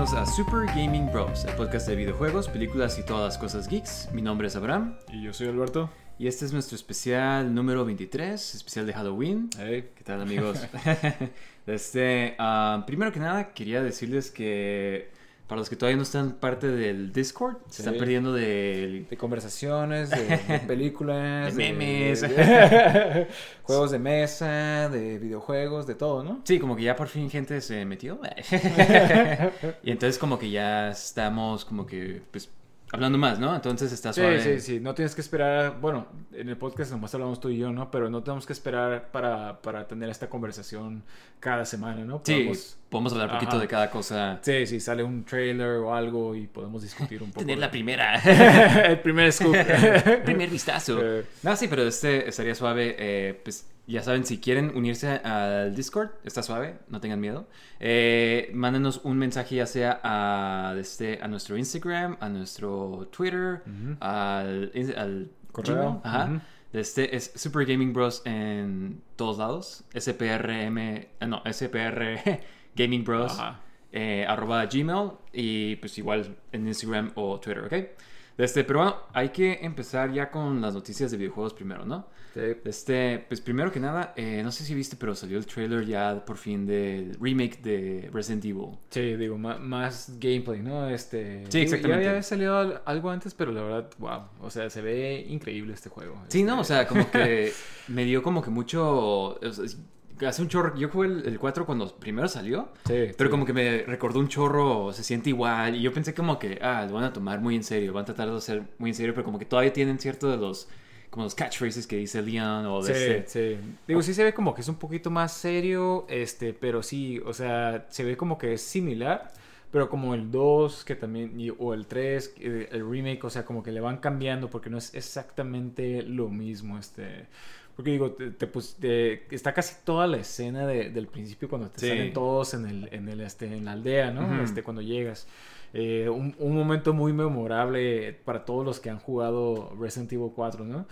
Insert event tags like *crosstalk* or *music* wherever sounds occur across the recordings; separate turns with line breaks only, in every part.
Bienvenidos a Super Gaming Bros, el podcast de videojuegos, películas y todas las cosas geeks. Mi nombre es Abraham
Y yo soy Alberto.
y este es nuestro especial número 23, especial de Halloween.
Hey.
¿Qué tal amigos? *laughs* *laughs* este, ah, primero que nada, quería decirles que para los que todavía no están parte del Discord, se están perdiendo.
De conversaciones, de, de *laughs* películas,
De memes.
de- *laughs* juegos de mesa, de videojuegos, de todo, ¿no?
Sí, como que ya por fin gente se metió. *laughs* y entonces como que ya estamos como que, pues, hablando más, ¿no? Entonces está
Sí,
suave.
sí, sí. No tienes que esperar. Bueno, en el podcast nomás hablamos tú y yo, ¿no? Pero no tenemos que esperar para, para tener esta conversación cada semana, ¿no?
Sí,
Podemos-
podemos hablar un poquito de cada cosa.
Sí, sí, sale un trailer o algo y podemos discutir un *laughs* poco.
Tener
de-
la primera. *laughs*
el primer scoop. *laughs*
Primer vistazo.
Eh.
No, sí, pero este estaría suave. eh, pues ya saben, si quieren unirse al Discord, está suave, no tengan miedo. Eh, mándenos un mensaje ya sea a, este, a nuestro Instagram, a nuestro Twitter, al, al
Correo.
Gmail, ajá. Este es Super Gaming Bros en todos lados. SPRM, eh, no, SPR *laughs* Gaming Bros. Eh, arroba Gmail y pues igual en Instagram o Twitter, ¿ok? Este, pero bueno, hay que empezar ya con las noticias de videojuegos primero, ¿no?
Sí.
Este, pues primero que nada, eh, no sé si viste, pero salió el trailer ya por fin del remake de Resident Evil.
Sí, digo, más, gameplay, ¿no? Este,
Sí, exactamente.
Ya había salido al- algo antes, pero la verdad, wow. O sea, se ve increíble este juego.
Sí, no, o
Este,
sea, como *laughs* que me dio como que mucho... o sea, hace un chorro, yo jugué el, el 4 cuando primero salió,
Sí,
pero
sí.
como que me recordó un chorro, se siente igual, y yo pensé como que, ah, lo van a tomar muy en serio, van a tratar de hacer muy en serio, pero como que todavía tienen cierto de los, como los catchphrases que dice Leon o de
Sí,
este...
sí. Digo, sí se ve como que es un poquito más serio, este, pero sí, o sea, se ve como que es similar, pero como el 2, que también, y- o el 3, eh, el remake, o sea, como que le van cambiando porque no es exactamente lo mismo, este... Porque digo, te, te está casi toda la escena de- del principio cuando te
Sí.
salen todos en, el, en, el, este, en la aldea, ¿no? Este, cuando llegas. Eh, un, un momento muy memorable para todos los que han jugado Resident Evil 4, ¿no?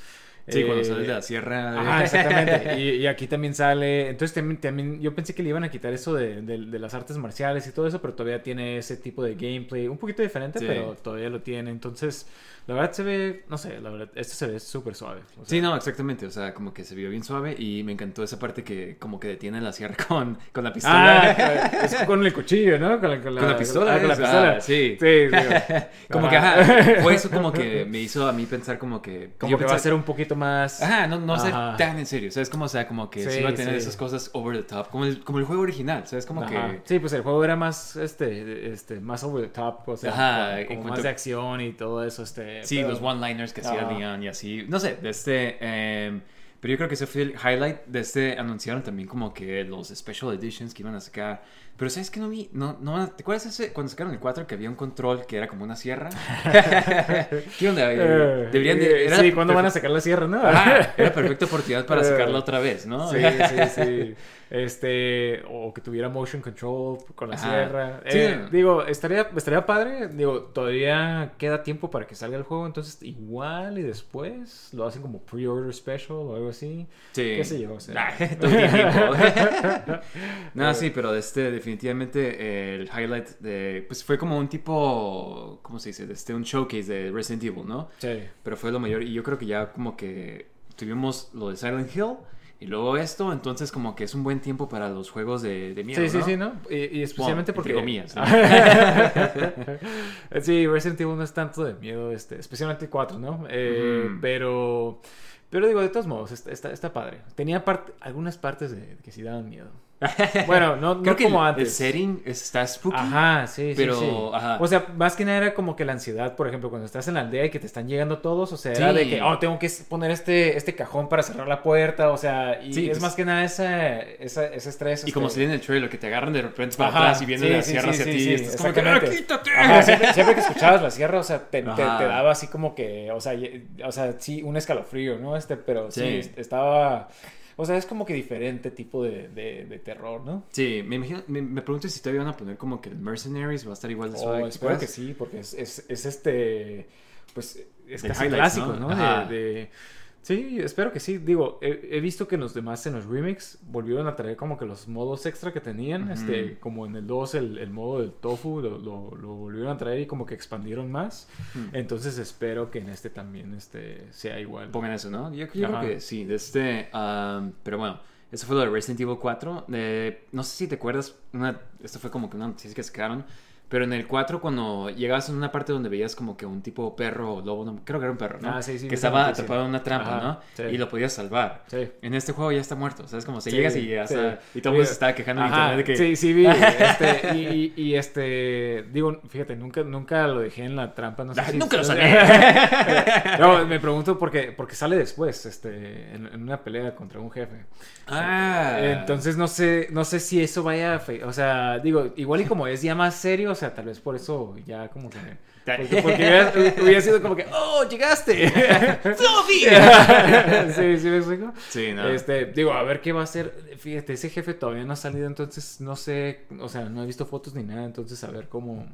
Sí, cuando
Eh,
sales de la sierra...
Ajá, *laughs* exactamente. Y, y aquí también sale. Entonces también, también yo pensé que le iban a quitar eso de, de- de las artes marciales y todo eso, pero todavía tiene ese tipo de gameplay. Un poquito diferente,
Sí.
pero todavía lo tiene. Entonces, la verdad se ve, no sé, la verdad, esto se ve súper suave. O sea,
Sí, no, exactamente. O sea, como que se vio bien suave y me encantó esa parte que como que detiene la sierra *laughs* con, con la pistola.
Ah, es con el cuchillo, ¿no? Con la, con la-
Con la pistola,
ah, con la pistola.
ah, sí.
Sí, digo, *laughs*
como que,
Ajá.
fue eso como que me hizo a mí pensar como que...
Como que va a
pensé-
ser un poquito más.
Ajá, no, no ser tan en serio, ¿sabes? Como, o sea, como que sí,
Sí,
va a tener
sí.
esas cosas over the top, como el, como el juego original, ¿sabes? Como
Ajá.
que...
Sí, pues el juego era más, este, este, más over the top, o sea,
Ajá,
como-
en
como
cuanto-
más de acción y todo eso, este.
Sí,
pero-
los one-liners que hacía. Leon y así. No sé, de este... em, pero yo creo que ese fue el highlight de este. Anunciaron también como que los special editions que iban a sacar. Pero ¿sabes qué no vi? No, no, ¿Te acuerdas ese, cuando sacaron el 4 que había un control que era como una sierra? *laughs* ¿Qué onda?
Eh,
Deberían de...
eh,
era
sí, ¿cuándo van a sacar la sierra, no?
Ajá, *laughs* era perfecta oportunidad para
Eh,
sacarla otra vez, ¿no?
Sí, sí, sí. *laughs* Este, o que tuviera motion control con la
Ajá.
sierra.
Sí.
Eh, Digo, estaría, estaría padre. Digo, todavía queda tiempo para que salga el juego. Entonces, igual y después lo hacen como pre-order special o algo así.
Sí.
¿Qué sé yo? O sea.
Ah, todo tiempo. no, sí, pero este, definitivamente eh, el highlight de, pues fue como un tipo, ¿cómo se dice? Este, un showcase de Resident Evil, ¿no?
Sí.
Pero fue lo mayor y yo creo que ya como que tuvimos lo de Silent Hill y luego esto, entonces como que es un buen tiempo para los juegos de, de miedo,
Sí, sí,
¿no?
sí, ¿no? Y, y especialmente
Bueno,
porque...
comillas, ¿no? *laughs*
sí, Resident Evil no es tanto de miedo, este, especialmente el 4, ¿no? Eh. Pero... Pero digo, de todos modos, está, está, está padre. Tenía part- algunas partes de, que sí daban miedo. *laughs* Bueno, no, no
Creo que
como
el,
antes.
el setting está spooky.
Ajá, sí, sí,
pero,
sí.
ajá.
O sea, más que nada era como que la ansiedad, por ejemplo, cuando estás en la aldea y que te están llegando todos, o sea, era
Sí.
de que, oh, tengo que poner este, este cajón para cerrar la puerta, o sea, y
Sí,
es
pues-
más que nada esa, esa, ese estrés.
Y como
este-
se lee en el trailer, que te agarran de repente para
Ajá,
atrás y viene
sí,
la
sí,
sierra
sí,
hacia
sí,
ti.
sí,
estás como que. "Ah, quítate!
Ajá, siempre, siempre que escuchabas la sierra, o sea, te, te-
Ajá.
te daba así como que, o sea, y- o sea, sí, un escalofrío, ¿no? Este, pero sí,
Sí.
est- estaba, o sea, es como que diferente tipo de, de, de terror, ¿no?
Sí, me imagino, me, me pregunto si todavía van a poner como que el Mercenaries va a estar igual de suave.
Oh,
¿te
espero que sí, porque es, es, es este, pues, es casi clásico,
¿no?
¿no? De- sí, espero que sí. Digo, he, he visto que en los demás, en los remakes, volvieron a traer como que los modos extra que tenían, este, como en el 2, el, el modo del tofu, lo, lo, lo volvieron a traer y como que expandieron más. Entonces espero que en este también este, sea igual.
Pongan eso, ¿no? Yo, yo creo que sí. de Este, am, pero bueno, eso fue lo de Resident Evil 4. Eh, no sé si te acuerdas, una, esto fue como que una noticia que sacaron. Pero en el 4, cuando llegabas en una parte donde veías como que un tipo perro o lobo, no, creo que era un perro, ¿no?
Ah, sí, sí,
que estaba atrapado en una trampa,
Ajá,
¿no?
sí.
Y lo podías salvar.
Sí.
En este juego ya está muerto, ¿sabes? Como si llegas y está- Y todo el mundo se estaba quejando en internet de que.
Sí, sí vi. *laughs* Este, y, y- y, este, digo, fíjate, nunca, nunca lo dejé en la trampa. No sé
Ah,
si-
nunca lo salvé. *laughs*
no, me pregunto porque, porque sale después, este, en, en una pelea contra un jefe.
Ah.
Entonces no sé, no sé si eso vaya a fe- o sea, digo, igual y como es ya más serio, sea, tal vez por eso ya como que porque, porque hubiera, hubiera sido como que, oh, llegaste. *laughs* *laughs* sí, sí me explico.
Sí, no.
Este, digo, a ver qué va a hacer. Fíjate, ese jefe todavía no ha salido, entonces no sé, o sea, no he visto fotos ni nada, entonces a ver cómo,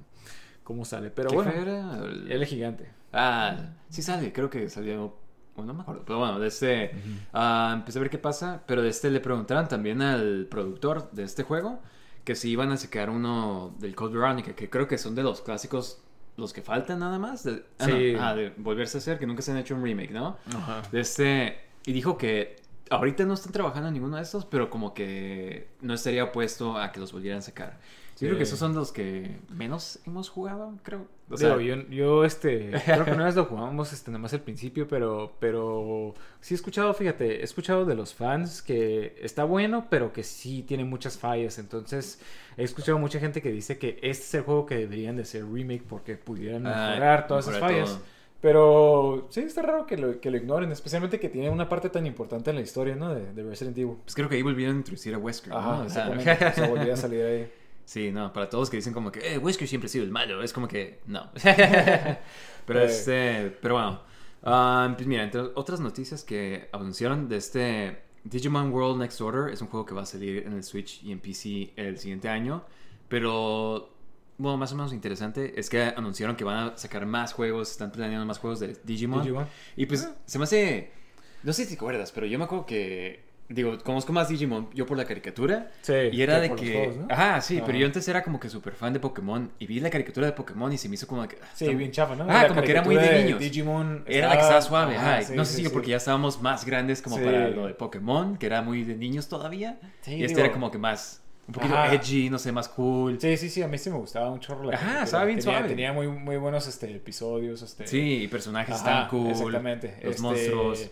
cómo sale. Pero
¿Qué
bueno,
era? El-
él es gigante.
Ah, sí sale, creo que salió. Bueno, no me acuerdo. Pero bueno, de este. ah, empecé a ver qué pasa. Pero de este le preguntaron también al productor de este juego que si iban a sacar uno del Code Veronica, que creo que son de los clásicos, los que faltan nada más. De, ah, no,
Sí.
ah, de volverse a hacer, que nunca se han hecho un remake, ¿no?
Ajá.
De este. Y dijo que ahorita no están trabajando en ninguno de estos, pero como que no estaría opuesto a que los volvieran a sacar. Yo creo que esos son los que menos hemos jugado, creo. O
Digo, yo, yo, este, creo que *laughs* una vez lo jugamos, este, nada más al principio, pero, pero sí he escuchado, fíjate, he escuchado de los fans que está bueno, pero que sí tiene muchas fallas, entonces he escuchado mucha gente que dice que este es el juego que deberían de hacer remake porque pudieran
Ah,
mejorar todas esas fallas.
todo.
Pero sí, está raro que lo, que lo ignoren, especialmente que tiene una parte tan importante en la historia, ¿no? De, de Resident Evil.
Pues creo que ahí volvieron a introducir a Wesker.
Ajá, exactamente. O sea, volvía a *laughs* salir ahí.
Sí, no, para todos que dicen como que, eh, Wesker siempre ha sido el malo, es como que, no. *laughs* pero este, pero bueno. ah, pues mira, entre otras noticias que anunciaron de este Digimon World Next Order, es un juego que va a salir en el Switch y en PC el siguiente año, pero... Bueno, más o menos interesante es que anunciaron que van a sacar más juegos, están planeando más juegos de Digimon.
Digimon.
Y pues se me hace. No sé si te acuerdas, pero yo me acuerdo que. Digo, conozco más Digimon yo por la caricatura.
Sí,
Y era de que.
juegos, ¿no?
Ajá, sí, pero yo antes era como que súper fan de Pokémon. Y vi la caricatura de Pokémon y se me hizo como que. ah,
Sí, bien chafa, ¿no?
Ah,
La
como que era muy de niños.
Digimon
Era la que estaba suave,
ajá, sí,
no sé
sí,
si
sí.
porque ya estábamos más grandes como para lo de Pokémon, que era muy de niños todavía.
Sí,
y este
digo-
era como que más. Un poquito
Ajá.
edgy, no sé, más cool.
Sí, sí, sí, a mí sí me gustaba un chorro la
Ajá, estaba bien
tenía,
suave.
Tenía muy, muy buenos este, episodios. Este,
Sí, y personajes
Ajá,
tan cool.
Exactamente.
Los
este,
monstruos.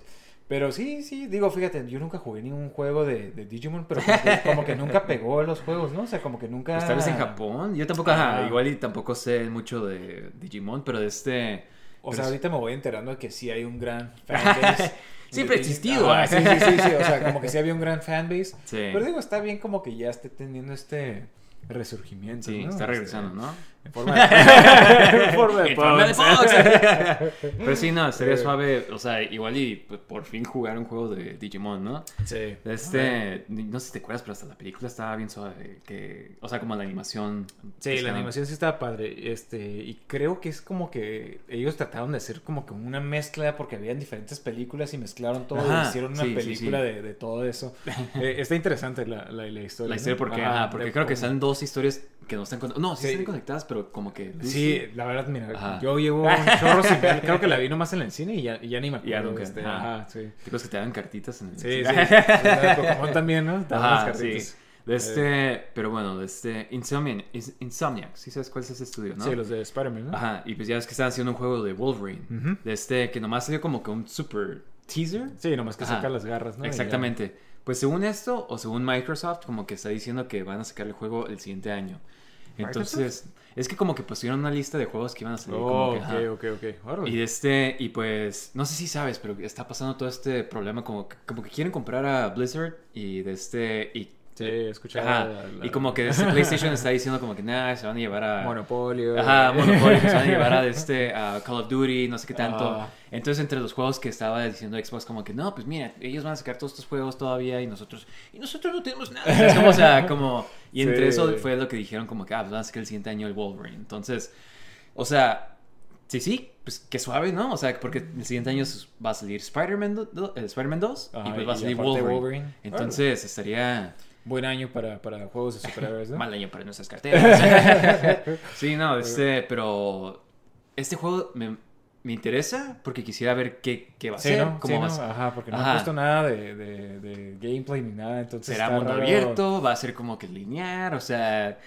Pero sí, sí, digo, fíjate, yo nunca jugué ningún juego de, de Digimon, pero como que, como que nunca pegó en los juegos, ¿no? O sea, como que nunca...
Pues tal vez en Japón. Yo tampoco, ajá,
Ajá.
igual y tampoco sé mucho de Digimon, pero de este.
O
pero
sea,
es-
ahorita me voy enterando de que sí hay un gran fanbase. *laughs*
Siempre
de
existido, ¿eh?
sí, sí, sí, sí, o sea, como que sí había un gran fanbase.
Sí.
Pero digo, está bien como que ya esté teniendo este resurgimiento,
Sí,
¿no?
está
Este,
regresando, ¿no?
En *laughs* forma de, en forma de
forma de. Pero sí, no, sería
Eh.
suave. O sea, igual y pues, por fin jugar un juego de Digimon, ¿no?
Sí.
Este, no sé si te acuerdas, pero hasta la película estaba bien suave. Que, o sea, como la animación.
Sí, la
estaba-
animación sí estaba padre. Este, y creo que es como que ellos trataron de hacer como que una mezcla porque habían diferentes películas y mezclaron todo
Ajá,
y hicieron una
sí,
película
sí.
De, de todo eso. Eh, está interesante la, la, la historia.
La
¿no?
historia, porque,
Ajá,
ajá, porque
de
creo que están dos historias que no están conectadas. No, sí,
Sí.
están conectadas, pero como que.
Sí, la verdad, mira,
Ajá.
yo llevo un *laughs* chorro sin ver, creo que la vi nomás en el cine y ya, y ya ni me acuerdo.
Ya nunca,
este,
ajá.
ajá, sí.
Chicos que te dan cartitas en el.
Sí, sí. *laughs* De Pokémon también, ¿no? Te
Ajá, sí.
cartitas.
De este, pero bueno, de este Insomniac, Ins- Insomniac, sí sabes cuál es ese estudio, ¿no?
Sí, los de Spider-Man, ¿no?
Ajá, y pues ya ves que están haciendo un juego de Wolverine, de este, que nomás salió como que un super teaser.
Sí, nomás que saca las garras, ¿no?
Exactamente. Pues según esto, o según Microsoft, como que está diciendo que van a sacar el juego el siguiente año. Entonces, es que como que pusieron una lista de juegos que iban a salir. como
Oh,
que, ajá.
ok, ok, ok.
Y de este, y pues, no sé si sabes, pero está pasando todo este problema como que, como que quieren comprar a Blizzard y de este, y,
Sí, he escuchado.
ajá,
la- la-
y como que este PlayStation está diciendo como que nada, se van a llevar a...
Monopolio.
Ajá, Monopoly, se van a llevar a, este, a Call of Duty, no sé qué tanto.
Ah.
Entonces, entre los juegos que estaba diciendo Xbox, como que no, pues mira, ellos van a sacar todos estos juegos todavía y nosotros, y nosotros no tenemos nada. Es como, o sea, como, y entre
Sí.
eso fue lo que dijeron, como que, ah, pues van a sacar el siguiente año el Wolverine. Entonces, o sea, sí, sí, pues qué suave, ¿no? O sea, porque el siguiente año va a salir Spider-Man eh, Spider-Man 2 y
Ajá,
pues va a
y
salir. Wolverine. Entonces, estaría
Buen año para, para juegos de superhéroes, ¿no? *laughs*
mal año para nuestras carteras. *laughs* sí, no, este, pero este juego me, me interesa porque quisiera ver qué, qué va a
Sí,
ser,
¿no?
cómo
Sí,
va a
¿no?
ser.
Ajá, porque no
Ajá.
han puesto nada de, de, de gameplay ni nada, entonces
Será mundo
raro.
abierto, va a ser como que lineal, o sea,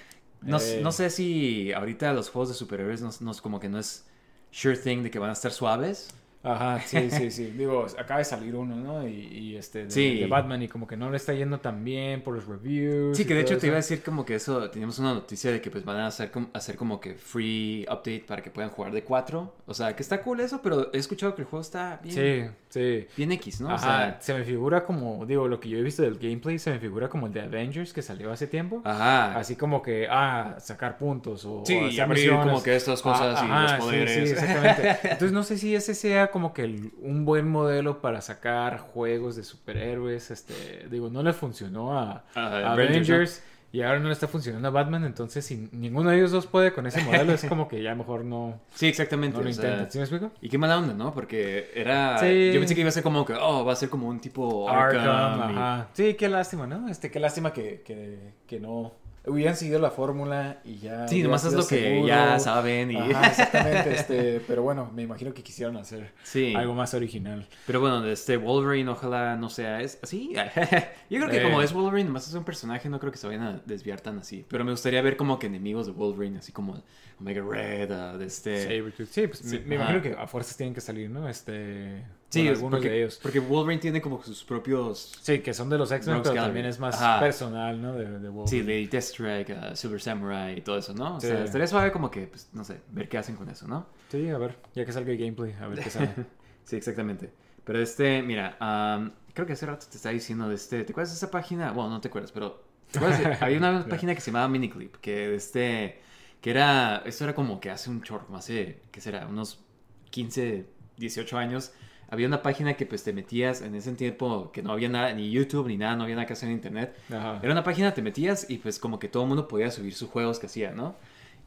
no,
Eh.
no sé si ahorita los juegos de superhéroes no, no es como que no es sure thing de que van a estar suaves.
Ajá, sí, sí, sí. *laughs* Digo, acaba de salir uno, ¿no? Y, y este, de,
Sí.
de Batman y como que no le está yendo tan bien por los reviews.
Sí, que de hecho te iba a decir como que eso, teníamos una noticia de que pues van a hacer, hacer como que free update para que puedan jugar de 4. O sea, que está cool eso, pero he escuchado que el juego está bien,
Sí, sí.
bien X, ¿no? O
Ajá,
sea,
se me figura como, digo, lo que yo he visto del gameplay se me figura como el de Avengers que salió hace tiempo.
ajá.
Así como que, ah, sacar puntos o
Sí,
o hacer
abrir
misiones.
como que estas cosas y los poderes.
Sí, exactamente. *laughs* Entonces no sé si ese sea como que el- un buen modelo para sacar juegos de superhéroes. Este, digo, no le funcionó a,
Avengers,
Avengers y ahora no le está funcionando a Batman. Entonces, si ninguno de ellos dos puede con ese modelo, es como que ya mejor no, *laughs*
Sí, exactamente.
no lo
sea,
intentan. ¿Sí me explico?
y qué mala onda, ¿no? Porque era...
Sí.
Yo pensé que iba a ser como que, oh, va a ser como un tipo Arkham.
Arkham,
y-
ajá. Sí, qué lástima, ¿no? Este, qué lástima que, que, que no hubieran seguido la fórmula y ya.
Sí, nomás es lo que ya saben y...
Ajá, exactamente. Este, pero bueno, me imagino que quisieron hacer
Sí.
algo más original.
Pero bueno, de este Wolverine ojalá no sea es así. *laughs* Yo creo que
Eh.
como es Wolverine, nomás es un personaje, no creo que se vayan a desviar tan así. Pero me gustaría ver como que enemigos de Wolverine, así como Omega Red, ah, de este...
Sabretooth. Sí, pues
Sí,
me, me imagino que a fuerzas tienen que salir, ¿no? Este.
Sí,
algunos
porque,
de ellos.
porque Wolverine tiene como sus propios...
Sí, que son de los X-Men, pero
Gallery.
también es más
Ajá.
personal, ¿no? De, de Wolverine.
Sí, Lady Deathstrike, Silver Samurai y todo eso, ¿no? O
Sí.
sea, estaría suave como que, pues, no sé, ver qué hacen con eso, ¿no?
Sí, a ver, ya que salga el gameplay, a ver qué sale. *laughs*
Sí, exactamente. Pero este, mira, am, creo que hace rato te estaba diciendo de este, ¿te acuerdas de esa página? Bueno, no te acuerdas, pero ¿te acuerdas de- había una *laughs* página que se llamaba Miniclip, que de este, que era, esto era como que hace un chorro, hace, ¿qué será? Unos 15, 18 años. Había una página que pues te metías en ese tiempo que no había nada, ni YouTube, ni nada, no había nada que hacer en internet.
Ajá.
Era una página, te metías y pues como que todo el mundo podía subir sus juegos que hacía, ¿no?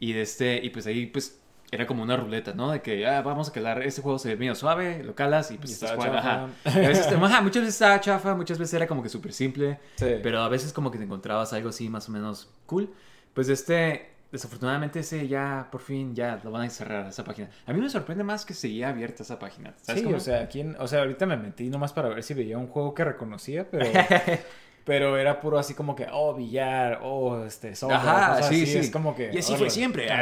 Y de este, y pues ahí pues era como una ruleta, ¿no? De que, ah, vamos a calar, este juego se ve medio suave, lo calas y pues
Y
estás jugando, ajá. Y a veces, *laughs* ajá, muchas veces estaba chafa, muchas veces era como que súper simple,
Sí.
pero a veces como que te encontrabas algo así más o menos cool. Pues este, desafortunadamente ese ya, por fin, ya lo van a cerrar, esa página. A mí me sorprende más que seguía abierta esa página. ¿Sabes
Sí,
cómo?
o sea, aquí en- o sea, ahorita me metí nomás para ver si veía un juego que reconocía, pero, *laughs* pero era puro así como que, oh, billar, oh, este, software,
Ajá,
cosas
sí,
así,
sí.
Es como que.
Y así fue siempre. *laughs*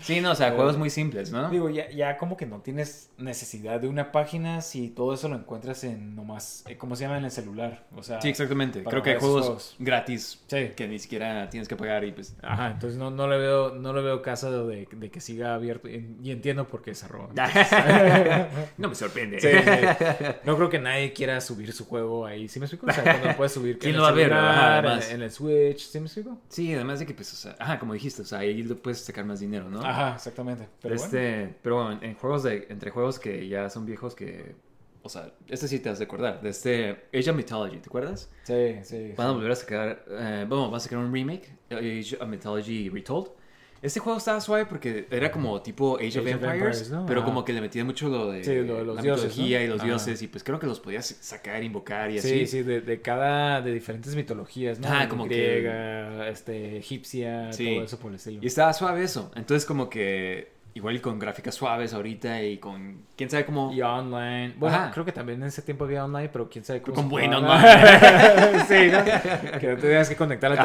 Sí, no, o sea, juegos muy simples, ¿no?
Digo, ya, ya como que no tienes necesidad de una página si todo eso lo encuentras en nomás, eh, ¿cómo se llama? En el celular. O sea,
Sí, exactamente. Creo que hay juegos,
juegos.
gratis
Sí.
que ni siquiera tienes que pagar y pues...
Ajá, entonces no, no le veo, no le veo caso de, de que siga abierto y, y entiendo por qué se roba. *laughs*
no me sorprende.
Sí, sí. *laughs* No creo que nadie quiera subir su juego ahí, ¿sí me explico? O sea, cuando lo puedes subir
¿Quién lo va a ver? Ajá,
en- en, el Switch, ¿sí me explico?
Sí, además de que, pues, o sea, ajá, como dijiste, o sea, ahí lo puedes sacar más dinero, ¿no?
Ajá, exactamente. Pero bueno.
este, pero bueno, en juegos de, entre juegos que ya son viejos que, o sea, este sí te has de acordar, de este Age of Mythology, ¿te acuerdas?
Sí, sí.
Van a volver a sacar, eh, bueno, van a sacar un remake, Age of Mythology Retold. Este juego estaba suave porque era como tipo Age, of,
Age of
Empires,
Empires, ¿no?
pero como que le metía mucho lo de,
Sí, lo de los
la
dioses,
mitología
¿no?
y los dioses, y pues creo que los podías sacar, invocar y así.
Sí, sí, de, de cada, de diferentes mitologías, ¿no?
Ah, como que-
griega, este, egipcia,
Sí.
todo eso por el estilo.
Y estaba suave eso. Entonces como que igual con gráficas suaves ahorita y con, quién sabe cómo...
Y online. Bueno,
Ajá.
creo que también en ese tiempo había online, pero quién sabe cómo.
Con buen
jugaba. *laughs* sí, ¿no? *laughs* Que no te tengas que conectar al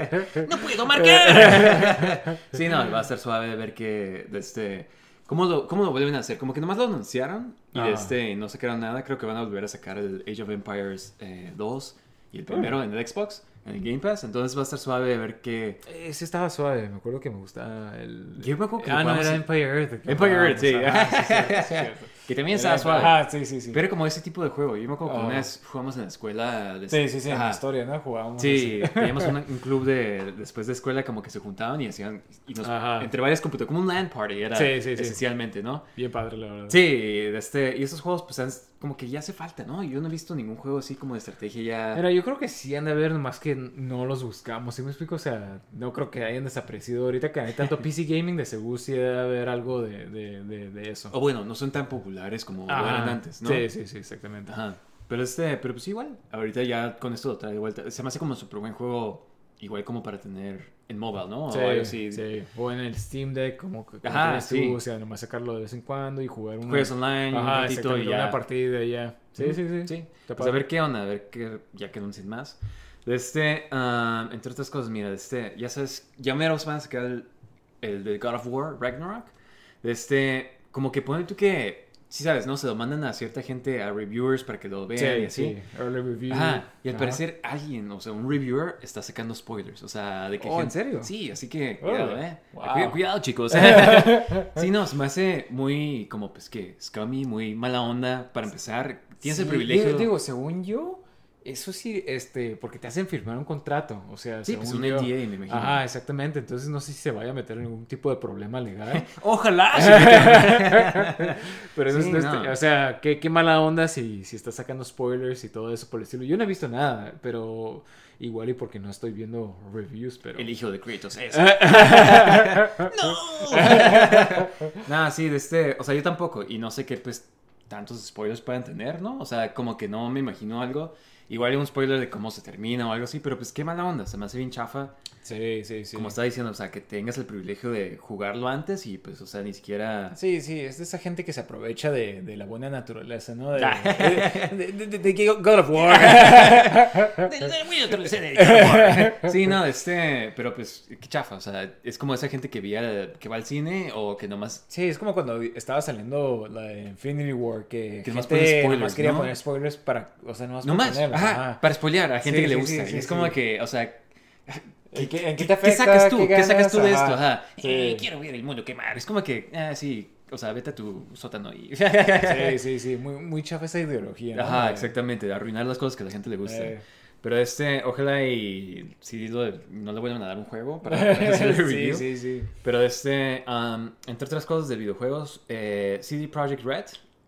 teléfono. *laughs*
¡No puedo marcar! sí, no, va a ser suave de ver que, este... ¿Cómo lo, ¿Cómo lo vuelven a hacer? Como que nomás lo anunciaron y
Ajá.
este, no sacaron nada. Creo que van a volver a sacar el Age of Empires eh, 2 y el primero en el Xbox, en el Game Pass. Entonces va a estar suave de ver que...
Ese estaba suave, me acuerdo que me gustaba el...
Yo me acuerdo que
Ah, no, era Empire Earth.
Empire Earth, sí.
ajá, *laughs* sí.
Que también estaba suave.
Ajá, sí, sí, sí.
Pero como ese tipo de juego. Yo me acuerdo que
Ah.
una vez jugamos en la escuela. de-
Sí, sí, sí, en la historia, ¿no? Jugábamos
Sí, teníamos un *laughs* club de después de escuela como que se juntaban y hacían y nos,
Ajá.
entre varias computadoras como un LAN party era
Sí, sí, sí.
esencialmente, ¿no?
Bien padre, la verdad.
Sí, de este y esos juegos pues como que ya hace falta, ¿no? Yo no he visto ningún juego así como de estrategia ya.
Pero yo creo que sí han de haber, más que no los buscamos, ¿sí me explico? O sea, no creo que hayan desaparecido ahorita que hay tanto *laughs* PC Gaming, de seguro sí debe haber algo de, de, de, de eso.
O bueno, no son tan populares como
Ajá.
eran antes, ¿no?
Sí, sí, sí, exactamente.
Ajá. Pero este, pero pues igual, ahorita ya con esto lo trae de vuelta. Se me hace como súper buen juego, igual como para tener en mobile, ¿no? O
Sí,
algo así.
sí. O en el Steam Deck, como que
Ajá,
tienes tú,
sí.
o sea, nomás sacarlo de vez en cuando y jugar un
Juegas online, un
Ajá,
ratito y ya.
una partida ya. Sí, sí, sí.
Sí, pues a ver qué onda, a ver qué, ya que anuncien más. De este, ah, entre otras cosas, mira, de este, ya sabes, ya mero van a sacar el, el de God of War, Ragnarok. De este, como que ponen tú que, sí sabes, ¿no? Se lo mandan a cierta gente, a reviewers para que lo vean y
Sí,
así.
sí. Early review.
Ajá, y al
Ajá.
parecer alguien, o sea, un reviewer está sacando spoilers, o sea, de que...
Oh, ¿en
gente-
serio?
Sí, así que,
Órale.
cuidado, eh.
Wow.
Cuida- Cuidado, chicos. *laughs* *laughs* sí, no, se me hace muy, como, pues, que, scummy, muy mala onda, para empezar. Tienes el
Sí,
privilegio...
Digo, digo, según yo, eso sí, este, porque te hacen firmar un contrato, o sea,
Sí, pues un NDA, me imagino.
Ajá, exactamente. Entonces no sé si se vaya a meter en ningún tipo de problema legal. *laughs*
Ojalá. *laughs*
Pero eso
Sí,
es- este,
no.
o sea, qué, qué mala onda si, si estás sacando spoilers y todo eso por el estilo. Yo no he visto nada, pero igual y porque no estoy viendo reviews, pero...
El hijo de Kratos es. *laughs* ¡No! Nada, sí, de este. O sea, yo tampoco. Y no sé qué, pues, tantos spoilers puedan tener, ¿no? O sea, como que no me imagino algo. Igual hay un spoiler de cómo se termina o algo así, pero pues qué mala onda. Se me hace bien chafa.
Sí, sí, sí.
Como estaba diciendo, o sea, que tengas el privilegio de jugarlo antes y pues, o sea, ni siquiera.
Sí, sí, es de esa gente que se aprovecha de, de la buena naturaleza, ¿no? De, de, de- God of War.
Sí, no, este, pero pues, qué chafa, o sea, es como esa gente que veía, que va al cine o que nomás
Sí, es como cuando estaba saliendo la de Infinity War, que,
Que nomás
gente
pone spoilers,
nomás quería
¿no?
poner spoilers para, o sea, nomás
No
por
más,
ponerlos,
ajá,
ajá.
para spoilear a gente
Sí,
que le
sí,
gusta.
sí,
y
sí,
es como
sí.
que, o sea,
¿En qué, en qué te
¿qué
afecta?
sacas tú? ¿Qué,
ganas?
sacas tú de esto?
Ajá.
Ajá.
Sí.
Eh, quiero ver el mundo quemar. Es como que, ah, sí, o sea, vete a tu sótano y... *laughs*
Sí, sí, sí, muy, muy chafa esa ideología. ¿no?
Ajá, exactamente, arruinar las cosas que a la gente le gusta.
Eh.
Pero este, ojalá y si lo- no le vuelvan a dar un juego para *laughs* hacer el
sí,
review.
sí, sí.
Pero este, um, entre otras cosas de videojuegos, eh, CD Projekt Red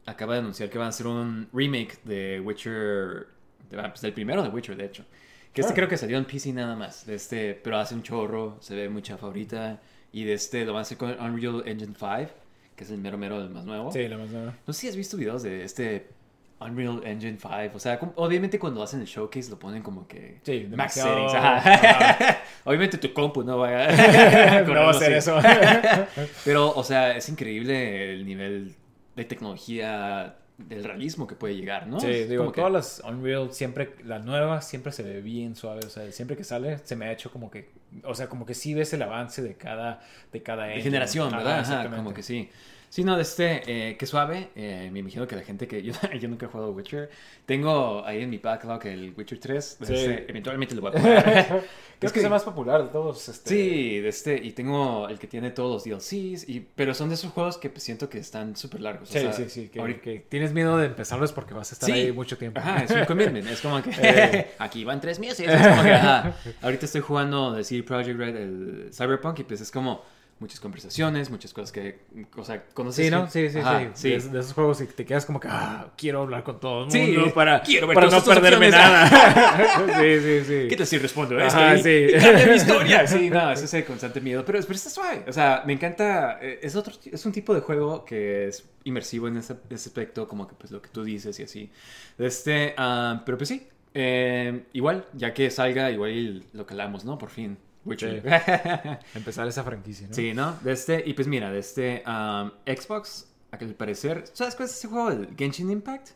acaba de anunciar que van a hacer un remake de Witcher, pues, del primero de Witcher, de hecho. Que este
Ah.
creo que salió en PC nada más. De este, pero hace un chorro, se ve muy chafa ahorita. Y de este lo van a hacer con Unreal Engine 5, que es el mero mero del más nuevo.
Sí, la más nueva.
No sé si has visto videos de este Unreal Engine 5. O sea, obviamente cuando hacen el showcase lo ponen como que
Sí,
max settings. *laughs* ajá. obviamente tu compu no va a, *laughs* *laughs*
no va a hacer eso.
Pero, o sea, es increíble el nivel de tecnología, del realismo que puede llegar, ¿no?
Sí,
Es
digo,
que-
todas las Unreal, siempre, la nueva siempre se ve bien suave, o sea, siempre que sale se me ha hecho como que, o sea, como que sí ves el avance de cada, de cada
de generación, ¿verdad? Ajá, como que sí. Sí, no, de este, eh, qué suave. Eh, me imagino que la gente que. Yo, *laughs* yo nunca he jugado Witcher. Tengo ahí en mi backlog el Witcher 3. de
Sí.
este, eventualmente lo voy a *laughs* jugar.
Creo *laughs* que es el más popular de todos. Este...
Sí, de este, y tengo el que tiene todos los DLCs, y, pero son de esos juegos que siento que están súper largos. o
Sí,
sea,
sí, sí. Que,
ahorita-
que tienes miedo de empezarlos porque vas a estar
Sí.
ahí mucho tiempo.
Ajá, es un commitment. Es como que
Eh.
aquí van tres meses. Es como que, ajá. Ahorita estoy jugando de CD Projekt Red, el Cyberpunk, y pues es como muchas conversaciones, muchas cosas que, o sea, conoces.
Sí, ¿no?
gente-
Sí, sí,
Ajá,
sí.
sí.
De, de esos juegos y te quedas como que, ah, quiero hablar con todo el
Sí,
mundo para,
quiero ver
para no perderme
opciones.
nada. *laughs* sí, sí, sí.
¿Qué tal si respondo
Ajá,
esto?
sí.
Y, *laughs* y cambia mi historia. Sí, no, *laughs* ese es el constante miedo. Pero, pero está suave. O sea, me encanta. eh, Es, otro, es un tipo de juego que es inmersivo en ese, ese aspecto, como que pues lo que tú dices y así. Este, ah, pero pues sí. eh, igual, ya que salga, igual lo calamos, ¿no? Por fin. Witcher. *laughs*
Empezar esa franquicia, ¿no?
Sí, ¿no? De este, y pues mira, de este um, Xbox, al parecer. ¿Sabes cuál es ese juego? El Genshin Impact.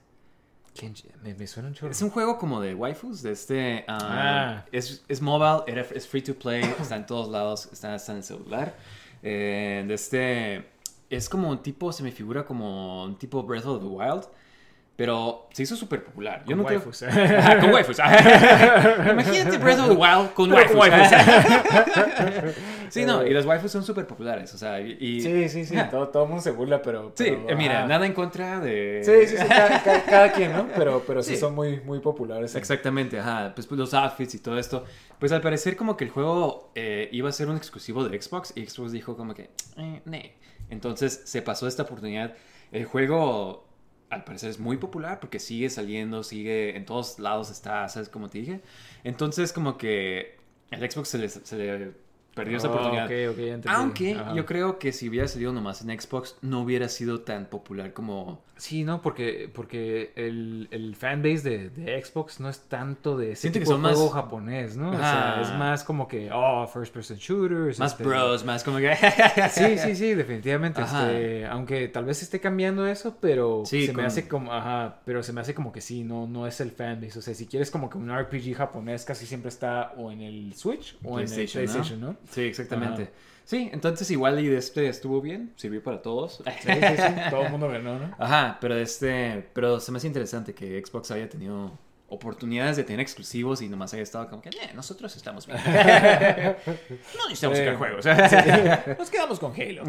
Kenji, Me, me suena un chorro.
Es un juego como de waifus, de este... um,
Ah.
es, es mobile, es free to play, está en todos lados, está hasta en el celular. Eh, de este... Es como un tipo, se me figura como un tipo Breath of the Wild, pero se hizo súper popular. Yo
Con
nunca-
waifus.
Ajá, *laughs* con waifus. *laughs* Imagínate Breath of the Wild con
Pero
waifus.
con *laughs*
sí, no, y las waifus son súper populares, o sea, y...
Sí, sí, sí. Todo, todo el mundo se burla, pero.
Sí,
pero,
eh, mira, nada en contra de...
Sí, sí, sí. Cada, cada- cada quien, ¿no? Pero, pero sí,
Sí.
son muy, muy populares.
Exactamente, ajá. Pues, pues, los outfits y todo esto. Pues al parecer como que el juego eh, iba a ser un exclusivo de Xbox y Xbox dijo como que, eh, ne. Entonces se pasó esta oportunidad. El juego al parecer es muy popular porque sigue saliendo, sigue en todos lados está, ¿sabes? Como te dije. Entonces como que el Xbox se le, se le perdió esa
Oh,
oportunidad.
ok, ok, ya entendí.
Aunque
Ajá.
yo creo que si hubiera salido nomás en Xbox no hubiera sido tan popular como...
Sí, no, porque, porque el, el fanbase de, de Xbox no es tanto de ese
Siento que son
de juego
más-
japonés, ¿no? O sea, es más como que, oh, first person shooters.
Más
este,
bros, más como que... *laughs*
Sí, sí, sí, definitivamente. Este, aunque tal vez esté cambiando eso, pero
Sí,
se me hace como, ajá, pero se me hace como que sí, no, no es el fanbase. O sea, si quieres como que un RPG japonés casi siempre está o en el Switch o en el
PlayStation, ¿no?
PlayStation, ¿no?
Sí, exactamente.
Ajá.
Sí, entonces igual y de este estuvo bien, sirvió para todos.
Sí, sí, *laughs* sí. Todo el mundo ganó, ¿no?
Ajá, pero este, pero se me hace interesante que Xbox haya tenido oportunidades de tener exclusivos y nomás haya estado como que, "Eh, nosotros estamos bien. *laughs* no necesitamos
Sí.
sacar juegos. *laughs*
Nos quedamos con Halo.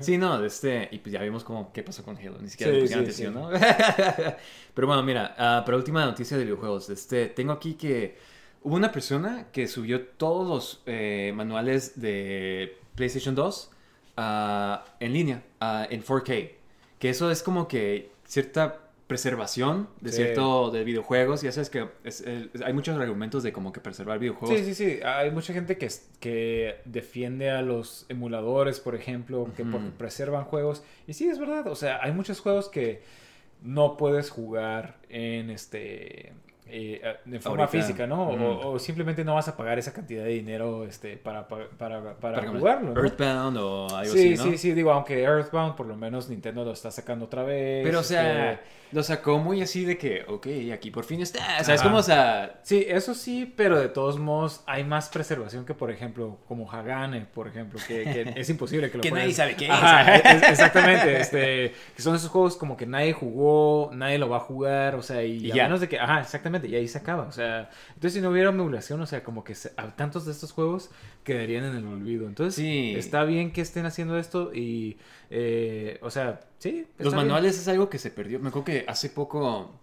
sí, no, de este, y pues ya vimos cómo, qué pasó con Halo, ni siquiera
Sí,
pusieron atención,
sí.
¿no? pero bueno, mira, ah, para última noticia de videojuegos, este, tengo aquí que hubo una persona que subió todos los eh, manuales de PlayStation 2 ah, en línea, ah, en 4K, que eso es como que cierta preservación de
Sí.
cierto de videojuegos ya sabes que es- es- hay muchos argumentos de como que preservar videojuegos
Sí, sí, sí. Hay mucha gente que, que defiende a los emuladores, por ejemplo, que
Ujú.
porque preservan juegos. Y sí, es verdad. O sea, hay muchos juegos que no puedes jugar en este. Eh, de forma
Ahorita.
física, ¿no? O, o simplemente no vas a pagar esa cantidad de dinero este, para, para, para, para jugarlo. ¿no?
Earthbound o algo
Sí,
así, ¿no?
sí, sí, digo, aunque Earthbound por lo menos Nintendo lo está sacando otra vez.
Pero, o sea,
este,
lo sacó muy así de que, ok, aquí por fin está. O sea, es como, o sea,
Sí, eso sí, pero de todos modos hay más preservación que, por ejemplo, como Hagane, por ejemplo, que, que *laughs* es imposible que lo
Que nadie sabe qué es.
Ajá, es- exactamente, este, que son esos juegos como que nadie jugó, nadie lo va a jugar, o sea, y,
Y
a
ya.
menos de que, ajá, exactamente, y ahí se acaba, o sea, entonces si no hubiera emulación, o sea, como que se- tantos de estos juegos quedarían en el olvido, entonces
Sí.
está bien que estén haciendo esto y, eh, o sea, sí.
los
bien.
manuales es algo que se perdió. Me acuerdo que hace poco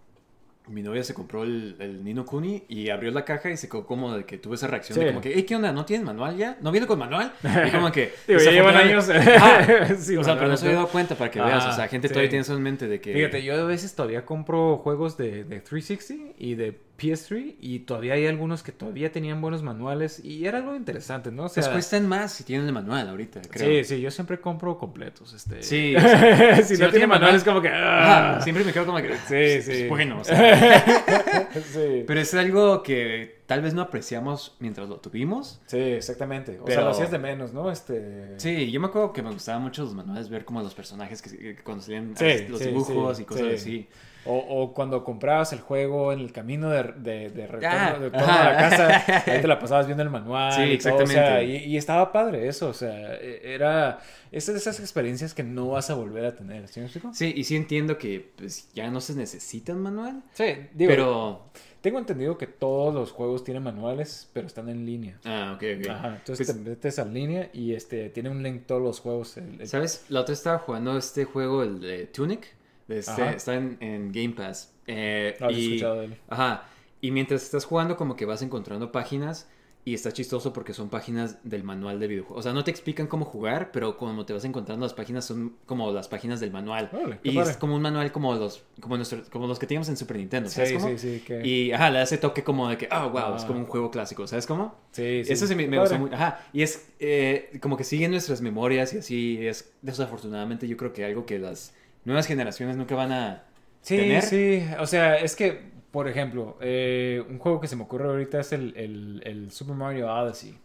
mi novia se compró el, el Nino Kuni y abrió la caja y se quedó como de que tuve esa reacción de como que, hey, ¿qué onda? ¿No tienen manual ya? ¿No viene con manual? *laughs* Y como que...
Digo, ya llevan años.
O sea, *laughs* pero no se había dado cuenta para que veas. O
Ajá,
sea, gente
sí.
todavía tiene eso en mente de que...
Fíjate, yo a veces todavía compro juegos de, de 360 y de PS3 y todavía hay algunos que todavía tenían buenos manuales y era algo interesante, ¿no? O sea,
Pues cuestan más si tienen el manual ahorita, creo.
Sí, sí, yo siempre compro completos. Este...
Sí, *laughs* o sea,
si, no, tiene manual es como que...
Ajá,
ah.
siempre me quedo como que...
Sí,
es
sí.
Bueno, o sea... *laughs*
sí.
Pero es algo que tal vez no apreciamos mientras lo tuvimos.
Sí, exactamente. O sea, lo hacías de menos, ¿no? Este...
Sí, yo me acuerdo que me gustaban mucho los manuales, ver como los personajes que, que cuando salían
Sí,
los
sí,
dibujos y cosas
sí.
así.
O, o cuando comprabas el juego en el camino de, de, de retorno,
Ah,
de retorno a la casa, *laughs* ahí te la pasabas viendo el manual.
Sí,
y todo, o sea,
exactamente.
y, y estaba padre eso, o sea, e- era... Es de esas experiencias que no vas a volver a tener, ¿sí me explico?
Sí, y sí entiendo que pues, ya no se necesita un manual,
Sí, digo,
pero...
tengo entendido que todos los juegos tienen manuales, pero están en línea.
Ah, ok, ok.
Ajá, entonces
Pues,
te metes a línea y este tiene un link todos los juegos. el- el-
¿Sabes? La otra estaba jugando este juego, el de Tunic. Este- está en, en Game Pass. Eh,
había
y,
escuchado de él.
Ajá. Y mientras estás jugando, como que vas encontrando páginas. Y está chistoso porque son páginas del manual de videojuego. O sea, no te explican cómo jugar, pero como te vas encontrando las páginas son como las páginas del manual.
Qué
y
padre.
es como un manual como los, como nuestro, como los que teníamos en Super Nintendo. ¿Sabes
Sí,
cómo?
sí, sí, que-
Y ajá, le hace toque como de que, oh, wow, es
Ah.
como un juego clásico. ¿Sabes cómo?
Sí, sí.
Eso sí me, me gustó mucho. Ajá. Y es eh, como que siguen nuestras memorias y así. Es desafortunadamente yo creo que algo que las nuevas generaciones nunca van a
Sí,
tener.
sí. O sea, es que, por ejemplo, eh, un juego que se me ocurre ahorita es el, el- el Super Mario Odyssey.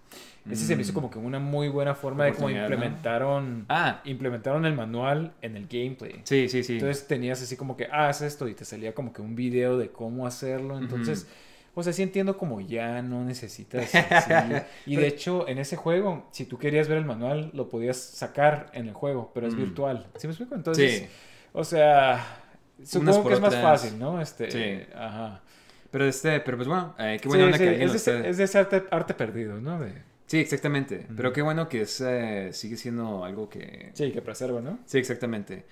Ese se me hizo como que una muy buena forma de cómo
Mm.
Implementaron,
Ah.
implementaron el manual en el gameplay.
Sí, sí, sí.
Entonces tenías así como que, ah, haz esto y te salía como que un video de cómo hacerlo. Entonces, o sea, sí entiendo como ya no necesitas. *laughs* así. Y de hecho, en ese juego, si tú querías ver el manual, lo podías sacar en el juego, pero es
Mm.
virtual. ¿Sí me explico? Entonces,
Sí.
o sea, supongo que es más fácil, ¿no? Este,
Sí.
ajá.
Pero este, pero pues bueno, eh, qué buena
Sí,
onda
sí,
que
es, de, es de ese arte, arte perdido, ¿no? De-
Sí, exactamente. Pero qué bueno que es, eh, sigue siendo algo que...
sí, que preserva, ¿no?
Sí, exactamente.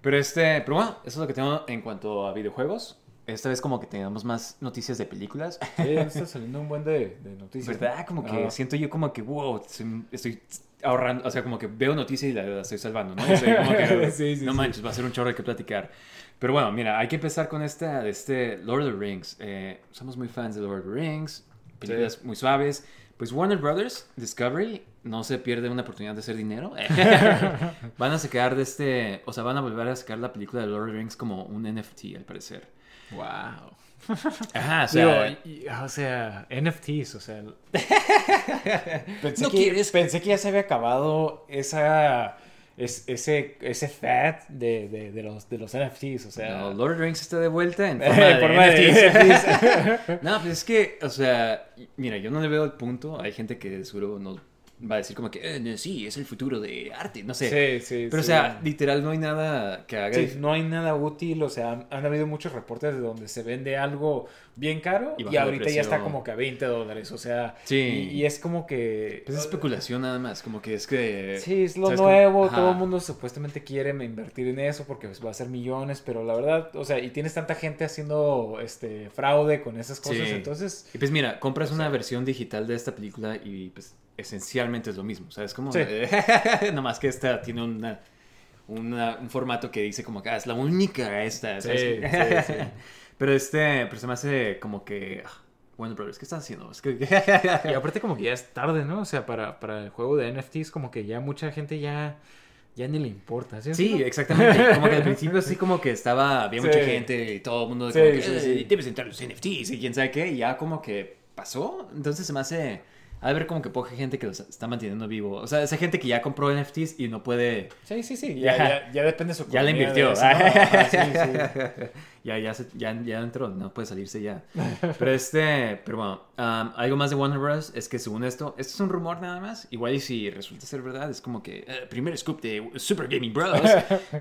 Pero este, pero bueno, eso es lo que tengo en cuanto a videojuegos. Esta vez como que tengamos más noticias de películas.
Sí, *laughs* está saliendo un buen de, de noticias. ¿no?
¿Verdad? Como que
Ajá.
siento yo como que, wow, estoy, ahorrando, o sea, como que veo noticias y la, la estoy salvando, ¿no? Y soy como que, *laughs*
Sí, sí,
no
sí.
manches, va a ser un chorro de que platicar. Pero bueno, mira, hay que empezar con esta, de este Lord of the Rings. Eh, somos muy fans de Lord of the Rings, películas muy suaves. Pues Warner Brothers, Discovery, no se pierde una oportunidad de hacer dinero. *laughs* van a sacar de este, o sea, van a volver a sacar la película de Lord of the Rings como un NFT, al parecer.
Wow. *laughs*
Ajá, o sea,
Digo, o sea, NFTs, o sea. *laughs* pensé,
¿No
que,
quieres?
pensé que ya se había acabado esa. es- ese, ese fad de, de, de los, de los NFTs, o sea.
no, Lord of the Rings está de vuelta en *laughs* forma de,
forma
NFTs.
NFTs.
No, pues es que, o sea, mira, yo no le veo el punto. Hay gente que seguro no va a decir como que, eh, sí, es el futuro de arte, no sé.
Sí, sí.
Pero,
sí.
o sea, literal no hay nada que haga.
Sí, no hay nada útil, o sea, han, habido muchos reportes de donde se vende algo bien caro
Y
ahorita ya está como que a 20 dólares, o sea,
Sí.
y, y es como que...
Pues es especulación nada más, como que es que...
Sí, es lo nuevo, todo el mundo supuestamente quiere invertir en eso porque pues, va a ser millones, pero la verdad, o sea, y tienes tanta gente haciendo este fraude con esas cosas, entonces...
Y pues mira, compras una versión digital de esta película y pues esencialmente es lo mismo, ¿sabes? Como...
Sí. *laughs*
Nomás que esta tiene una, una- un formato que dice como que ah, es la única esta, ¿sabes?
Sí, *laughs* sí, sí.
Pero este, pero se me hace como que... ah, Bueno, Brothers, ¿qué estás haciendo? Es que...
Y aparte como que ya es tarde, ¿no? O sea, para, para el juego de NFTs como que ya mucha gente ya, ya ni le importa, ¿sí?
Sí, exactamente. Como que al principio así como que estaba, había
Sí.
mucha gente y todo el mundo
Sí,
como que, "Eh, debes entrar los NFTs y quién sabe qué, y ya como que pasó. Entonces se me hace, ha de ver como que poca gente que los está manteniendo vivo. O sea, esa gente que ya compró NFTs y no puede,
Sí, sí, sí, ya,
Ya.
ya, ya depende de su
ya
economía
invirtió. *laughs*
sí, sí.
ya, ya, se- ya, ya entró, no puede salirse ya. Pero este, pero bueno, um, algo más de Warner Bros. es que según esto, esto es un rumor nada más. Igual y si resulta ser verdad, es como que eh, primer scoop de Super Gaming Bros.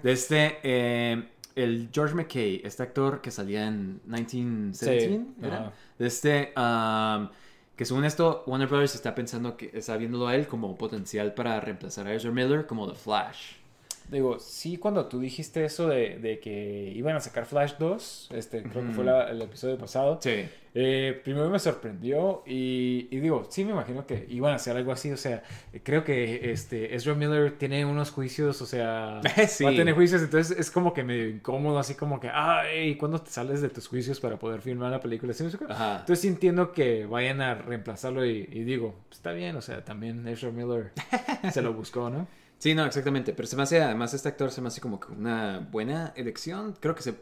de este, eh, el George McKay, este actor que salía en 1917,
Sí,
¿era? este, um, que según esto, Warner Bros. está pensando que está viéndolo a él como potencial para reemplazar a Ezra Miller como The Flash.
Digo, sí, cuando tú dijiste eso de, de que iban a sacar Flash 2, este, creo que fue la- el episodio pasado,
Sí.
eh, primero me sorprendió y, y digo, sí me imagino que iban a hacer algo así, o sea, creo que este, Ezra Miller tiene unos juicios, o sea, *laughs*
Sí.
va a tener juicios, entonces es como que medio incómodo, así como que, ay, ¿cuándo te sales de tus juicios para poder filmar la película? ¿Sí. Entonces sí entiendo que vayan a reemplazarlo y, y digo, está bien, o sea, también Ezra Miller *laughs* se lo buscó, ¿no?
Sí, no, exactamente. Pero se me hace, además, este actor se me hace como que una buena elección. Creo que se,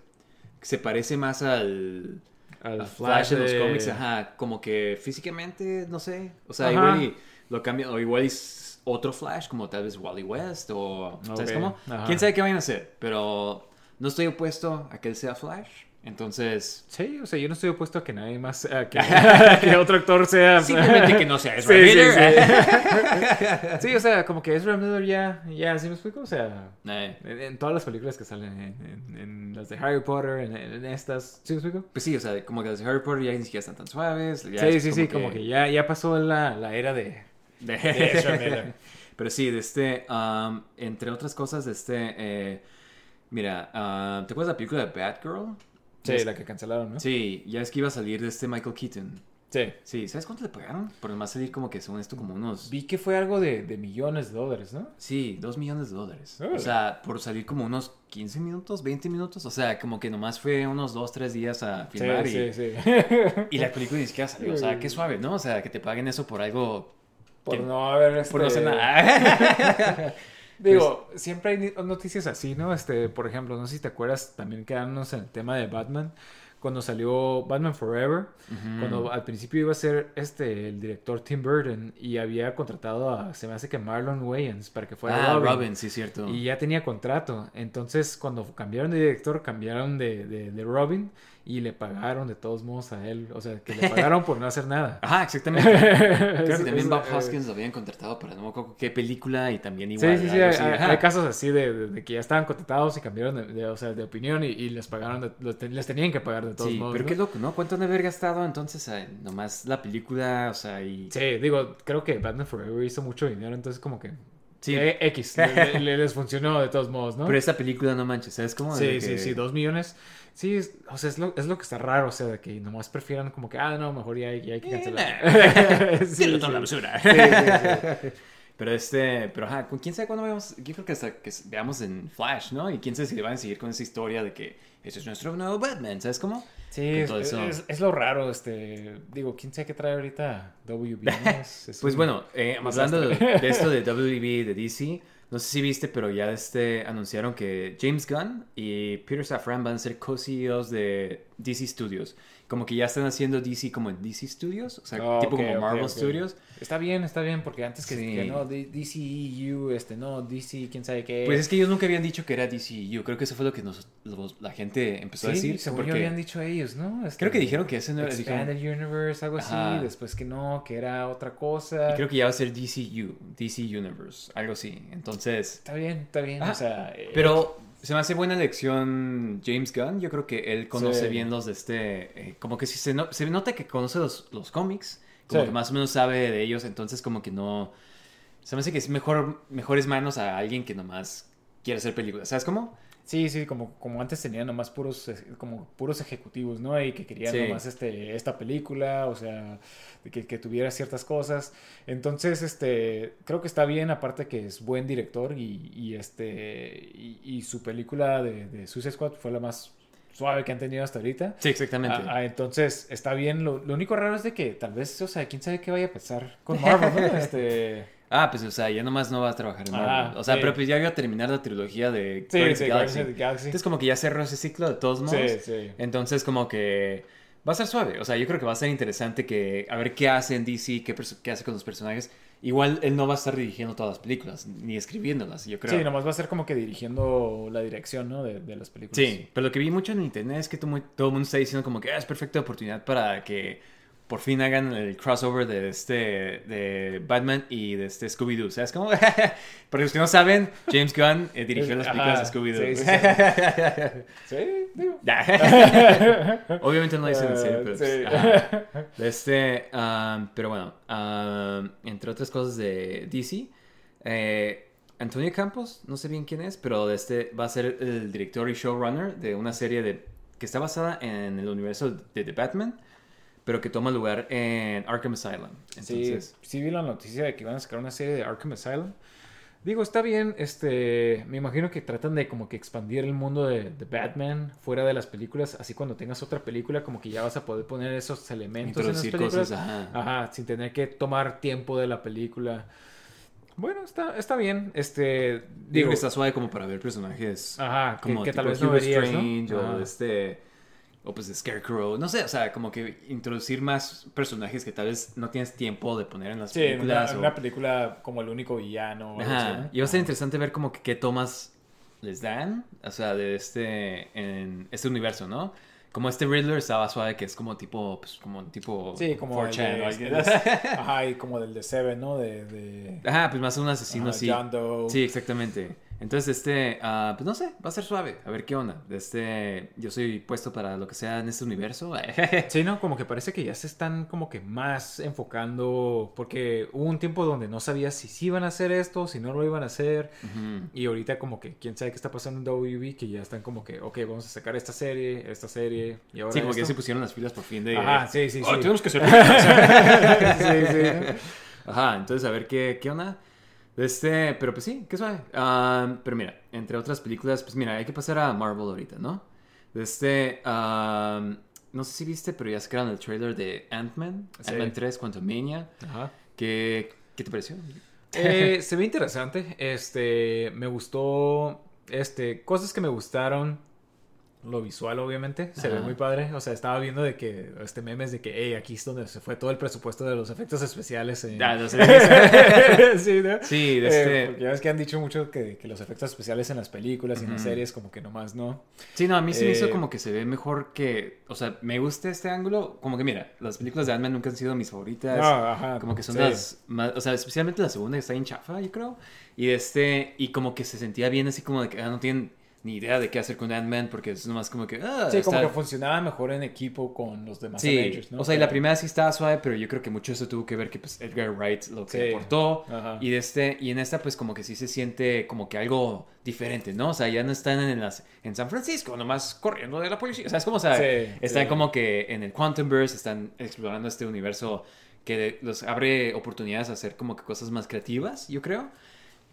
se parece más al.
al
a
Flash,
en los
de-
cómics, ajá, como que físicamente, no sé, o sea,
Ajá.
igual y lo cambian, o igual es otro Flash, como tal vez Wally West, o, ¿sabes cómo?
ajá.
¿Quién sabe qué vayan a hacer? Pero no estoy opuesto a que él sea Flash, entonces...
Sí, o sea, yo no estoy opuesto a que nadie más, a que, a *laughs* que otro actor sea...
Simplemente que no sea Ezra
Sí, *laughs* sí, o sea, como que Ezra Miller ya, ya, ¿sí me explico? O sea,
Eh,
en, en todas las películas que salen, en, en- en las de Harry Potter, en, estas, ¿sí me explico?
Pues sí, o sea, como que los de Harry Potter ya ni siquiera están tan suaves. ya
sí, sí, sí, como que ya, ya pasó la, la era de...
De
de *laughs* Ezra Miller.
Pero sí, de este, um, entre otras cosas, de este, eh, mira, ah, ¿te acuerdas de la película de Batgirl?
Sí,
Es-
la que cancelaron, ¿no?
Sí, ya es que iba a salir de este Michael Keaton.
Sí.
Sí, ¿sabes cuánto le pagaron? Por nomás salir como que según esto como unos...
Vi que fue algo de, de millones de dólares, ¿no?
Sí, dos millones de dólares. O sea, por salir como unos 15 minutos, 20 minutos. O sea, como que nomás fue unos 2, 3 días a
Sí,
filmar y,
sí, sí.
y la película ni siquiera salió. O sea, qué suave, ¿no? O sea, que te paguen eso por algo...
Por
que-
no haber...
Por no
este,
hacer nada. *laughs* *laughs*
Digo, siempre hay noticias así, ¿no? Este, por ejemplo, no sé si te acuerdas también quedándonos en el tema de Batman, cuando salió Batman Forever, cuando al principio iba a ser este el director Tim Burton y había contratado a, se me hace que Marlon Wayans para que fuera
ah,
Robin.
Robin, sí, cierto.
Y ya tenía contrato. Entonces, cuando cambiaron de director, cambiaron de, de, de Robin y le pagaron de todos modos a él. O sea, que le *laughs* pagaron por no hacer nada.
Ajá, exactamente. *laughs* Creo que también Bob Hoskins lo habían contratado para no me qué película y también
Sí,
igual.
sí, sí,
algo
hay, casos así de, de- de que ya estaban contratados y cambiaron de, de, o sea, de opinión y, y les pagaron, de- les tenían que pagar de todos
Sí,
modos.
pero
¿no?
qué loco, ¿no? ¿Cuánto han de haber gastado entonces eh, nomás la película? O sea, y...
Sí, digo, creo que Batman Forever hizo mucho dinero, entonces como que...
Sí.
eh, X, le- le- les funcionó de todos modos, ¿no?
Pero esta película no manches, ¿sabes cómo?
Sí, sí, sí, dos millones. Sí, es- o sea, es lo, es lo que está raro, o sea, de que nomás prefieran como que, ah, no, mejor ya, ya hay que cancelar. *laughs* *laughs* Sí,
Tíralo toda la
sí.
basura.
Sí, sí, sí. *laughs*
Pero este, pero ajá, ¿con quién sabe cuándo veamos? Yo creo que hasta que veamos en Flash, ¿no? Y quién sabe si le van a seguir con esa historia de que ese es nuestro nuevo Batman, ¿sabes cómo?
Sí, es, es- es lo raro, este, digo, ¿quién sabe qué trae ahorita WB? ¿no? Es- es
Pues
un-
bueno, eh, hablando de, de esto de WB, de DC, no sé si viste, pero ya este, anunciaron que James Gunn y Peter Safran van a ser co-CEOs de DC Studios. Como que ya están haciendo DC como en DC Studios, o sea,
Oh,
tipo como Marvel. Studios.
Está bien, está bien, porque antes que,
Sí.
que no, DCEU, este, no, DC, quién sabe qué.
Pues es que ellos nunca habían dicho que era DC. Yo creo que eso fue lo que nos, los- la gente empezó a decir.
según
porque
yo habían dicho ellos, ¿no? Este,
Creo que dijeron que ese no era-
Expanded Universe, algo así,
Ajá.
después que no, que era otra cosa.
y creo que ya va a ser DCU, DC Universe, algo así. Entonces,
Está bien, está bien,
Ajá.
o sea... eh,
Pero se me hace buena elección James Gunn. Yo creo que él conoce
Sí.
bien los de este. eh, como que si se, no- se nota que conoce los, los cómics. Como
Sí.
que más o menos sabe de ellos. Entonces, como que no. Se me hace que es mejor mejores manos a alguien que nomás quiere hacer películas. ¿Sabes cómo?
Sí, sí, como, como antes tenían nomás puros, como puros ejecutivos, ¿no? Y que querían
Sí.
nomás este, esta película, o sea, que, que tuviera ciertas cosas. Entonces, este, creo que está bien, aparte que es buen director y, y este, y, y su película de, de Suicide Squad fue la más suave que han tenido hasta ahorita.
Sí, exactamente.
Ah, ah, entonces, está bien. Lo, lo único raro es de que tal vez, o sea, quién sabe qué vaya a pasar con Marvel, ¿no? *laughs* Este...
Ah, pues, o sea, ya nomás no va a trabajar en Marvel. O sea,
sí.
pero pues ya iba a terminar la trilogía de
Sí,
Galaxy.
the Galaxy.
Entonces, como que ya cerró ese ciclo de todos modos.
Sí, sí.
Entonces, como que va a ser suave. O sea, yo creo que va a ser interesante que a ver qué hace en DC, qué, qué hace con los personajes. Igual él no va a estar dirigiendo todas las películas, ni escribiéndolas, yo creo.
Sí, nomás va a ser como que dirigiendo la dirección, ¿no? De, de las películas.
Sí, pero lo que vi mucho en internet es que todo el mundo está diciendo como que "Ah, es perfecta oportunidad para que por fin hagan el crossover de este de Batman y de este Scooby-Doo. ¿Sabes cómo? *laughs* Para los que no saben, James Gunn eh, dirigió las películas de Scooby-Doo.
sí, sí, *laughs* Sí, digo. *laughs*
Obviamente no lo dicen en serio, pero...
Eh,
pues. De este, um, pero bueno, um, entre otras cosas de DC, eh, Antonio Campos, no sé bien quién es, pero de este va a ser el director y showrunner de una serie de, que está basada en el universo de The Batman, pero que toma lugar en Arkham Asylum. Entonces,
Sí, sí vi la noticia de que iban a sacar una serie de Arkham Asylum. Digo, está bien, este, me imagino que tratan de como que expandir el mundo de, de Batman fuera de las películas, así cuando tengas otra película como que ya vas a poder poner esos elementos en las
Introducir
películas.
cosas, ajá.
Ajá, sin tener que tomar tiempo de la película. Bueno, está, está bien, este,
digo
digo,
que está suave como para ver personajes
ajá, que,
como
que tal
tipo
vez no verías, ¿no?
Strange o
Ajá.
este o pues de Scarecrow, no sé, o sea, como que introducir más personajes que tal vez no tienes tiempo de poner en las
Sí, en una,
películas.
en
o-
una película como el único villano.
Ajá, y va a ser interesante ver como que qué tomas les dan, o sea, de este, en este universo, ¿no? Como este Riddler estaba suave, que es como tipo, pues, como tipo
Sí, como el
4chan,
de-
¿no?
el de- Ajá, y como del de Seven, ¿no? De... de
Ajá, pues más un asesino
ajá,
así.
John Doe.
Sí, exactamente. Entonces, este, ah, pues no sé, va a ser suave. A ver qué onda. Este, yo soy puesto para lo que sea en este universo. *laughs*
Sí, ¿no? Como que parece que ya se están como que más enfocando, porque hubo un tiempo donde no sabías si sí iban a hacer esto, si no lo iban a hacer, y ahorita como que quién sabe qué está pasando en WB, que ya están como que, ok, vamos a sacar esta serie, esta serie, y ahora
Sí, como que ya se
esto.
pusieron las filas por fin de.
Ajá, sí, sí,
"Oh,
sí.
tenemos que ser. *laughs*
sí, sí.
Ajá, entonces a ver qué, qué onda. Este, pero pues sí, qué suave. Ah, pero mira, entre otras películas, pues mira, hay que pasar a Marvel ahorita, ¿no? Este, ah, no sé si viste, pero ya sacaron el trailer de Ant-Man,
Sí.
Ant-Man 3, Quantumania.
Ajá.
¿Qué, ¿Qué te pareció? *laughs*
Eh, se ve interesante. Este, me gustó. Este, cosas que me gustaron. Lo visual, obviamente, se ve muy padre. O sea, estaba viendo de que, este memes de que, hey, aquí es donde se fue todo el presupuesto de los efectos especiales. en-
Ah, no sé. *laughs*
sí, ¿no?
Sí, de
Eh,
este-
porque ya ves que han dicho mucho que, que los efectos especiales en las películas y en las series, como que nomás no.
Sí, no, a mí se me hizo
Eh,
como que se ve mejor que. O sea, me gusta este ángulo. Como que mira, las películas de Ant-Man nunca han sido mis favoritas.
No, ajá,
como que son
sí.
las más. O sea, especialmente la segunda que está en chafa, yo creo. Y este. Y como que se sentía bien así como de que ah, no tienen ni idea de qué hacer con Ant-Man porque es nomás como que. Ah,
Sí, como que funcionaba mejor en equipo con los demás
Sí,
Avengers, ¿no?
o sea, y la primera sí estaba suave, pero yo creo que mucho eso tuvo que ver que pues Edgar Wright lo que
Sí.
aportó
Ajá.
y de este y en esta pues como que sí se siente como que algo diferente, ¿no? O sea, ya no están en las en San Francisco nomás corriendo de la policía, o sea, es como o sea,
Sí,
están como que en el Quantumverse están explorando este universo que los abre oportunidades a hacer como que cosas más creativas, yo creo.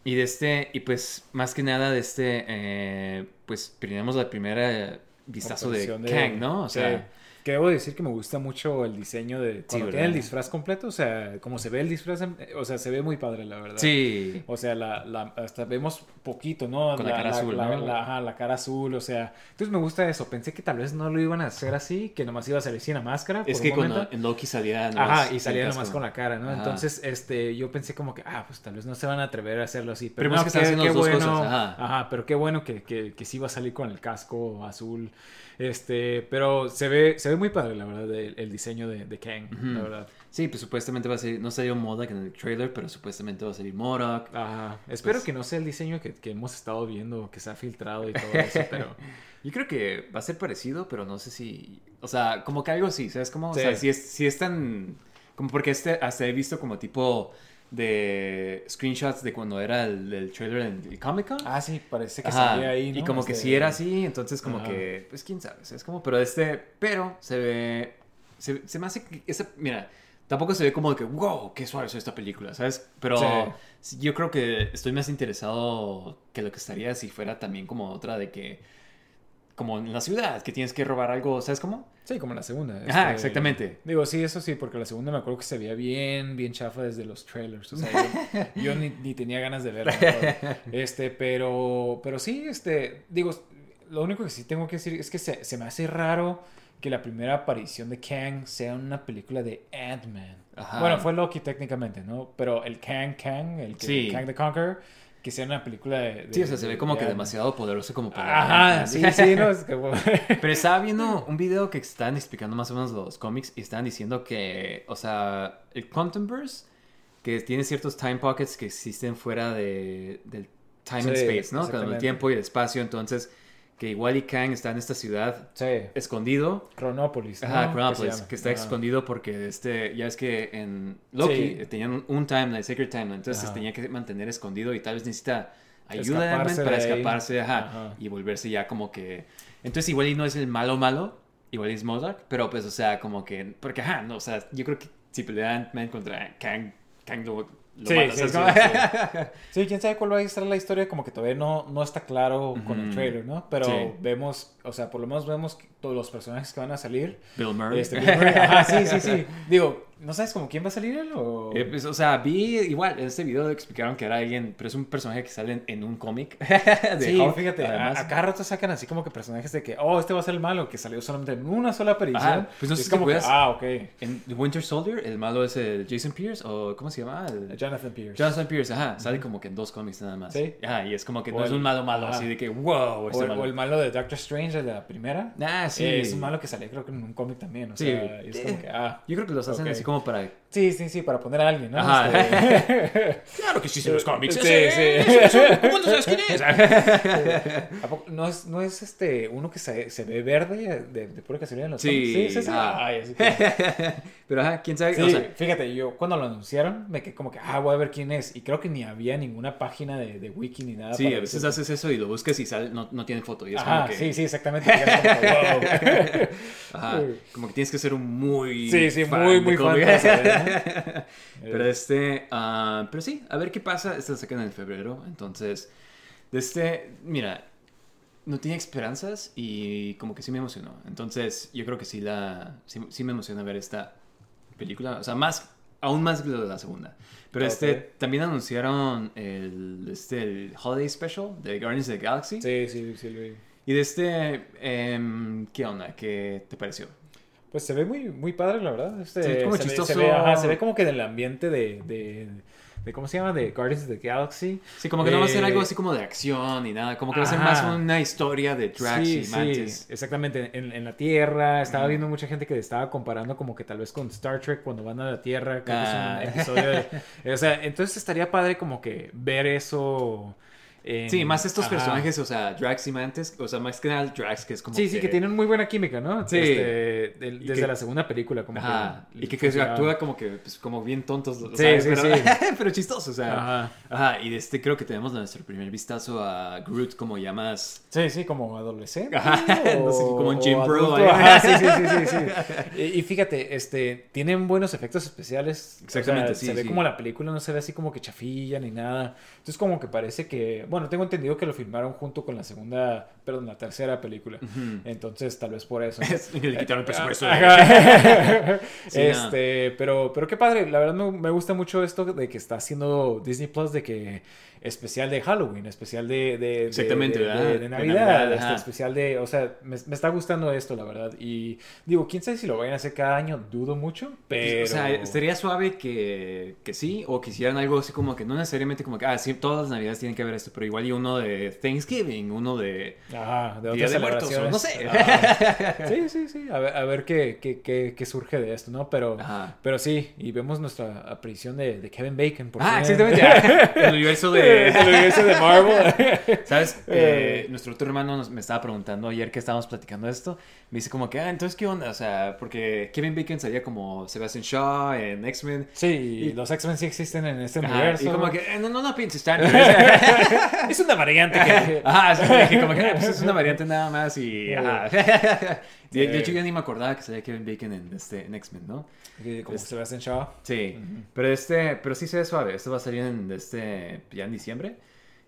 Y de este, y pues más que nada de este, eh, pues tenemos la primera vistazo de,
de-
Kang, ¿no? O sea,
Que debo decir que me gusta mucho el diseño de... Cuando
¿verdad?
tiene el disfraz completo, o sea, como se ve el disfraz, en- o sea, se ve muy padre, la verdad.
sí.
O sea, la, la- hasta vemos poquito, ¿no?
Con la cara azul, ¿no?
la- ajá, la cara azul, o sea... Entonces me gusta eso. Pensé que tal vez no lo iban a hacer así, que nomás iba a salir sin la máscara.
Es
por
que
un momento.
en Loki salía nomás
Ajá, y salía nomás con la cara, ¿no?
Ajá.
Entonces, este, yo pensé como que, ah, pues tal vez no se van a atrever a hacerlo así.
Pero
Pero,
es
no,
que están
qué-
haciendo
qué
las dos
bueno,
cosas, ajá.
pero qué bueno que, que, que sí va a salir con el casco azul. Este, pero se ve, se ve muy padre, la verdad, el, el diseño de, de Kang,
Ujú.
la verdad.
Sí, pues supuestamente va a salir, no salió Modak en el trailer, pero supuestamente va a salir Modak.
Ajá. Espero
Pues-
que no sea el diseño que, que hemos estado viendo, que se ha filtrado y todo eso, pero... *laughs*
Yo creo que va a ser parecido, pero no sé si, o sea, como que algo sí, ¿sabes cómo?
Sí.
O sea, si es, si es tan, como porque este, hasta he visto como tipo de screenshots de cuando era el, el trailer en el Comic Con.
Ah, sí, parece que
Ajá,
salía ahí, ¿no?
Y como que
Este,
sí era así, entonces como
Ajá.
que, pues quién sabe, es como, pero este, pero se ve, se, se me hace que, esa, mira, tampoco se ve como de que, wow, qué suave es esta película, ¿sabes? Pero
sí,
yo creo que estoy más interesado que lo que estaría si fuera también como otra de que, como en la ciudad, que tienes que robar algo, ¿sabes cómo?
Sí, como la segunda.
Ajá,
este,
exactamente.
Digo, sí, eso sí, porque la segunda me acuerdo que se veía bien, bien chafa desde los trailers. O sea, yo, *laughs* yo ni, ni tenía ganas de verla. *laughs* Este, pero, pero sí, este, digo, lo único que sí tengo que decir es que se, se me hace raro que la primera aparición de Kang sea una película de Ant-Man.
Ajá.
Bueno, fue Loki técnicamente, ¿no? Pero el Kang Kang, el que,
Sí.
Kang the Conqueror, que sea una película de... de-
Sí, o sea, se ve como
de
que demasiado poderoso como para...
Ajá, sí, sí, no, es que... *laughs*
Pero estaba viendo un video que estaban explicando más o menos los cómics y estaban diciendo que, o sea, el Quantumverse, que tiene ciertos time pockets que existen fuera de, del time and space, ¿no? Con el tiempo y el espacio, entonces, que igual y Kang está en esta ciudad
sí,
escondido.
Chronopolis. ¿no?
Ajá,
¿Qué
Chronopolis,
se llama?
que está
Ajá.
escondido porque este, ya es que en Loki
Sí.
tenían un, timeline, Sacred Timeline, entonces
Ajá.
tenía que mantener escondido y tal vez necesita ayuda
Escaparse
para escaparse, ajá,
Ajá.
y volverse ya como que... Entonces igual y no es el malo malo, igual es Modok, pero pues o sea, como que... Porque ajá, no, o sea, yo creo que si pelea Ant-Man contra Kang, Kang lo
Sí, sí,
¿sabes *laughs*
sí, quién sabe cuál va a estar la historia, como que todavía no, no está claro con el trailer, ¿no? Pero
Sí.
vemos, o sea, por lo menos vemos todos los personajes que van a salir.
Bill Murray.
Este, Bill Murray, ajá, sí, sí, sí. *laughs* Digo, ¿No sabes como quién va a salir él o...?
Eh, pues, o sea, vi igual, en este video explicaron que era alguien, pero es un personaje que sale en, en un cómic. *laughs*
Sí,
Hulk,
fíjate, a,
además.
a cada rato sacan así como que personajes de que, oh, este va a ser el malo, que salió solamente en una sola aparición.
Ajá, pues no sé
es
si
como que,
puedes-
ah, ok.
En The Winter Soldier, el malo es el Jason Pierce, o ¿cómo se llama? El-
Jonathan Pierce.
Jonathan Pierce, ajá, sale como que en dos cómics nada más.
Sí.
Ajá, y es como que
O
no es
el-
un malo malo,
ajá.
así de que, wow,
o,
este
el,
malo.
o el malo de Doctor Strange, de la primera.
Ah, sí.
Eh, es un malo que salió creo que en un cómic también. O
Sí.
sea, y es como
Eh,
que, ah.
Yo creo que los hacen
Ok.
así como para...
Sí, sí, sí, para poner a alguien, ¿no?
Ajá.
Este- *laughs*
Claro que sí, en los cómics.
Sí,
ese-
sí.
ese- ¿Cómo no sabes quién es?
¿A poco- ¿No es, no es este uno que se, se ve verde de, de pura casualidad en los
Sí,
cómics? sí, sí, sí.
ah.
Ay, así *laughs* que-
Pero ajá, quién sabe.
Sí,
O sea,
fíjate, yo cuando lo anunciaron me quedé como que, ah, voy a ver quién es. Y creo que ni había ninguna página de, de wiki ni nada.
sí, a veces haces eso y lo buscas y sale, no, no tiene foto. Y es
Ajá,
como que...
sí, sí, exactamente. Como *laughs* wow.
Ajá, como que tienes que ser un muy
Sí, sí,
fan
muy, muy fan *laughs*
pero este, ah, pero sí, a ver qué pasa. Este lo sacan en febrero, entonces, de este, mira, no tiene esperanzas y como que sí me emocionó. Entonces, yo creo que sí la, sí, sí me emociona ver esta película, o sea, más, aún más que lo de la segunda. Pero este, también anunciaron el, este, el Holiday Special de Guardians of the Galaxy.
Sí, sí, sí, lo vi.
Y de este, em, ¿qué onda? ¿Qué te pareció?
Pues se ve muy, muy padre, la verdad. Este,
Sí, como
se, ve,
chistoso.
se, ve, ajá, se ve como que del ambiente de, de, de- ¿cómo se llama? De Guardians of the Galaxy.
Sí, como que no va a ser algo así como de acción ni nada, como que va a ser más una historia de Drax
sí,
y
sí,
Mantis.
exactamente. En, en la Tierra, estaba viendo mucha gente que estaba comparando como que tal vez con Star Trek cuando van a la Tierra. Creo
Ah.
que es un episodio de- *laughs* O sea, entonces estaría padre como que ver eso. En-
Sí, más estos
Ajá.
personajes, o sea, Drax y Mantis, o sea, más que nada Drax, que es como
Sí, sí, que tienen muy buena química, ¿no?
Sí.
Este, desde
que-
la segunda película, como
Ajá,
que...
y que, que actúa como que, pues, como bien tontos,
Sí,
¿sabes?
sí,
pero,
sí. *laughs*
pero chistoso, o sea.
Ajá.
Ajá, y de este creo que tenemos nuestro primer vistazo a Groot como ya más...
Sí, sí, como adolescente.
Ajá, *laughs* no sé, como un
o
gym bro.
Ajá, sí, sí, sí, sí, sí. *laughs* Y, y fíjate, este, tienen buenos efectos especiales. O sea,
Exactamente, sí,
Se ve
sí.
como la película, no se ve así como que chafilla ni nada. Entonces como que parece que, bueno, tengo entendido que lo filmaron junto con la segunda, perdón, la tercera película. Entonces tal vez por eso. ¿no? *laughs*
Le quitaron el presupuesto.
Ajá. *laughs*
Sí,
este, pero, pero qué padre, la verdad me, me gusta mucho esto de que está haciendo Disney Plus de que especial de Halloween, especial de, de,
Exactamente,
de, de- de Navidad,
Navidad,
este, especial de, o sea, me, me está gustando esto, la verdad. Y digo, quién sabe si lo vayan a hacer cada año, dudo mucho, pero...
O sea, estaría suave que, que sí, o que hicieran algo así como que no necesariamente como que, ah, sí, todas las navidades tienen que haber esto, pero igual y uno de Thanksgiving, uno de...
Ajá, de
Día
otras
de Muertos, o no sé.
Ajá. *laughs* Sí, sí, sí. A ver, a ver qué, qué, qué, qué surge de esto, ¿no? Pero,
Ajá.
pero sí, y vemos nuestra aparición de, Kevin Bacon. por
Ah, exactamente. *laughs* El universo de...
Del universo de Marvel. *laughs*
¿Sabes?
Eh.
Eh, nuestro otro hermano nos- me estaba preguntando ayer que estábamos platicando esto. Me dice como que, ah, entonces, ¿qué onda? O sea, porque Kevin Bacon salía como Sebastian Shaw en X-Men.
Sí, y los X-Men sí existen en este
Ajá,
universo.
y como que, eh, no, no, no pienses tanto. *laughs* *laughs*
es una variante que...
Ajá, como que ah, pues es una variante nada más y... Ajá. De, de hecho, yo ni me acordaba que salía Kevin Bacon en, este, en X-Men, ¿no?
como Sebastian Shaw.
Sí, pero este, pero sí se ve suave. Esto va a salir en este, ya en diciembre.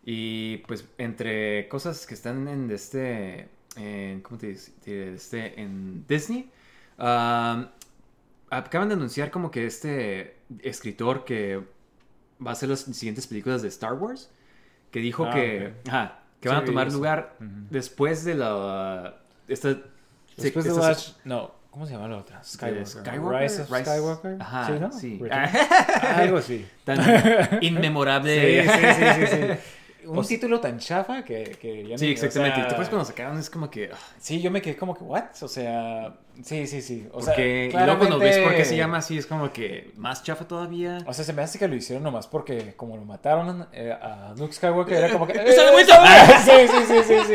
Y pues entre cosas que están en este, en, ¿cómo te dice? Este, en Disney, um, acaban de anunciar como que este escritor que va a hacer las siguientes películas de Star Wars, que dijo
Ah,
que, ajá, que
Sí,
van a tomar lugar después de la, esta,
Después de
esta-
Last... No, ¿cómo se llama la otra? Skywalker.
Skywalker,
Rise of
Rise-
Skywalker.
Ajá,
sí, ¿no?
sí.
Return. *laughs* Algo así.
tan
Sí, *laughs*
inmemorable.
sí, sí, sí, sí. *laughs* Un título tan chafa que, que ya
Sí,
ni- o
exactamente.
sea,
Y después cuando sacaron es como que... ah,
Sí, yo me quedé como que, ¿what? O sea, sí, sí, sí. O sea,
porque... Y luego cuando ves por qué se
claramente-
llama así es como que más chafa todavía.
O sea, se me hace que lo hicieron nomás porque como lo mataron eh, a Luke Skywalker era como que...
¡Está de vuelta!
sí, sí, sí, sí, sí.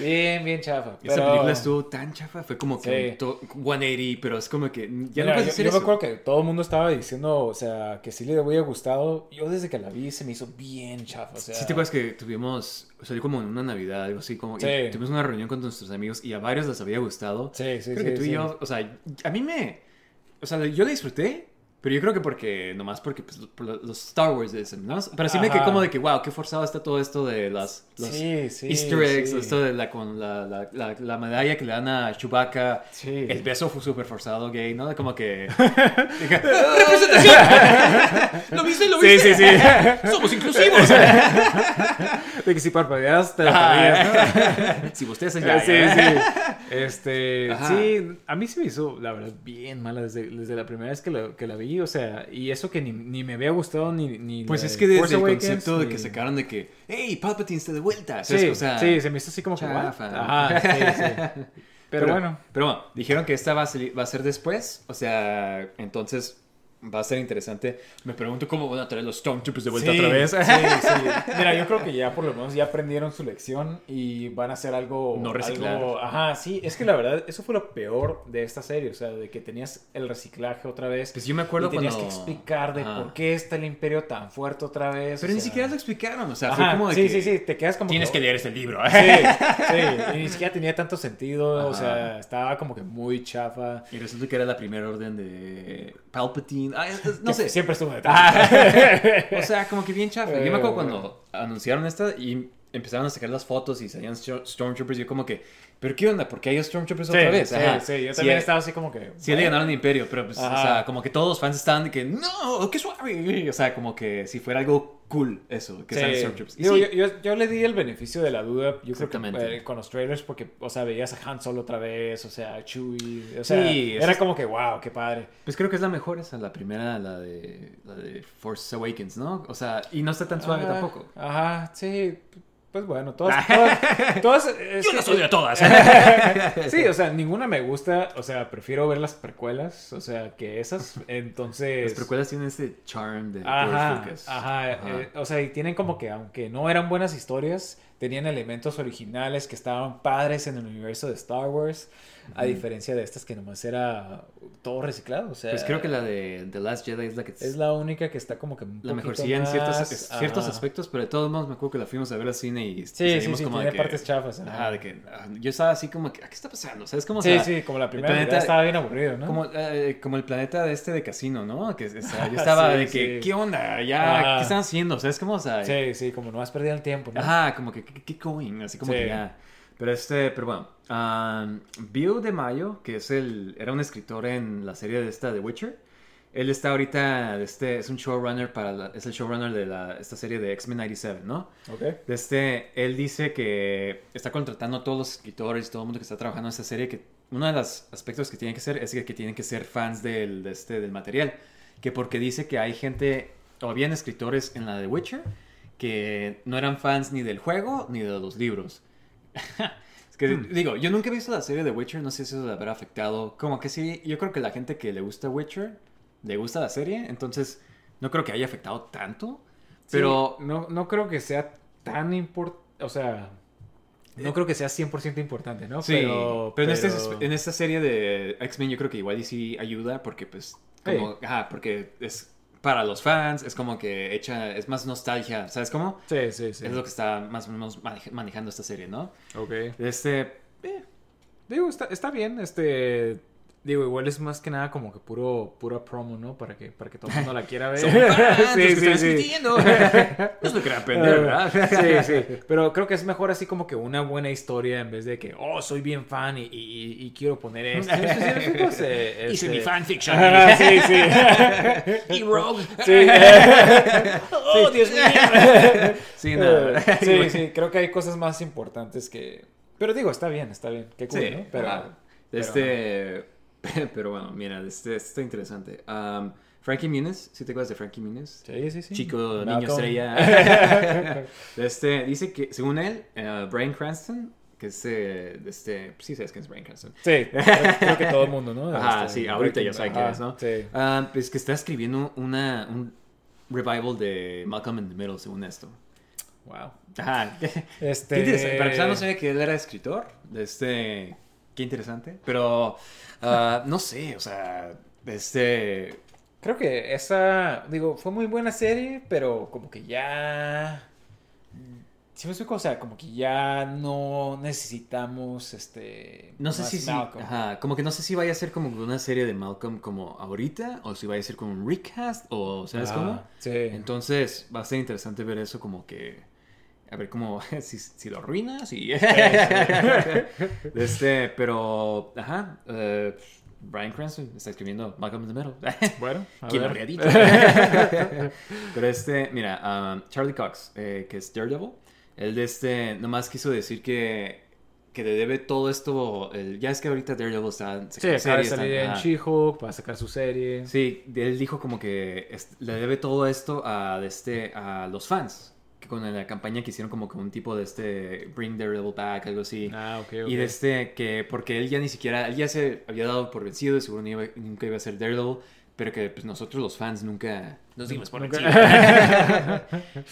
Bien, bien chafa.
Esa película estuvo tan chafa, fue como que
Sí.
to- 180, pero es como que ya
Mira,
no puedes
yo,
hacer
yo me
eso.
acuerdo que todo el mundo estaba diciendo, o sea, que sí le había gustado. Yo desde que la vi se me hizo bien chafa, o sea...
Sí, te acuerdas que tuvimos, salió como en una Navidad, algo así, como y tuvimos una reunión con nuestros amigos y a varios les había gustado.
Sí, sí,
Creo
sí,
que tú
sí.
y yo, o sea, a mí me, o sea, yo la disfruté, Pero yo creo que porque, nomás porque pues, por lo- los Star Wars dicen, ¿no? Pero sí me quedé como de que, wow, qué forzado está todo esto de las, los
Sí, sí,
Easter eggs,
sí.
esto de la, con la, la, la, la medalla que le dan a Chewbacca.
Sí.
El beso fue súper forzado, gay, ¿no? Como que... *laughs*
¿Lo viste? ¿Lo viste? Sí, sí, sí.
¡Somos inclusivos!
De que si parpadeas te la
Ah,
perdías, ¿no?
si ustedes ya,
sí,
ya.
sí. Este,
Ajá.
sí, a mí se me hizo, la verdad, bien mala desde, desde la primera vez que la, que la vi, o sea, y eso que ni, ni me había gustado ni, ni
Pues es que desde el concepto de que sacaron de que, hey, Palpatine está de vuelta.
Sí.
O sea,
sí, se me hizo así como que? Ajá, sí, sí. *laughs* Pero, bueno.
Pero bueno, dijeron que esta va a, salir- va a ser después. O sea, entonces va a ser interesante. Me pregunto cómo van a traer los Stormtroopers de vuelta
Sí,
otra vez.
Sí, *laughs* sí. Mira, yo creo que ya por lo menos ya aprendieron su lección y van a hacer algo.
No reciclar.
algo- Ajá, sí. Es que la verdad, eso fue lo peor de esta serie. O sea, de que tenías el reciclaje otra vez.
Pues yo me acuerdo
y tenías
cuando-
que explicar de
Ajá.
por qué está el imperio tan fuerte otra vez.
Pero
o
ni siquiera lo explicaron. O sea,
Ajá,
fue como de
sí,
que
sí, sí. Te quedas como.
tienes que leer este libro.
Sí, *laughs* sí. Y ni siquiera tenía tanto sentido. O sea, estaba como que muy chafa.
Y resulta que era la primera orden de Palpatine. Ah, es- es- no
Que
sé.
Siempre estuvo detrás. *laughs*
O sea, como que bien chafa. Yo me
Eh,
acuerdo cuando anunciaron esta y empezaron a sacar las fotos y salían Stor- Stormtroopers. Yo como que, ¿pero qué onda? ¿Por qué hay Stormtroopers
Sí,
otra vez?
sí,
Ajá.
sí, yo
Sí,
también
eh,
estaba así como que.
Sí le ganaron el imperio, pero pues, o sea, como que todos los fans estaban de que, no, qué suave. O sea, como que si fuera algo cool eso, que
Sí.
sean Stormtroopers.
Digo,
sí,
yo, yo- yo le di el beneficio de la duda, yo creo que eh, con los trailers, porque, o sea, veías a Han Solo otra vez, o sea, a Chewie, o sea,
Sí,
era
es-
como que, wow, qué padre.
pues creo que es la mejor esa, la primera, la de, la de Force Awakens, ¿no? O sea, y no está tan suave
Ah,
tampoco.
Ajá, sí, pues bueno, todas, todas, *laughs* todas es
Yo
que-
no soy de todas. *laughs*
Sí, o sea, ninguna me gusta, o sea, prefiero ver las precuelas, o sea, que esas, entonces...
Las precuelas tienen ese charm de George
Ajá,
Lucas.
ajá, eh, o sea, y tienen como que, aunque no eran buenas historias, tenían elementos originales que estaban padres en el universo de Star Wars, a diferencia de estas que nomás era todo reciclado, o sea...
Pues creo que la de The Last Jedi es la que
Es la única que está como que un
la mejorcilla en ciertos, es- ciertos aspectos, pero de todos modos me acuerdo que la fuimos a ver al cine y
Sí, sí, sí,
como
tiene
de que...
partes chafas. ajá.
De que ah, yo estaba así como que, "Ah, ¿qué está pasando? ¿Sabes cómo? O
Sí,
sea,
sí, como la primera
planeta-
estaba bien aburrido, ¿no?
Como, eh, como el planeta de este de casino, ¿no? Que o sea, yo *laughs* estaba
Sí,
de que,
sí.
¿qué onda? Ya,
Ajá.
¿qué están haciendo? ¿Sabes cómo? O sea,
Sí, sí, como no has perdido el tiempo, ¿no?
Ajá, como que, ¿qué, qué going? Así como
Sí.
que ya. Pero este, pero bueno. um, Bill de Mayo, que es el, era un escritor en la serie de esta de Witcher. Él está ahorita, este, es un showrunner para, la- es el showrunner de la, esta serie de X-Men 97, ¿no?
Ok.
Este, él dice que está contratando a todos los escritores y todo el mundo que está trabajando en esta serie que uno de los aspectos que tienen que ser es que, que tienen que ser fans del, de este, del material. Que porque dice que hay gente, o habían escritores en la de Witcher que no eran fans ni del juego ni de los libros. *laughs* es que, digo, yo nunca he visto la serie de Witcher, no sé si eso le habrá afectado. Como que sí, yo creo que la gente que le gusta Witcher, le gusta la serie, entonces no creo que haya afectado tanto. Pero
Sí, no, no creo que sea tan importante, o sea, no creo que sea 100% importante, ¿no?
Sí, pero, en, este- en esta serie de X-Men yo creo que igual y sí ayuda porque pues como, ajá, porque es para los fans, es como que echa, es más nostalgia, ¿sabes cómo?
Sí, sí, sí.
Es lo que está más o menos maneja- manejando esta serie, ¿no?
Ok.
Este,
Digo, está, está bien, este... Digo, igual es más que nada como que puro, pura promo, ¿no? Para que, para que todo el mundo la quiera ver. *laughs*
que
sí, sí, sí.
discutiendo. *laughs* no es lo que aprender, ¿verdad?
Sí, sí. Pero creo que es mejor así como que una buena historia en vez de que, oh, soy bien fan y, y- y quiero poner esto. Pues, eh,
Hice
este-
mi fanfiction.
Sí, sí.
y Rogue.
Sí. *laughs* oh, Dios mío.
Sí, no.
sí, sí, creo que hay cosas más importantes que... Pero digo, está bien, está bien. Qué cool, ¿no? Pero...
Este, pero *laughs* bueno, mira, este, este está interesante. Um, Frankie Muniz, ¿sí te acuerdas de Frankie Muniz?
Sí, sí, sí.
Chico,
Malcolm.
niño estrella. *laughs* este, dice que, según él, eh, Brian Cranston, que es, eh, de este, sí sabes quién es Brian Cranston.
Sí, creo, que todo el mundo, ¿no? *laughs*
Ajá,
Este,
sí, ahorita ya saben quién es, ¿no?
Sí.
Ah, pues que está escribiendo una, un revival de Malcolm in the Middle, según esto.
Wow.
Ajá.
Este...
Para empezar, no sabía que él era escritor. De este. Qué interesante. Pero. ah, no sé, o sea. Este.
Creo que esa, digo, fue muy buena serie, pero como que ya... Sí, me explico, o sea, como que ya no necesitamos este.
No sé si sí.
Malcolm.
Ajá, como que no sé si vaya a ser como una serie de Malcolm como ahorita, o si vaya a ser como un recast, o ¿sabes
Ah,
cómo?
Sí.
Entonces va a ser interesante ver eso como que. A ver cómo. *laughs* Si, si lo arruinas y. *laughs* este, pero. Ajá. eh, Brian Cranston está escribiendo Malcolm in the Middle. *laughs*
bueno, a
¿Quién habría dicho? Pero este, mira, um, Charlie Cox, eh, que es Daredevil, él de este, nomás quiso decir que, que le debe todo esto, el- ya es que ahorita Daredevil está...
Sí, acaba de salir en. She-Hulk para sacar su serie.
Sí, él dijo como que est- le debe todo esto a, este, a los fans, que con la campaña que hicieron como que un tipo de este, Bring Daredevil Back, algo así.
Ah, ok, ok.
Y de este, que porque él ya ni siquiera, él ya se había dado por vencido, de seguro iba- nunca iba a ser Daredevil, pero que pues, nosotros los fans nunca nos dimos por vencido.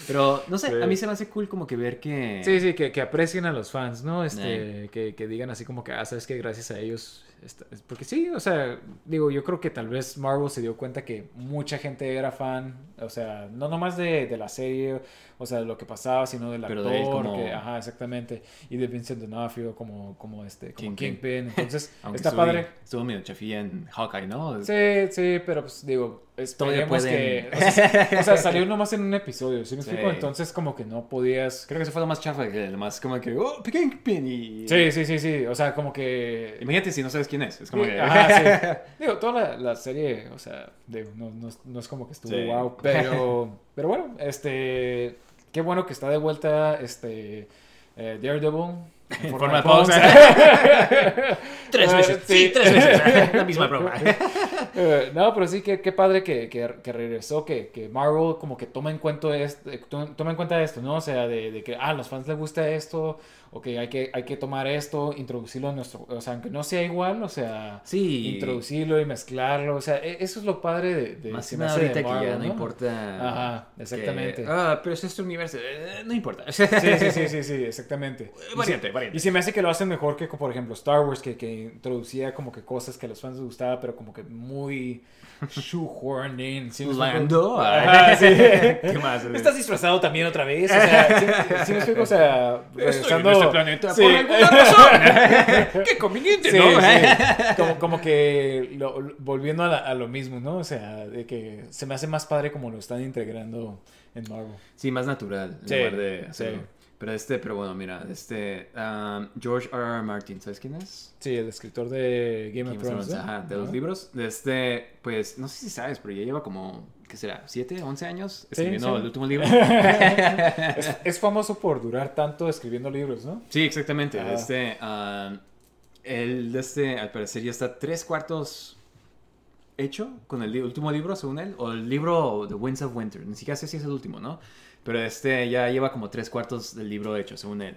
pero no sé, a mí se me hace cool como que ver que...
Sí, sí, que, que aprecien a los fans, ¿no? Este, que, que digan así como que, ah, sabes que gracias a ellos. Esta- es- Porque sí, o sea, digo, yo creo que tal vez Marvel se dio cuenta que mucha gente era fan, o sea, no nomás de, de la serie, o sea, de lo que pasaba, sino del
Pero
actor,
de él como-
que, ajá, exactamente, y de Vincent D'Onofrio como, como este, como
Kingpin.
Kingpin, entonces, *laughs* está padre.
Estuvo medio chafilla en Hawkeye, ¿no?
Sí, sí, pero pues digo, esperemos
pueden-
que... O sea, o sea, salió *laughs* nomás en un episodio, ¿sí me
Sí.
explico? Entonces como que no podías...
Creo que eso fue lo más chafa, que más como que, oh, Kingpin y...
Sí, sí, sí, sí, o sea, como que...
Imagínate si no sabes quién es, es como
Sí,
que...
ajá, sí. *laughs* Digo, toda la, la serie, o sea, digo, no, no, es- no es como que estuvo wow, *laughs* pero, pero bueno, este, qué bueno que está de vuelta, este, eh, Daredevil. En
forma de. Tres veces, sí,
sí.
tres veces. La misma broma.
Eh, no, pero sí, que qué padre que, que, que regresó, que, que Marvel como que toma en cuenta esto, eh, to- toma en cuenta esto, ¿no? O sea, de, de que, ah, a los fans les gusta esto, o que hay que, hay que tomar esto, introducirlo en nuestro, o sea, aunque no sea igual, o sea,
Sí.
introducirlo y mezclarlo, o sea, e- eso es lo padre de, de
Más que nada ahorita que ya
Marvel,
no importa...
Ajá, exactamente.
ah, pero es este universo. eh, no importa.
Sí, sí, sí, sí, sí, exactamente. *laughs* Y
Variante,
se-
variante.
Y se me hace que lo hacen mejor que, por ejemplo, Star Wars, que, que introducía como que cosas que a los fans les gustaba, pero como que muy shoehorned in. ¿sí me explico?
Lando.
Ajá, sí. *laughs*
¿Qué más?
¿Estás disfrazado también otra vez? O sea, sí, sí me explico, o sea, regresando...
este planeta
Sí.
por alguna razón. *laughs* Qué conveniente,
Sí,
¿no?
sí. Como, como que lo- lo- volviendo a, la- a lo mismo, ¿no? O sea, de que se me hace más padre como lo están integrando en Marvel.
Sí, más natural en
Sí,
lugar de
sí.
hacerlo. Pero este, pero bueno, mira, este um, George R. R. Martin, ¿sabes quién es?
Sí, el escritor de Game,
Game
of Thrones. ¿no?
ajá, de los libros. De este, pues, no sé si sabes, pero ya lleva como, ¿qué será? ¿7, 11 años escribiendo
sí.
el último libro? *laughs*
Es, es famoso por durar tanto escribiendo libros, ¿no?
sí, exactamente. De este, um, él, de este, al parecer ya está tres cuartos hecho con el li- último libro, según él, o el libro The Winds of Winter. Ni siquiera sé si es el último, ¿no? Pero este ya lleva como tres cuartos del libro hecho, según él.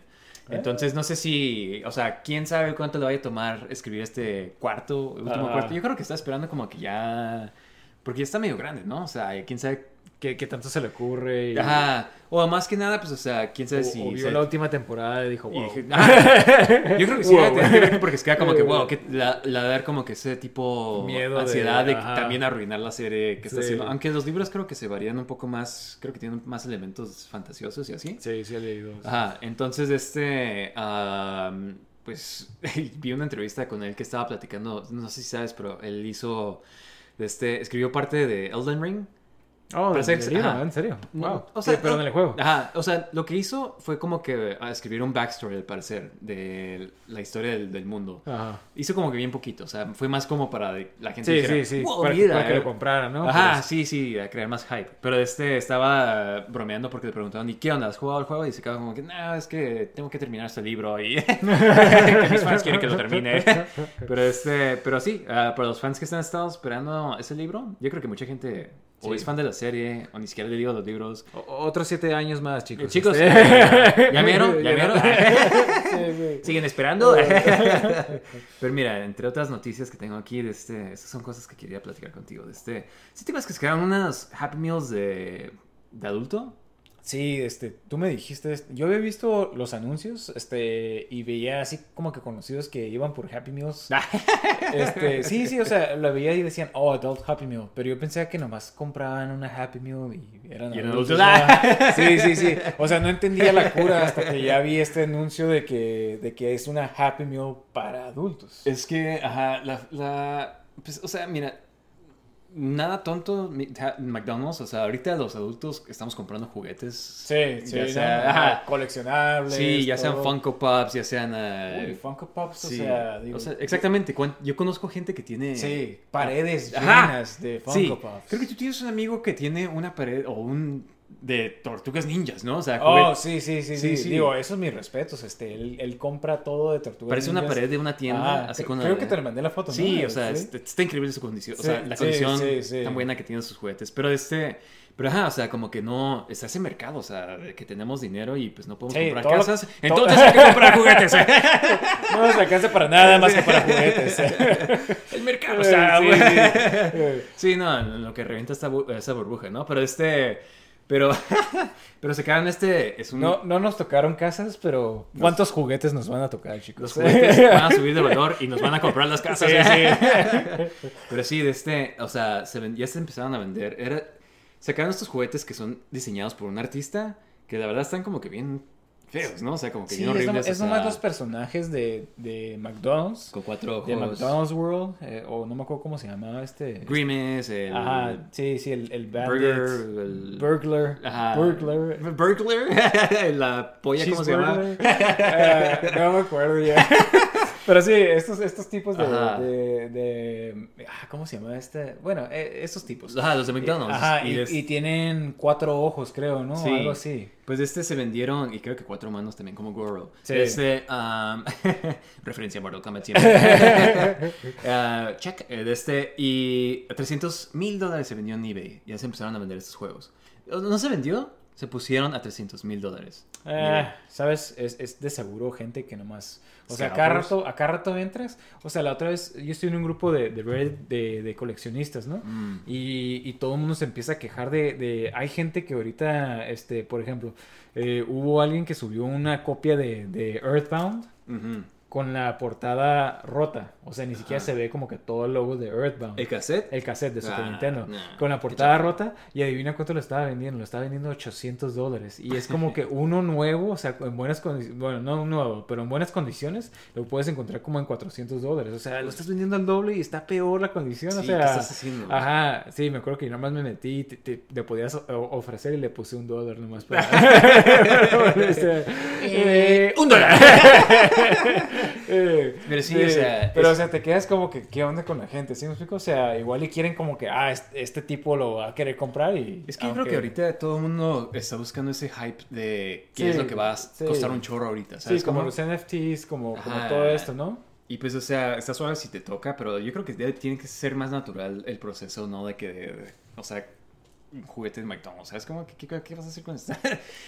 Entonces no sé si, o sea, quién sabe cuánto le vaya a tomar escribir este cuarto, último cuarto. Yo creo que está esperando como que ya, porque ya está medio grande, ¿no? O sea, quién sabe.
¿Qué, qué tanto se le ocurre? Y,
Ajá. O más que nada, pues, o sea, quién
o,
sabe si.
o vio la última temporada y dijo,
y
wow.
dije, *laughs* "Ah". Yo creo que sí,
Wow.
que porque se queda como que, *laughs* wow, que la, la dar como que ese tipo
Miedo
ansiedad de, también arruinar la serie que está
Sí.
haciendo. Aunque los libros creo que se varían un poco más, creo que tienen más elementos fantasiosos y así.
Sí, sí he leído.
Ajá, entonces este, pues *laughs* vi una entrevista con él que estaba platicando, no sé si sabes, pero él hizo, este, escribió parte de Elden Ring.
Oh,
Pero
¿en
sex-
serio?
ajá.
¿En serio?
No,
wow.
o sea,
Sí, pero en el juego.
Ajá, o sea, lo que hizo fue como que a escribir un backstory, al parecer, de la historia del, del mundo.
Ajá.
Hizo como que bien poquito, o sea, fue más como para la gente
Sí,
dijera,
sí, sí.
"Wow,
para,
mira,
para que
eh".
lo comprara, ¿no?
Ajá,
Pues,
sí, sí, a crear más hype. Pero este estaba bromeando porque le preguntaban, ¿y qué onda? ¿Has jugado el juego? Y se quedaba como que, no, es que tengo que terminar este libro y *laughs* que mis fans quieren que lo termine. *laughs* Pero este, pero sí, ah, para los fans que están estado esperando ese libro, yo creo que mucha gente o
Sí.
es fan de la serie o ni siquiera le digo los libros.
o- Otros siete años más, chicos.
Eh, chicos, *laughs* ¿ya vieron? ¿Ya vieron?
Sí. *laughs*
¿Siguen esperando? *laughs* Pero mira, entre otras noticias que tengo aquí, de este, estas son cosas que quería platicar contigo. De este, ¿Sí te acuerdas que se crearon unas Happy Meals de, de adulto?
Sí, este, tú me dijiste, yo había visto los anuncios, este, y veía así como que conocidos que iban por Happy Meals. *laughs* Este, sí, sí, o sea, lo veía y decían, oh, Adult Happy Meal, pero yo pensaba que nomás compraban una Happy Meal y eran
Y
adultos.
adultos.
¿no? *laughs* Sí, sí, sí. *laughs* O sea, no entendía la cura hasta que ya vi este anuncio de que, de que es una Happy Meal para adultos.
Es que, ajá, la, la- pues, o sea, mira, nada tonto, McDonald's, o sea, ahorita los adultos estamos comprando juguetes.
Sí, sí,
ya
¿no?
sea,
ajá. coleccionables.
Sí, ya sean. Funko Pops, ya sean... eh,
Uy, Funko Pops, o
sí,
sea, digo,
o sea, exactamente, yo conozco gente que tiene...
Sí, paredes
Ajá.
llenas de Funko
Sí,
Pops.
creo que tú tienes un amigo que tiene una pared o un... de tortugas ninjas, ¿no? O sea,
Oh, sí, sí, sí,
Sí.
Digo, esos mis respetos. Este, él, compra todo de tortugas.
parece una pared de una tienda,
Ah,
así
cre-
con
creo que te le mandé la foto, ¿no?
Sí, o sea, este- está increíble su condición. O sea, la condición tan buena que tienen sus juguetes. Pero este. Pero ajá, o sea, como que no. Está ese mercado, o sea, que tenemos dinero y pues no podemos comprar casas. Entonces hay que comprar juguetes. *laughs*
No nos alcanza para nada más que para juguetes. *laughs*
El mercado
Sí,
güey.
sí.
Sí, no, lo que revienta esa burbuja, ¿no? Pero este. Pero. *laughs* pero se quedan este. Es un.
No, no nos tocaron casas, pero ¿cuántos juguetes nos van a tocar, chicos?
Los juguetes *laughs* van a subir de valor y nos van a comprar las casas.
Sí, *laughs*
Pero sí, de este, o sea, se ven- ya se empezaron a vender. Era, sacaron estos juguetes que son diseñados por un artista que la verdad están como que bien feos, ¿no? O sea, como que
Sí,
bien
es,
horribles.
es
o sea,
nomás los personajes de, de McDonald's.
con cuatro
De
ojos.
McDonald's World. eh, o no me acuerdo cómo se llamaba este.
Grimace, el
Ajá, sí, sí, el, el bandit.
Burger, el...
Burglar.
Ajá.
Burglar.
Burglar. *laughs* la polla, ¿cómo se llama?
Cheeseburger. *laughs* Eh, no me acuerdo ya. *laughs* Pero sí, estos, estos tipos de, de, de- ah, ¿Cómo se llama este? Bueno, eh, estos tipos.
Ajá, los de McDonald's.
Ajá, y, tienen cuatro ojos, creo, ¿no?
Sí.
Algo así.
Pues este se vendieron, y creo que cuatro manos también, como Goro.
Sí.
Este, um, *laughs* referencia a Mortal Kombat siempre. *laughs* *laughs* Ah, check. eh, De este, y a 300 mil dólares se vendió en eBay. Ya se empezaron a vender estos juegos. ¿No se vendió? Se pusieron a 300 mil dólares.
Eh, ¿Sabes? Es, es de seguro gente que nomás... O sea, a cada,
Scalpers.
rato, a cada rato entras. O sea, la otra vez yo estoy en un grupo de, de Reddit de, de coleccionistas, ¿no?
Mm.
Y, y todo el mundo se empieza a quejar de, de- Hay gente que ahorita, este, por ejemplo, eh, hubo alguien que subió una copia de, de Earthbound. Con la portada rota. O sea, ni siquiera se ve como que todo el logo de Earthbound.
¿El cassette?
El cassette de Super
Ah,
Nintendo.
nah,
con la portada rota. Y adivina cuánto lo estaba vendiendo. Lo estaba vendiendo 800 dólares. Y es como que *laughs* uno nuevo, o sea, en buenas condiciones. Bueno, no nuevo, pero en buenas condiciones. Lo puedes encontrar como en 400 dólares. O sea, lo estás vendiendo al doble y está peor la condición. o
Sí,
sea,
¿qué estás haciendo?
Ajá, sí, me acuerdo que yo nomás me metí y te, te- le podías o- ofrecer y le puse un dólar nomás para. *laughs* *laughs* O sea, eh,
un dólar. *laughs*
eh,
Pero sí, o sea,
Pero,
es-
o sea, te quedas como que, ¿qué onda con la gente? ¿Sí me explico? O sea, igual y quieren como que, ah, este, este tipo lo va a querer comprar y...
Es que yo creo que ahorita todo el mundo está buscando ese hype de qué
Sí,
es lo que va a
sí.
costar un chorro ahorita, ¿sabes?
Sí, como
cómo?
los NFTs, como, como todo esto, ¿no?
Y pues, o sea, está suave si te toca, pero yo creo que tiene que ser más natural el proceso, ¿no? De que, de- o sea, un juguete de McDonald's, ¿sabes? Como, ¿qué, qué, qué vas a hacer con esto?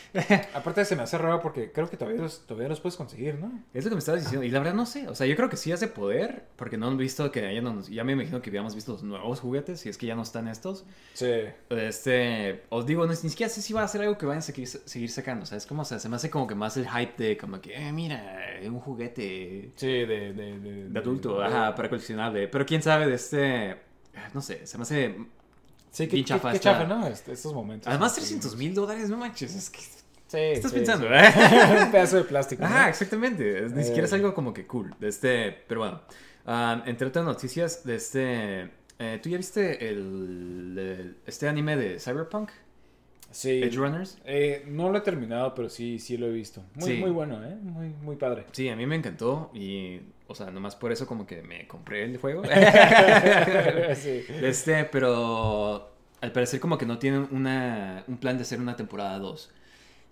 *laughs*
Aparte se me hace raro porque creo que todavía los, todavía los puedes conseguir, ¿no?
es lo que me estabas diciendo. Y la verdad no sé. O sea, yo creo que sí hace poder, porque no han visto que ya, no, ya me imagino que habíamos visto los nuevos juguetes, y es que ya no están estos.
Sí.
Este, os digo, no, ni siquiera sé si va a ser algo que vayan a seguir, seguir sacando, ¿sabes? Como, o sea, se me hace como que más el hype de como que, eh, mira, un juguete
Sí, de... De, de,
de adulto,
de-
ajá, para coleccionable. Pero quién sabe de este, no sé, se me hace...
Sí, qué,
chafa
qué chafa, ¿no? Est- estos momentos.
Además,
Sí.
300 mil dólares, no manches, es que...
Sí,
¿Qué estás
sí,
pensando,
sí.
eh? *laughs*
Un pedazo de plástico. ¿no?
Ajá, exactamente. Es- Ni siquiera es
Eh.
algo como que cool. De este, pero bueno. Um, entre otras noticias, de este... eh, ¿Tú ya viste el, el- este anime de Cyberpunk?
Sí.
Edge Runners.
Eh, no lo he terminado, pero sí, sí lo he visto. Muy,
Sí.
muy bueno, ¿eh? Muy, muy padre.
Sí, a mí me encantó y, o sea, nomás por eso como que me compré el juego. *laughs*
sí.
Este, pero al parecer como que no tienen una, un plan de hacer una temporada 2.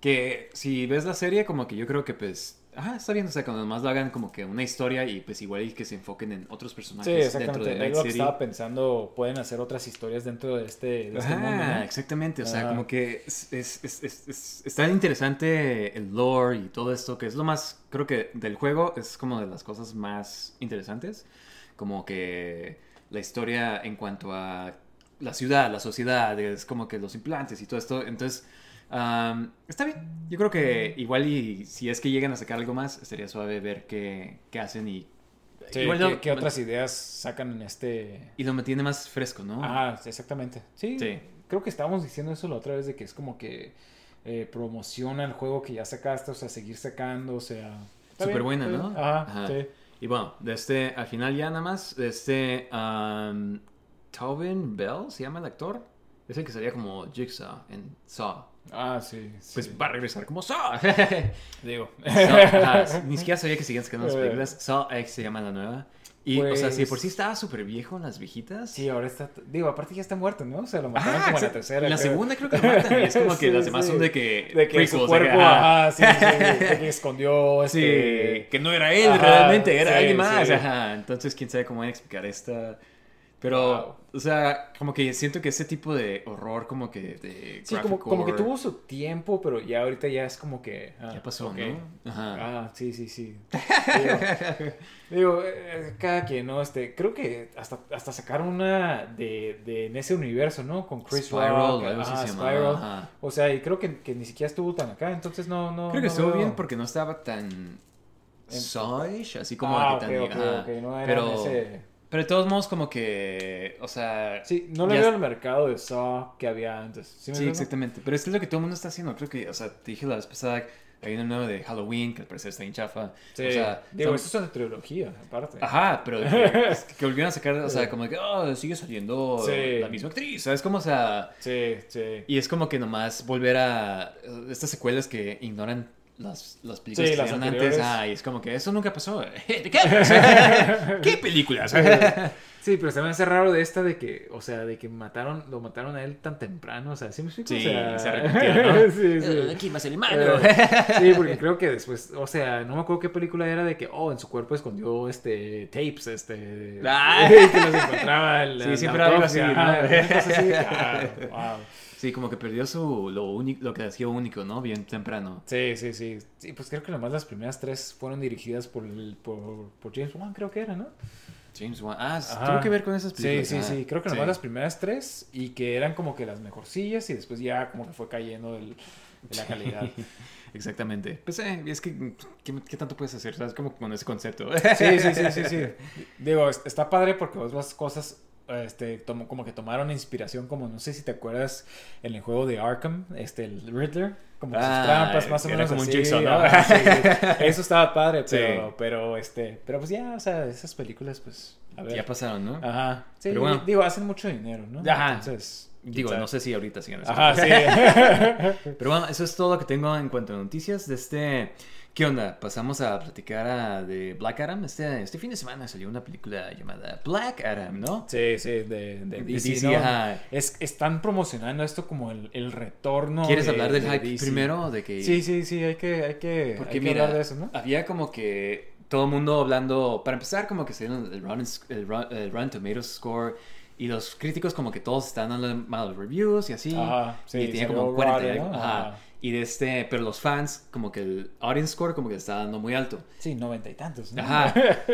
Que si ves la serie, como que yo creo que pues, ah, está bien, o sea, cuando nomás lo hagan como que una historia y pues igual y que se enfoquen en otros
Sí,
personajes dentro
exactamente.
de Night
lo que
City.
estaba pensando. Pueden hacer otras historias dentro de este, de este
Ajá,
mundo, ¿no?
exactamente, o sea,
Ajá.
como que es, es, es, es- es- está interesante el lore y todo esto, que es lo más, creo que del juego es como de las cosas más interesantes, como que la historia en cuanto a la ciudad, la sociedad, es como que los implantes y todo esto, entonces Está bien. Yo creo que igual y si es que llegan a sacar algo más, estaría suave ver qué, qué hacen y...
Sí,
igual
¿qué, otras ideas sacan en este...?
Y lo mantiene más fresco, ¿no?
Ah, exactamente. Sí,
Sí.
creo que estábamos diciendo eso la otra vez de que es como que eh, promociona el juego que ya sacaste, o sea, seguir sacando, o sea...
Súper buena, ¿no?
Ajá,
Ajá.
sí.
Y bueno, de este, al final ya nada más, de este, um, Tobin Bell, ¿se llama el actor? Es el que salía como Jigsaw en Saw.
Ah, sí.
Pues
sí.
va a regresar como Saw. *laughs*
Digo.
Ajá, ni siquiera sabía que seguían sacando las
Eh.
películas. Saw X se llama la nueva. Y, o sea, si de por
Pues-
sí estaba súper viejo, las viejitas.
Sí, ahora está... Digo, aparte ya está muerto, ¿no? O sea, lo mataron
Ah,
como en la tercera.
En la
creo.
segunda creo que lo matan. Y es como que *laughs*
Sí,
las demás
sí.
son de que.
De que su cuerpo,
ajá.
ajá, sí, sí, de que *laughs* escondió,
Sí,
este...
que no era él
Ajá,
realmente, era
sí,
alguien más.
sí.
Ajá, entonces quién sabe cómo van a explicar esta. Pero,
Wow.
o sea, como que siento que ese tipo de horror, como que de.
Sí, como, como que tuvo su tiempo, pero ya ahorita ya es como que... ah,
Ya pasó. ¿no? Ajá.
Ah, sí, sí, sí. Digo, *laughs* digo, eh, cada quien, ¿no? Este, creo que hasta, hasta sacaron una de, de en ese universo, ¿no? Con Chris
Spiral,
Rock. ajá,
se
Spiral.
ajá.
O sea, y creo que, que ni siquiera estuvo tan acá, entonces no, no.
Creo que
no
estuvo
veo-
bien porque no estaba tan. Sawish, así como
ah,
que
ok,
tan.
ok,
ajá.
ok, no era
pero,
ese...
pero de todos modos, como que. O sea.
Sí, no le
ya
veo el mercado de Saw que había antes. ¿Sí,
exactamente. Pero es que es lo que todo el mundo está haciendo. Creo que, o sea, te dije la vez pasada, hay una nueva de Halloween que al parecer está en chafa.
Sí,
O sea,
digo,
son-
eso es una trilogía, aparte.
Ajá, pero que, *laughs* es que volvieron a sacar, o sea, como que, oh, sigue saliendo
Sí.
la misma actriz, ¿sabes? Como, o sea,
Sí, sí.
y es como que nomás volver a estas secuelas que ignoran las, las películas
Sí,
que
las
antes,
anteriores.
ah, y es como que eso nunca pasó. *laughs* *laughs* ¿De qué? *laughs* ¿Qué películas?
Sí, pero se me hace raro de esta de que, o sea, de que mataron, lo mataron a él tan temprano, o sea, ¿sí me explico?
Sí,
o sea,
se arrepintieron, ¿no?
sí, sí.
Eh, ¿Quién va a ser el malo?
Eh, sí, porque creo que después, o sea, no me acuerdo qué película era de que, oh, en su cuerpo escondió, este, tapes, este,
Ah.
que los encontraba el,
Sí, siempre algo así, ¿no?
cosa así, ah, wow.
Sí, como que perdió su, lo, único, lo que hacía único, ¿no? Bien temprano.
Sí, sí, sí. Sí, pues creo que nomás las primeras tres fueron dirigidas por, el- por, por James Wan, creo que era, ¿no?
James Wan. Ah,
Ajá.
tuvo que ver con esas
Sí,
películas.
sí,
ah,
sí. Creo que nomás
sí.
las primeras tres y que eran como que las mejorcillas y después ya como que fue cayendo el- de la calidad. *laughs*
Exactamente. Pues eh, es que, ¿qué, qué tanto puedes hacer? ¿Sabes? Como con ese concepto.
Sí, sí, sí, sí, sí. *laughs* Digo, es- está padre porque otras cosas este, tomo- como que tomaron inspiración, como no sé si te acuerdas en el juego de Arkham, este, el Riddler, como sus
Ah,
trampas más o menos
como un Jigsaw, ¿no?
ah, *laughs* sí. Eso estaba padre,
Sí.
pero, pero, este, pero pues ya, o sea, esas películas, pues, a ver.
Ya pasaron, ¿no?
Ajá. Sí,
Pero bueno.
digo, hacen mucho dinero, ¿no?
Ajá.
Entonces,
Digo, no sé si ahorita siguen
Ajá, sí. *laughs*
Pero bueno, eso es todo lo que tengo en cuanto a noticias de este... ¿Qué onda? Pasamos a platicar a- de Black Adam. Este, este fin de semana salió una película llamada Black Adam, ¿no?
Sí, sí, de, de DC,
DC.
Es, están promocionando esto como el, el retorno.
¿Quieres
de-
hablar del
de
hype
DC.
primero? De que...
Sí, sí, sí, hay que, hay que,
Porque
hay que
mira,
hablar de eso, ¿no?
había como que todo el mundo hablando, para empezar como que se dieron el Rotten, el, Ro- el Rotten Tomatoes score y los críticos como que todos están dando malos reviews y así.
Ajá, sí,
y tenía como 40 y
Rotten,
algo,
¿no?
ajá.
Ajá.
Y de este, pero los fans como que el audience score como que está dando muy alto.
Sí, noventa y tantos, ¿no?
Ajá. *laughs*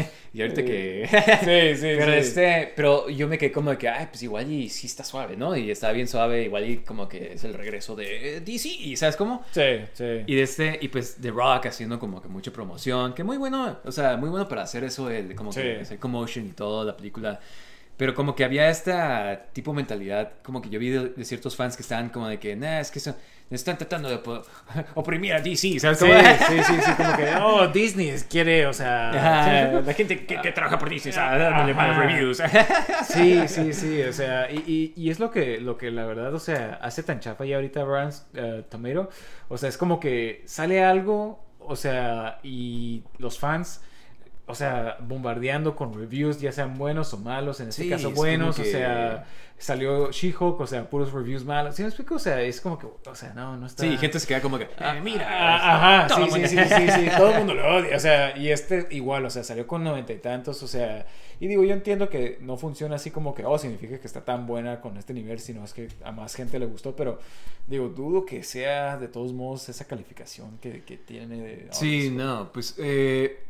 *laughs* y ahorita que
Sí, sí, *laughs*
pero
sí.
este, pero yo me quedé como de que, ay, pues igual y sí está suave, ¿no? Y está bien suave, igual y como que es el regreso de DC, ¿sabes cómo?
Sí, sí.
Y de este, y pues The Rock haciendo como que mucha promoción, que muy bueno, o sea, muy bueno para hacer eso, el, como
Sí.
que hacer commotion y todo, la película. Pero como que había esta tipo de mentalidad, como que yo vi de, de ciertos fans que estaban como de que, nah, es que eso, están tratando de op- *laughs* oprimir a DC, ¿sabes?
Sí, *laughs* sí, sí, sí, como que, oh, Disney quiere, o sea...
Ajá, *laughs* la gente que, que trabaja por ¿sabes? dándole malos reviews.
Sí, sí, sí, o sea, y, y, y es lo que, lo que la verdad, o sea, hace tan chafa ya ahorita Rotten eh, Tomato, o sea, es como que sale algo, o sea, y los fans, o sea, bombardeando con reviews, ya sean buenos o malos, en este
Sí,
caso
es
buenos, o sea, salió She-Hulk, o sea, puros reviews malos, ¿sí me explico? O sea, es como que, o sea, no, no está...
Sí, gente se queda como que, ah, mira.
Ah, Ajá, sí, sí, sí, sí, *laughs* sí, todo el mundo lo odia, o sea, y este igual, o sea, salió con noventa y tantos, o sea, y digo, yo entiendo que no funciona así como que, oh, significa que está tan buena con este nivel, sino es que a más gente le gustó, pero digo, dudo que sea de todos modos esa calificación que, que tiene de...
Sí, no, pues, eh,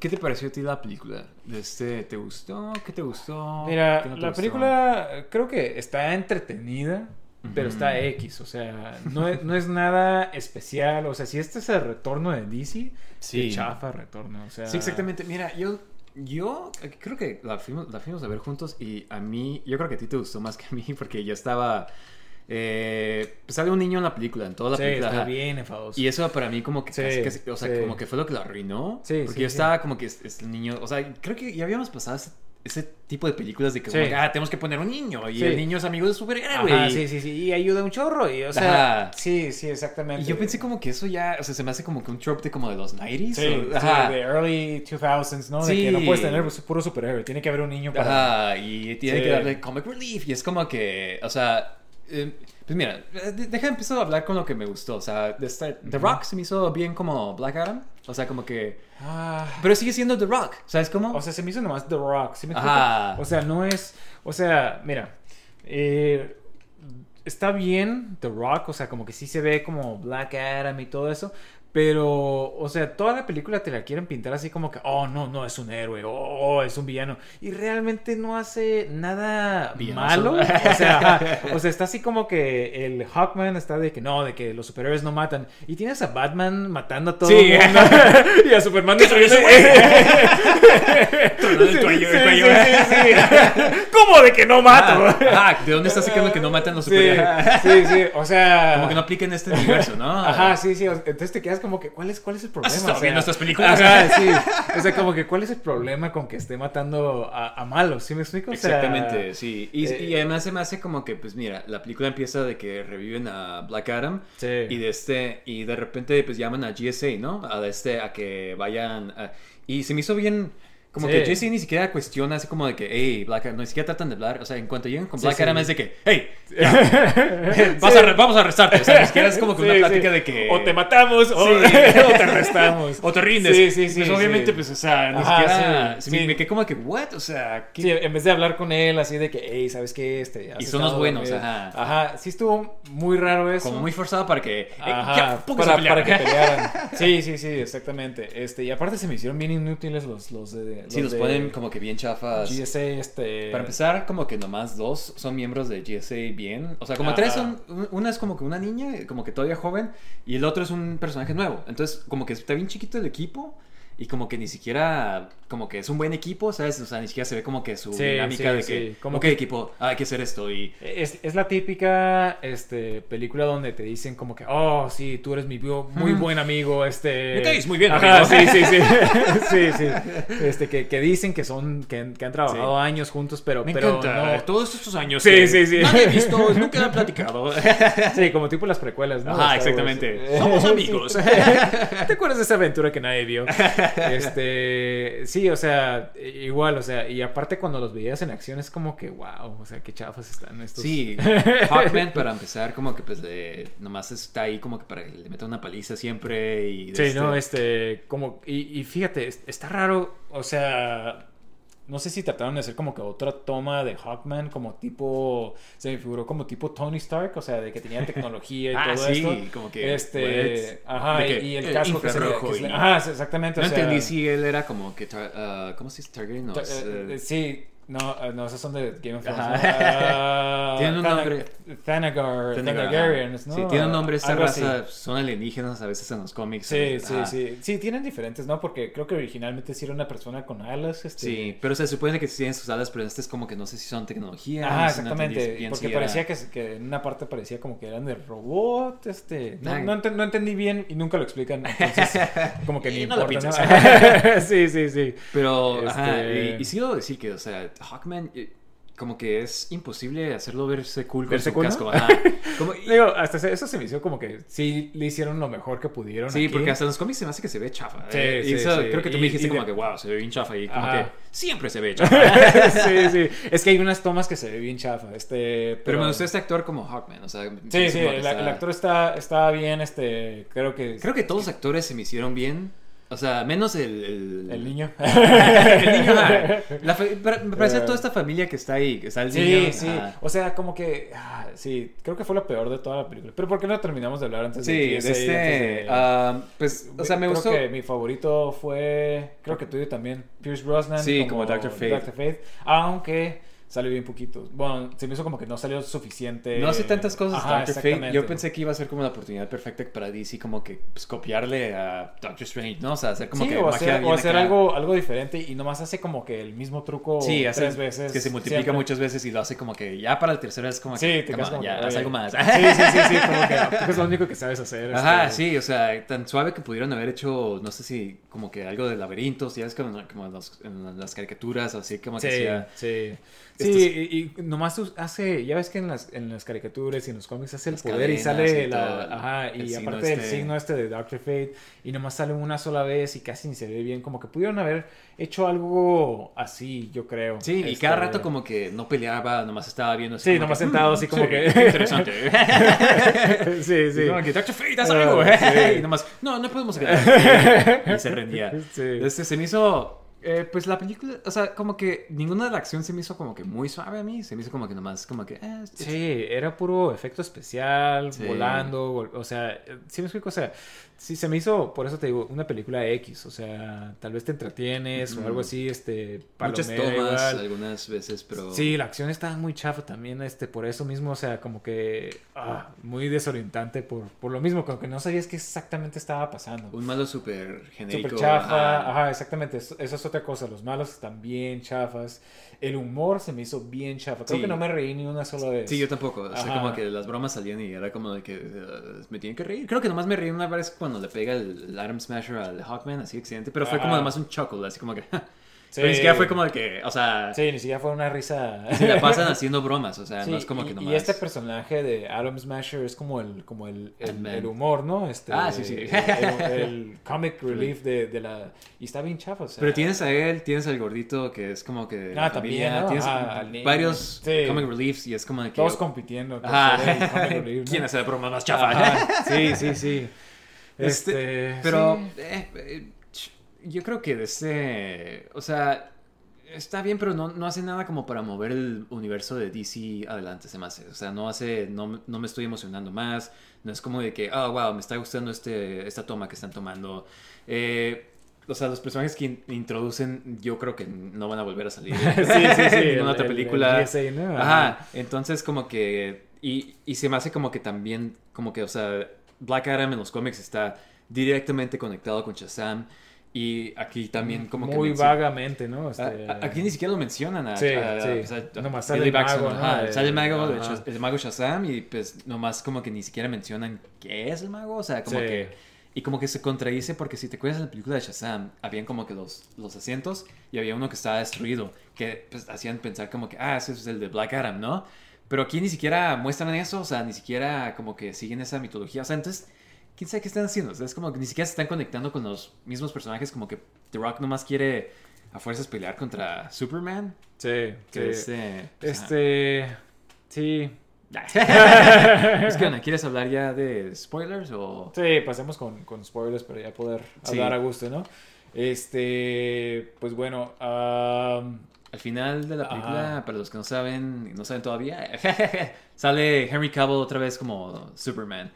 ¿qué te pareció a ti la película? Este, ¿Te gustó? ¿Qué te gustó?
Mira,
¿Qué no te
la
gustó?
película creo que está entretenida, pero está X, o sea, no es, no es nada especial, o sea, si este es el retorno de DC,
sí.
chafa retorno, o sea...
Sí, exactamente. Mira, yo, yo creo que la fuimos, la fuimos a ver juntos y a mí, yo creo que a ti te gustó más que a mí porque yo estaba... Eh, pues sale un niño en la película, en toda la
Sí,
película.
está
ajá.
bien enfadoso.
Y eso para mí como que,
Sí,
casi- casi- o sea,
sí.
como que fue lo que lo arruinó.
Sí,
porque yo estaba como que es, es el niño, o sea, creo que ya habíamos pasado ese, ese tipo de películas de que, como ah, tenemos que poner un niño y el niño es amigo de superhéroe.
Ajá,
y-
sí, sí, sí, y ayuda un chorro, y, o sea,
Ajá.
sí, sí, exactamente.
Y yo pensé como que eso ya, o sea, se me hace como que un trope de como de los 90s.
Sí,
o-
sí,
ajá.
de early 2000s, ¿no? De que no puedes tener puro superhéroe, tiene que haber un niño para...
Ajá, y tiene que darle comic relief. Y es como que, o sea, eh, pues mira, eh, de- deja empezar a hablar con lo que me gustó. O sea, Star- The Rock se me hizo bien como Black Adam. O sea, como que.
Ah,
Pero sigue siendo The Rock, ¿sabes cómo?
O sea, se me hizo nomás The Rock. ¿sí me. O sea, no es. O sea, mira. eh, está bien The Rock. O sea, como que sí se ve como Black Adam y todo eso. Pero, o sea, toda la película te la quieren pintar así como que, oh, no, no es un héroe, oh, es un villano. Y realmente no hace nada malo. *laughs* O sea, o sea, está así como que el Hawkman está de que no, de que los superhéroes no matan. Y tienes a Batman matando a todo
Sí.
el mundo. *laughs* y a Superman destruyendo.
El cuello, *laughs* el
Sí,
cuello.
¿Cómo de que no mato?
Ah, ah, ¿de dónde estás sacando que no matan los superhéroes?
sí, sí, o sea...
Como que no aplica en este universo, ¿no?
Ajá, sí, sí, entonces te quedas como que, ¿cuál es, cuál es el problema?
¿Has estado
O sea,
viendo estas películas?
Ajá, *laughs* sí, o sea, como que, ¿cuál es el problema con que esté matando a, a malos? ¿Sí me explico? O sea,
Exactamente, sí. Y,
eh,
y además se me hace como que, pues mira, la película empieza de que reviven a Black Adam.
Sí.
Y de este, y de repente pues llaman a GSA, ¿no? A este, a que vayan. a- y se me hizo bien. Como
Sí.
que GSA ni siquiera cuestiona así como de que, hey, Black Adam, no ni siquiera tratan de hablar. O sea, en cuanto llegan con Black
sí.
Adam es de que, hey, *laughs* *laughs* vas a re- vamos a arrestarte. O sea, ni siquiera es como que una plática de que.
O te matamos *laughs* o, te arrestamos.
O te rindes.
Sí, sí, sí.
Pues obviamente, pues, o sea, ni
Ajá,
siquiera. me- quedé como que, what? O sea, ¿qué?
Sí, en vez de hablar con él así de que, hey, ¿sabes qué? Este,
Y son los buenos,
dormido".
ajá.
Ajá, sí estuvo muy raro eso.
Como muy forzado para que. eh,
Ajá,
ya,
para, que pelearan. Sí, sí, sí, exactamente. Este, y aparte se me hicieron bien inútiles los, los de.
Sí, los
de
ponen como que bien chafas.
GSA, este.
Para empezar, como que nomás dos son miembros de GSA bien. O sea, como
Ah,
tres son. Una es como que una niña, como que todavía joven, y el otro es un personaje nuevo. Entonces, como que está bien chiquito el equipo. Y como que ni siquiera, como que es un buen equipo, ¿sabes? O sea, ni siquiera se ve como que su
Sí,
dinámica
sí,
de que,
sí.
como que equipo, ah, hay que hacer esto y...
Es, es la típica este, película donde te dicen como que, oh, sí, tú eres mi muy buen amigo, este...
Me caes muy bien,
Ajá,
amigo.
sí, sí, sí, *laughs* sí, sí. Este, que, que dicen que son, que, han- que han trabajado años juntos, pero,
Me
pero
encanta,
no...
todos estos años
Sí,
que
sí, sí.
nadie ha visto, nunca han platicado. *laughs*
Sí, como tipo las precuelas, ¿no? Wars.
exactamente. *laughs* Somos amigos.
¿Te acuerdas de esa aventura que nadie vio? Este, sí, o sea, igual, o sea, y aparte cuando los veías en acción es como que, wow, o sea, qué chafas están estos.
Sí, *laughs* Hawkman para empezar como que pues de, nomás está ahí como que para que le meta una paliza siempre y... de
Sí,
este-
no, este, como, y, y fíjate, es- está raro, o sea, no sé si trataron de hacer como que otra toma de Hawkman, como tipo, se me figuró como tipo Tony Stark, o sea, de que tenía *laughs* tecnología y
Ah,
todo
sí,
esto.
como que,
Este, ajá,
que,
y el
eh,
casco que se que se Ajá, exactamente, o
No
sea.
entendí si él era como que... ah, ¿Cómo se dice Targaryen? No, es,
eh,
eh,
sí, no, eh, no, esos son de Game of Thrones.
Ajá.
¿no? Ah, *laughs*
Tienen un
Thana-
nombre.
Thanagar,
Thanagar,
Thanagarians, ¿no?
Sí, tiene un nombre
así.
raza, son alienígenas a veces en los cómics.
Sí, sí,
Ajá.
sí. Sí, tienen diferentes, ¿no? Porque creo que originalmente sí era una persona con alas. Este...
Sí, pero se supone que sí tienen sus alas, pero este es como que no sé si son tecnología.
Ajá,
no no
exactamente. porque
si era-
parecía que, que en una parte parecía como que eran de robot. Este. No,
Ah.
no, no entendí bien y nunca lo explican. Entonces, *laughs* como que ni *laughs*
no lo
importa,
pienses.
sí, sí, sí.
Pero, ajá,
Este-
y, y sí debo decir que, o sea, Hawkman, eh, como que es imposible hacerlo verse cool con
¿Verse
su
cool,
casco.
no? *laughs*
Como- y-
Digo, hasta eso se me hizo como que sí le hicieron lo mejor que pudieron.
sí,
aquí.
porque hasta en los cómics se me hace que se ve chafa.
Sí,
eh, y
sí,
eso
sí.
Creo que tú
Y-
me dijiste
y
como
de-
que, wow, se ve bien chafa. Y como
Ajá.
que siempre se ve *laughs* chafa.
sí, sí. Es que hay unas tomas que se ve bien chafa. Este,
Pero me gustó este actor como Hawkman, o sea...
Sí, sí,
está-
el actor está, está bien, este, creo que...
Creo que todos los actores se me hicieron bien. O sea, menos el... El,
El niño. *laughs*
el niño, ajá. La me parece
Eh.
toda esta familia que está ahí, que está el
Sí,
niño.
sí.
ajá.
O sea, como que... ah, sí, creo que fue lo peor de toda la película. Pero ¿por qué no terminamos de hablar antes
Sí,
de TSA,
este...
de-
ah, pues, o sea, me
creo
gustó...
que mi favorito fue... Creo que tuyo también. Pierce Brosnan.
Sí, como Dr. Fate.
Dr. Fate. Aunque sale bien poquito. Bueno, se me hizo como que no salió suficiente.
No hace tantas cosas
Ajá,
Doctor Fate. Yo pensé que iba a ser como la oportunidad perfecta para DC, como que pues, copiarle a Doctor Strange, ¿no? O sea, hacer como
sí,
que
o
magia
hacer,
bien
o hacer algo, algo diferente y nomás hace como que el mismo truco
Sí, hace
tres veces.
que se multiplica
siempre.
muchas veces y lo hace como que ya para el tercero es como
Sí,
que
te quedas
on,
como
ya, haz algo más.
Sí, sí, sí, sí, como que *laughs* es lo único que sabes hacer.
Ajá,
este,
sí, o sea, tan suave que pudieron haber hecho, no sé si como que algo de laberintos, ya es como, como en, los- en las caricaturas, así como que
Sí,
hacía...
sí. Sí, y, y nomás hace, ya ves que en las, en las caricaturas y en los cómics hace el
Las
poder y sale
y
la,
el-
ajá, y aparte del
este.
signo este de Doctor Fate y nomás sale una sola vez y casi ni se ve bien, como que pudieron haber hecho algo así, yo creo.
Sí, y
Este,
cada rato como que no peleaba, nomás estaba viendo así
Sí, nomás
que,
sentado
"Mm,
así como
sí,
que-
interesante. *laughs*
sí, sí.
Como que, Doctor Fate, haz
Ah,
algo.
sí. *laughs*
Y nomás, no, no podemos *laughs* y se rendía.
Sí.
Este, se me hizo, eh, pues la película, o sea, como que ninguna de la acción se me hizo como que muy suave a mí, se me hizo como que nomás, como que, eh,
Sí, era puro efecto especial,
Sí.
volando, vol- o sea, eh, sí me explico, o sea, sí se me hizo, por eso te digo, una película X, o sea, tal vez te entretienes o
Ujú.
algo así, este,
muchas tomas
igual.
algunas veces, pero...
Sí, la acción estaba muy chafa también, este, por eso mismo, o sea, como que ah, muy desorientante por, por lo mismo, como que no sabías qué exactamente estaba pasando.
Un malo súper genérico.
Súper chafa,
ajá.
ajá, exactamente, eso, eso es otra cosa, los malos están bien chafas, el humor se me hizo bien chafa, creo
Sí.
que no me reí ni una sola vez.
Sí, yo tampoco. O sea,
Ajá.
como que las bromas salían y era como de que eh, me tienen que reír. Creo que nomás me reí una vez cuando le pega el, el Atom Smasher al Hawkman, así accidente. Pero fue como
Ajá.
además un chuckle, así como que. *laughs*
Sí.
Pero ni siquiera fue como que. O sea,
Sí, ni siquiera fue una risa. *laughs*
se la pasan *laughs* haciendo bromas. O sea,
Sí,
no es como
y,
que
y
nomás.
este personaje de Adam Smasher es como el, como el, el, el humor, ¿no? Este,
Ah, sí, sí.
El, el comic relief de, de la... Y está bien chafa, o sea...
Pero tienes a él, tienes al gordito que es como que.
Ah, también, ¿no?
Tienes
niño.
varios
Sí.
comic reliefs y es como que.
Todos compitiendo. por ser el comic relief, ¿no?
¿Quién hace la broma más chafa?
Ajá, Sí, sí, sí.
Este,
Este,
pero
sí.
eh, eh, yo creo que de este, o sea, está bien, pero no, no hace nada como para mover el universo de DC adelante, se me hace. O sea, no hace, no, no me estoy emocionando más. No es como de que, oh, wow, me está gustando este, esta toma que están tomando. Eh, o sea, los personajes que in- introducen, yo creo que no van a volver a salir. *laughs*
Sí, sí, sí.
en
el-
otra
el-
película.
el GSA, ¿no?
Ajá, entonces como que... Y, y se me hace como que también, como que, o sea, Black Adam en los cómics está directamente conectado con Shazam. Y aquí también como que...
Muy vagamente, ¿no?
A-
Este,
a- Aquí ni siquiera lo mencionan a,
Sí,
a-
sí. Nomás sale el mago,
sale el mago, el mago Shazam y pues nomás como que ni siquiera mencionan qué es el mago, o sea, como
Sí.
que y como que se contradice porque si te acuerdas de la película de Shazam, habían como que los, los asientos y había uno que estaba destruido, que pues hacían pensar como que, ah, ese es el de Black Adam, ¿no? Pero aquí ni siquiera muestran eso, o sea, ni siquiera como que siguen esa mitología, o sea, entonces, ¿quién sabe qué están haciendo? O sea, es como que ni siquiera se están conectando con los mismos personajes, como que The Rock nomás quiere a fuerzas pelear contra Superman.
Sí,
Que
sí.
es, eh, pues,
Este... Sí.
es que, Ana, ¿quieres hablar ya de spoilers o...?
Sí, pasemos con, con spoilers para ya poder
Sí.
hablar a gusto, ¿no? Este, pues bueno, am,
Al final de la película,
Ajá.
para los que no saben, no saben todavía, *laughs* sale Henry Cavill otra vez como Superman.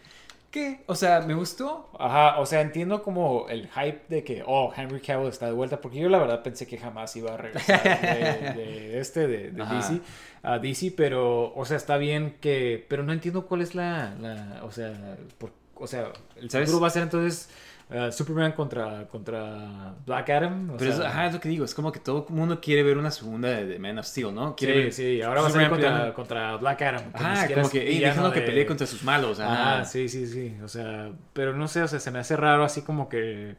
¿Qué? O sea, me gustó.
ajá, o sea, entiendo como el hype de que, oh, Henry Cavill está de vuelta, porque yo la verdad pensé que jamás iba a regresar de, de este, de, de. DC, a DC, pero, o sea, está bien que, pero no entiendo cuál es la, la o sea, por- o sea, el futuro va a ser entonces uh, Superman contra, contra Black Adam, o
Pero es,
sea,
ajá, es lo que digo, es como que todo el mundo quiere ver una segunda de, de Man of Steel, ¿no? Quiere
Sí,
ver
sí, ahora va a ser contra, contra Black Adam. que
Ajá, como
es
que, hey, déjenlo que
de-
pelee contra sus malos. Ajá.
Ah, sí, sí, sí. O sea, pero no sé, o sea, se me hace raro así como que.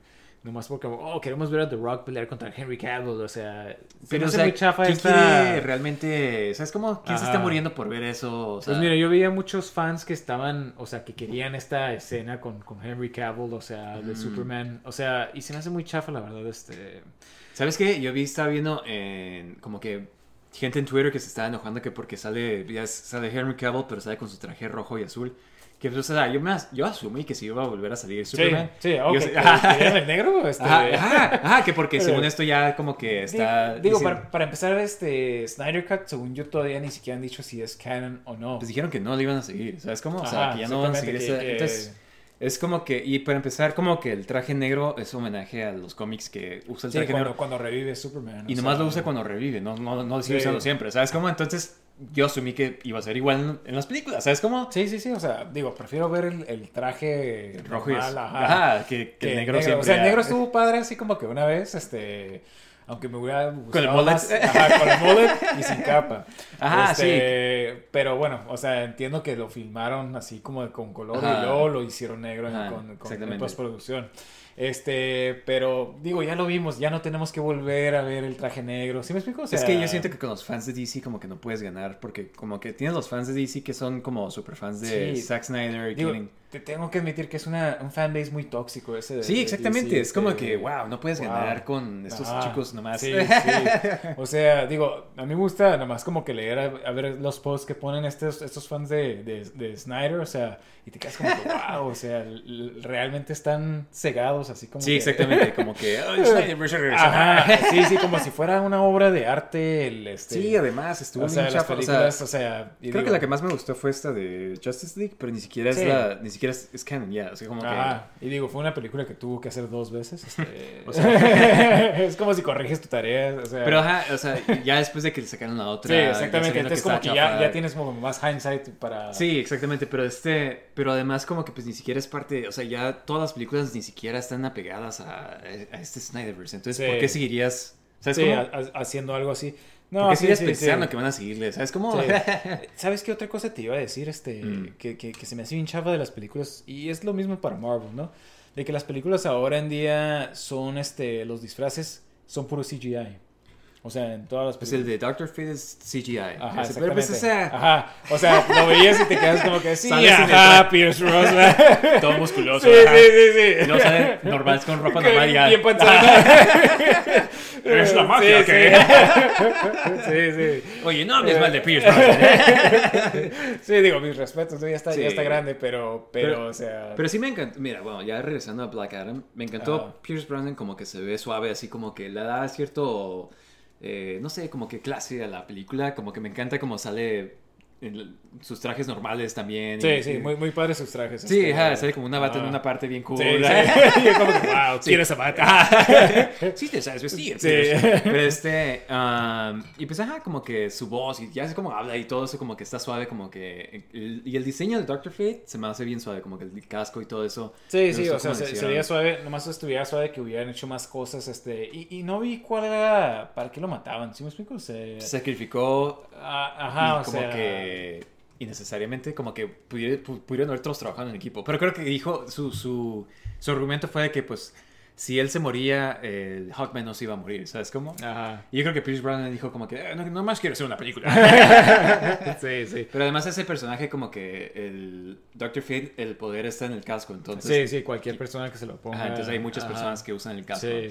Nomás porque, oh, queremos ver a The Rock pelear contra Henry Cavill. O sea, se
Pero,
me
o
hace
sea,
muy chafa
¿quién
esta.
quiere realmente...? ¿Sabes cómo? ¿Quién se está muriendo por ver eso? O sea,
Pues mira, yo veía muchos fans que estaban, o sea, que querían esta escena con, con Henry Cavill, o sea, de
Mm.
Superman. O sea, y se me hace muy chafa, la verdad, este.
¿Sabes qué? Yo vi, estaba viendo en, como que gente en Twitter que se estaba enojando que porque sale, ya sale Henry Cavill, pero sale con su traje rojo y azul. Que, o sea, yo, me, as- yo asumí que si iba a volver a salir Superman.
Sí, sí,
Yo
ok.
sé-
¿que- ¿Querían el negro? *laughs* Este,
Ajá, ajá, ajá, que porque *laughs* según esto ya como que está...
Di- Digo,
diciendo-
para, para empezar, este Snyder Cut, según yo, todavía ni siquiera han dicho si es canon o no.
Pues dijeron que no le iban a seguir, ¿sabes cómo? O sea, que ya no van a seguir
exactamente,
esa...
que-
Entonces, Es como que, y para empezar, como que el traje negro es homenaje a los cómics que usa el
Sí,
traje
cuando,
negro.
cuando revive Superman.
Y nomás
sea,
lo usa cuando revive, no, no, no lo sigue
Sí.
usando siempre, ¿sabes cómo? Entonces yo asumí que iba a ser igual en, en las películas, ¿sabes cómo?
Sí, sí, sí, o sea, digo, prefiero ver el, el traje
Rojo
normal, ajá,
Ajá, que, que
que
el negro
negro.
siempre.
O sea, el negro estuvo padre así como que una vez, este... Aunque me hubiera gustado
el mullet.
más- ajá, con el mullet y sin capa. *laughs*
Ajá,
Este, Pero bueno, o sea, entiendo que lo filmaron así como con color
Ajá.
y luego lo hicieron negro en, con, con- en postproducción. Este, pero digo, ya lo vimos, ya no tenemos que volver a ver el traje negro. ¿Sí me explico? O sea,
es que yo siento que con los fans de DC como que no puedes ganar porque como que tienes los fans de DC que son como super fans de
Sí.
Zack Snyder,
Digo,
Kevin-
te tengo que admitir que es una, un fanbase muy tóxico ese de
Sí, exactamente. Es como que, wow, no puedes
wow.
ganar con estos chicos nomás.
Sí, *laughs* sí. O sea, digo, a mí me gusta nomás como que leer a, a ver los posts que ponen estos, estos fans de, de, de Snyder, o sea, y te quedas como que, wow, o sea, realmente están cegados, así como
Sí,
que-
exactamente. Como que, "Ay, Snyder *laughs*
Ajá, *laughs* sí, sí, como si fuera una obra de arte, el, este...
Sí, además estuvo
o sea,
bien
las
chafa, o sea,
películas, o sea...
Creo que la que más me gustó fue esta de Justice League, pero ni siquiera es la, ni siquiera es, es canon ya, así como que
y digo, fue una película que tuvo que hacer dos veces, este... *laughs*
O sea- *laughs*
es como si corriges tu tarea, o sea...
Pero ajá, o sea, ya después de que le sacaron la otra.
Sí, exactamente. Entonces, como que ya, ya tienes como más hindsight para.
Sí, exactamente, pero este, pero además como que pues ni siquiera es parte, o sea, ya todas las películas ni siquiera están apegadas a, a este Snyderverse, entonces
Sí.
¿por qué seguirías, sabes
Sí,
cómo?
haciendo algo así.
¿Por
No, sí,
sigues
sí,
pensando
sí.
que van a seguirle? ¿Sabes cómo? *laughs*
¿Sabes qué otra cosa te iba a decir? Este,
Mm.
que, que, que se me hace bien chafa de las películas. Y es lo mismo para Marvel, ¿no? De que las películas ahora en día son, este, los disfraces son puro CGI. O sea, en todas las
Pues
películas.
el de Doctor Fate es CGI.
Ajá,
Ese- pero pues
exactamente.
esa,
Ajá. O sea, lo veías y te quedas como que sí, ajá, Pierce Brosnan. *laughs*
todo musculoso.
Sí,
ajá.
sí, sí, sí.
Y luego sale normal con ropa normal y ya.
Bien. *laughs*
Es la magia,
Sí,
¿qué? *laughs*
Sí, sí.
Oye, no hables mal de Pierce Brosnan.
Sí, digo, mis respetos, ¿no? ya está,
Sí.
ya está grande, pero, pero,
Pero-
o sea...
Pero sí me encantó. Mira, bueno, ya regresando a Black Adam, me encantó. Pierce Brosnan como que se ve suave, así como que le da cierto, eh, no sé, como que clase a la película, como que me encanta como sale en sus trajes normales también.
Sí,
y-
sí,
y-
muy, muy padres sus trajes.
Sí,
este,
ajá, sale como una bata en
ah.
una parte bien cool.
Sí, *laughs* *laughs* sí. Como que, wow, quiero esa bata. *laughs*
sí te sabes vestir.
Sí.
Pero este, um, y pues ajá, como que su voz y ya es como habla y todo eso como que está suave, como que, el- y el diseño de Doctor Fate se me hace bien suave, como que el casco y todo eso.
Sí, sí, o sea,
cómo
se- sería suave, nomás estuviera suave que hubieran hecho más cosas, este, y, y no vi cuál era, para qué lo mataban, ¿sí me explico?
Se sacrificó
ah, ajá, o
como
sea,
que innecesariamente como que pudieron, pu- pudieron haber todos trabajado en equipo. Pero creo que dijo, su, su, su argumento fue de que pues si él se moría, el Hawkman no se iba a morir, ¿sabes cómo?
Ajá.
Y yo creo que Pierce Brosnan dijo como que "Eh, no, no más quiero hacer una película. *laughs*
Sí, sí.
Pero además ese personaje como que el Doctor Fate, el poder está en el casco, entonces...
Sí, sí, cualquier persona que se lo ponga.
Ajá, entonces hay muchas
ajá.
personas que usan el casco.
Sí.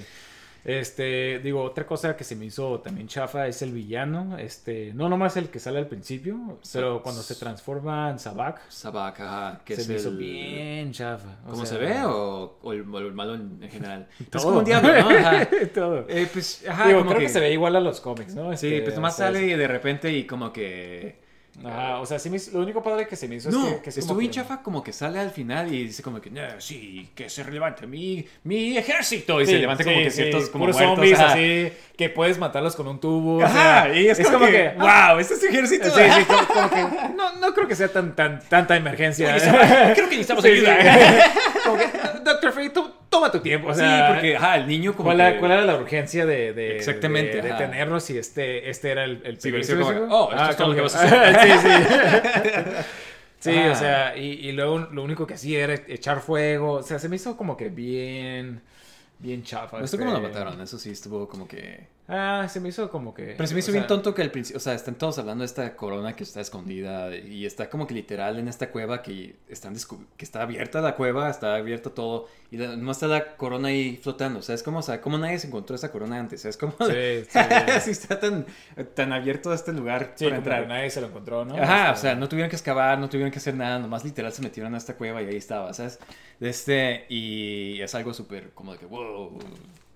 Este, digo, otra cosa que se me hizo también chafa es el villano. Este, no nomás el que sale al principio, pero cuando se transforma en Sabak,
Sabak, ajá, que
se
es
me hizo bien chafa. O
¿Cómo
sea,
se ve o, o el, malo en, en general? *laughs* Es como un diablo, ¿no? Ajá. *laughs*
Todo.
Eh, pues, ajá,
Digo,
como
creo que... se ve igual a los cómics, ¿no?
Sí,
Este,
pues nomás sale y de repente y como que...
Ajá, o sea, sí me hizo- lo único padre que se me hizo
No,
es que, que es
estuvo chafa como que sale al final y dice como que, "No, sí, que se levante mi, mi ejército. Y
Sí,
se levanta como que
sí,
ciertos como muertos.
zombies
ajá.
así, que puedes matarlos con un tubo. o
Ajá,
sea,
y es, como, que, wow, este es tu ejército.
Sí, sí, como, como que *laughs* no, no creo que sea tan, tan, tanta emergencia. *laughs*
Creo que necesitamos ayuda. *laughs*
Como que, Toma tu tiempo. O sea,
sí, porque, ajá, el niño como
¿cuál,
que...
era, cuál era la urgencia de, de,
Exactamente,
de, de y este, este era el, el
Sí, sí,
¿Sí
como, oh, esto es todo lo que vas a *laughs*
sí, sí. *laughs* Sí,
Ah.
o sea, y, y luego lo único que hacía era echar fuego. O sea, se me hizo como que bien, bien chafa.
Me gustó cómo lo
este.
mataron, eso sí estuvo como que...
Ah, se me hizo como que...
Pero se me hizo
o
bien
sea,
tonto que al principio, o sea, están todos hablando de esta corona que está escondida y está como que literal en esta cueva que están que está abierta la cueva, está abierto todo y la- no está la corona ahí flotando, o sea, es como, o sea, como nadie se encontró esa corona antes, es como *laughs*
Sí, sí.
si está tan tan abierto este lugar
Sí,
para entrar.
nadie se lo encontró, ¿no?
Ajá, o
Este,
sea, no tuvieron que excavar, no tuvieron que hacer nada, nomás literal se metieron a esta cueva y ahí estaba, ¿sabes? Este, y es algo súper como de que, wow.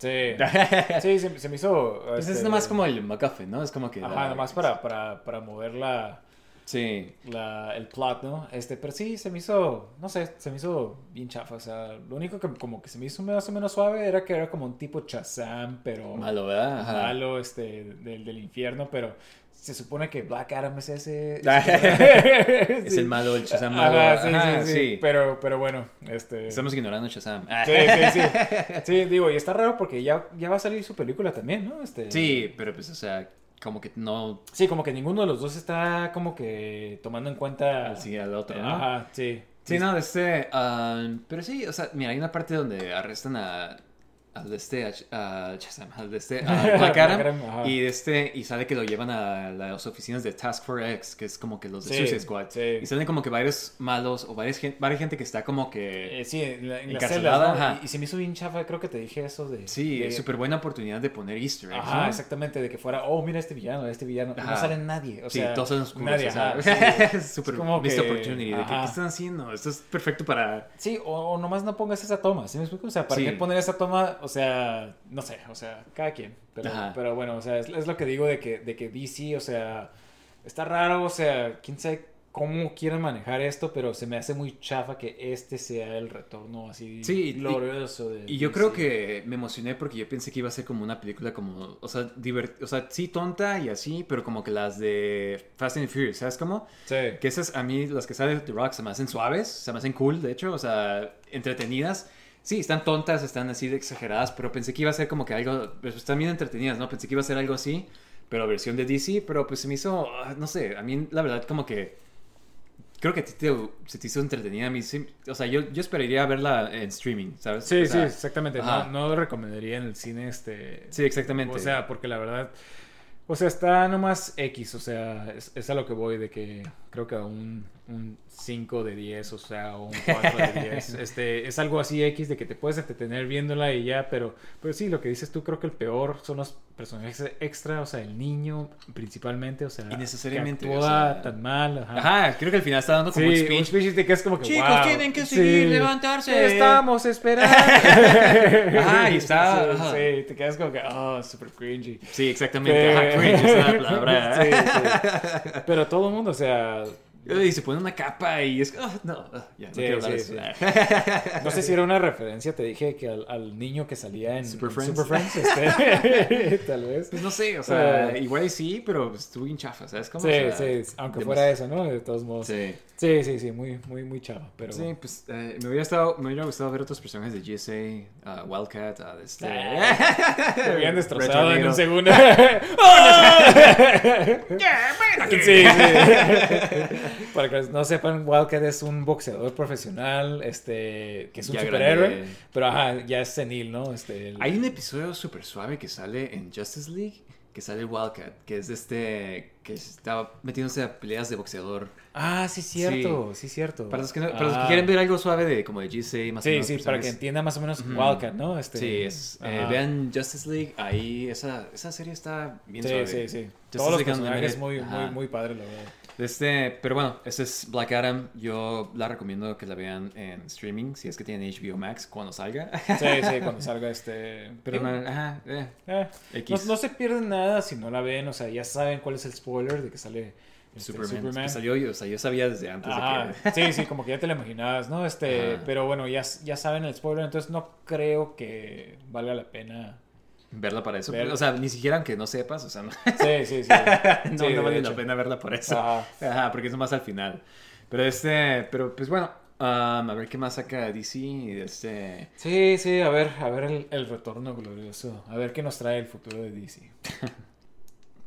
Sí, *laughs* sí se, se me hizo...
Pues es
este,
nomás como el MacGuffin, ¿no? Es como que...
Ajá,
la-
nomás para, para, para mover la,
Sí.
la, el plot, ¿no? Este, pero sí, se me hizo, no sé, se me hizo bien chafa. O sea, lo único que como que se me hizo más o menos suave era que era como un tipo Shazam, pero
Malo, ¿verdad? Ajá.
malo, este, del, del infierno, pero se supone que Black Adam es ese. *laughs* *laughs*
Es
Sí.
el malo, el Shazam
Ajá,
malo.
sí,
Ajá,
sí, sí, Pero, pero bueno, este.
Estamos ignorando Shazam.
Sí, sí, sí. Sí, digo, y está raro porque ya, ya va a salir su película también, ¿no? Este...
Sí, pero pues, o sea, como que no
Sí, como que ninguno de los dos está como que tomando en cuenta.
sí, al otro, ¿no?
Ajá, sí.
Sí, no, este. ah, pero sí, o sea, mira, hay una parte donde arrestan a. Al de este, a, Shazam, al de este, *laughs* a Black Adam, y este, y sale que lo llevan a las oficinas de Task Force X, que es como que los de
Sí,
Suicide Squad,
sí.
y salen como que varios malos, o varias, gen- varias gente que está como que,
Eh, sí, en, la, en las
Encarcelada,
y, y se me hizo bien chafa, creo que te dije eso de...
sí,
de-
es súper buena oportunidad de poner easter eggs,
Ajá,
¿no?
exactamente, de que fuera, oh, mira este villano, este villano, y no sale nadie, o
sí,
sea...
todos son oscuros,
Nadie,
o sea,
ajá, *laughs* sí.
es súper missed
que-
opportunity, de que,
ajá.
¿qué están haciendo? Esto es perfecto para...
Sí, o, o nomás no pongas esa toma, ¿sí me explico? O sea, ¿para
Sí.
qué poner esa toma? O sea, no sé, o sea, cada quien. Pero,
Ajá.
pero bueno, o sea, es, es lo que digo de que, de que DC, o sea, está raro, o sea, quién sabe cómo quieren manejar esto, pero se me hace muy chafa que este sea el retorno así
Sí, y-
glorioso de
Y yo
DC.
creo que me emocioné porque yo pensé que iba a ser como una película como, o sea, divert- o sea, sí tonta y así, pero como que las de Fast and Furious, ¿sabes cómo?
Sí.
Que esas a mí, las que salen de The Rock, se me hacen suaves, se me hacen cool, de hecho, o sea, entretenidas. Sí, están tontas, están así de exageradas, pero pensé que iba a ser como que algo, pues están bien entretenidas, ¿no? Pensé que iba a ser algo así, pero versión de DC, pero pues se me hizo, ah, no sé, a mí la verdad como que... Creo que a ti te, se te hizo entretenida. A mí sí- o sea, yo, yo esperaría verla en streaming, ¿sabes?
Sí,
O sea,
sí, exactamente. No, no recomendaría en el cine, este...
Sí, exactamente.
O sea, porque la verdad... O sea, está nomás X, o sea, es, es a lo que voy de que creo que un, un 5 de 10, o sea, o un *laughs* 4 de 10. este, es algo así X de que te puedes entretener viéndola y ya, pero, pero sí, lo que dices tú, creo que el peor son los personajes extra, o sea, el niño principalmente, o sea,
Innecesariamente,
que
o
actúa
sea,
tan mal. Ajá.
Ajá, creo que al final está dando como
Sí,
un speech.
un speech de que es como que
Chicos,
wow,
tienen que seguir, levantarse.
"¿Qué Estamos esperando. *laughs*
Ajá, y está-
Sí,
ajá.
sí, te quedas como que, oh, super cringy.
Sí, exactamente. Ajá, cringe es la palabra. *laughs*
Sí, sí. Pero todo el mundo, o sea,
Y se pone una capa y es... ah, no, ah, ya, no
Sí,
quiero hablar
sí,
de eso. *laughs*
no sé si era una referencia, te dije que al, al niño que salía en
Super
en
Friends.
Super Friends, este, *laughs* tal vez.
Pues no sé, o sea,
Ah.
igual sí, pero estuvo bien chafa, ¿sabes cómo?
Sí,
O sea,
sí, aunque fuera eso, ¿no? De todos modos. Sí,
Sí.
sí, sí, muy, muy, muy chavo, pero...
Sí, pues eh, me, hubiera estado, me hubiera gustado ver otros personajes de GSA, uh, Wildcat, uh, de este... *laughs*
Te habían destrozado en un segundo. *laughs* *laughs* sí, sí. Para que no sepan, Wildcat es un boxeador profesional, este, que es un
Ya
superhéroe,
grande.
pero ajá, ya es senil, ¿no? Este, el-
Hay un episodio súper suave que sale en Justice League, que sale Wildcat, que es de este... que está metiéndose a peleas de boxeador.
Ah, sí, cierto, sí, cierto.
Para los que, no- para los que
Ah.
quieren ver algo suave de como de GSA, más o
Sí,
menos.
sí, para que entienda más o menos
Ujú.
Wildcat, ¿no? Este,
Sí, es, eh, vean Justice League, ahí esa, esa serie está bien
Sí,
suave.
sí, sí.
Justice
Todos los
League
personajes muy, muy, muy padres, la verdad.
Este, pero bueno, ese es Black Adam. Yo la recomiendo que la vean en streaming, si es que tienen HBO Max cuando salga.
Sí, sí, cuando salga este...
Pero ajá, eh,
eh, no,
X.
no se pierden nada si no la ven, o sea, ya saben cuál es el spoiler de que sale este,
Superman. que salió, yo, o sea, yo sabía desde antes
Ajá,
de que... *laughs*
Sí, sí, como que ya te lo imaginabas, ¿no? Este,
Ajá.
pero bueno, ya, ya saben el spoiler, entonces no creo que valga la pena.
Verla para eso. O sea, ni siquiera aunque no sepas, o sea, no,
Sí, sí, sí. *laughs*
no,
Sí,
no
de
vale la pena verla por eso.
Ajá.
Ajá, porque es más al final. Pero este, pero pues bueno, um, a ver qué más saca DC y este...
Sí, sí, a ver, a ver el, el retorno glorioso, a ver qué nos trae el futuro de DC. *laughs*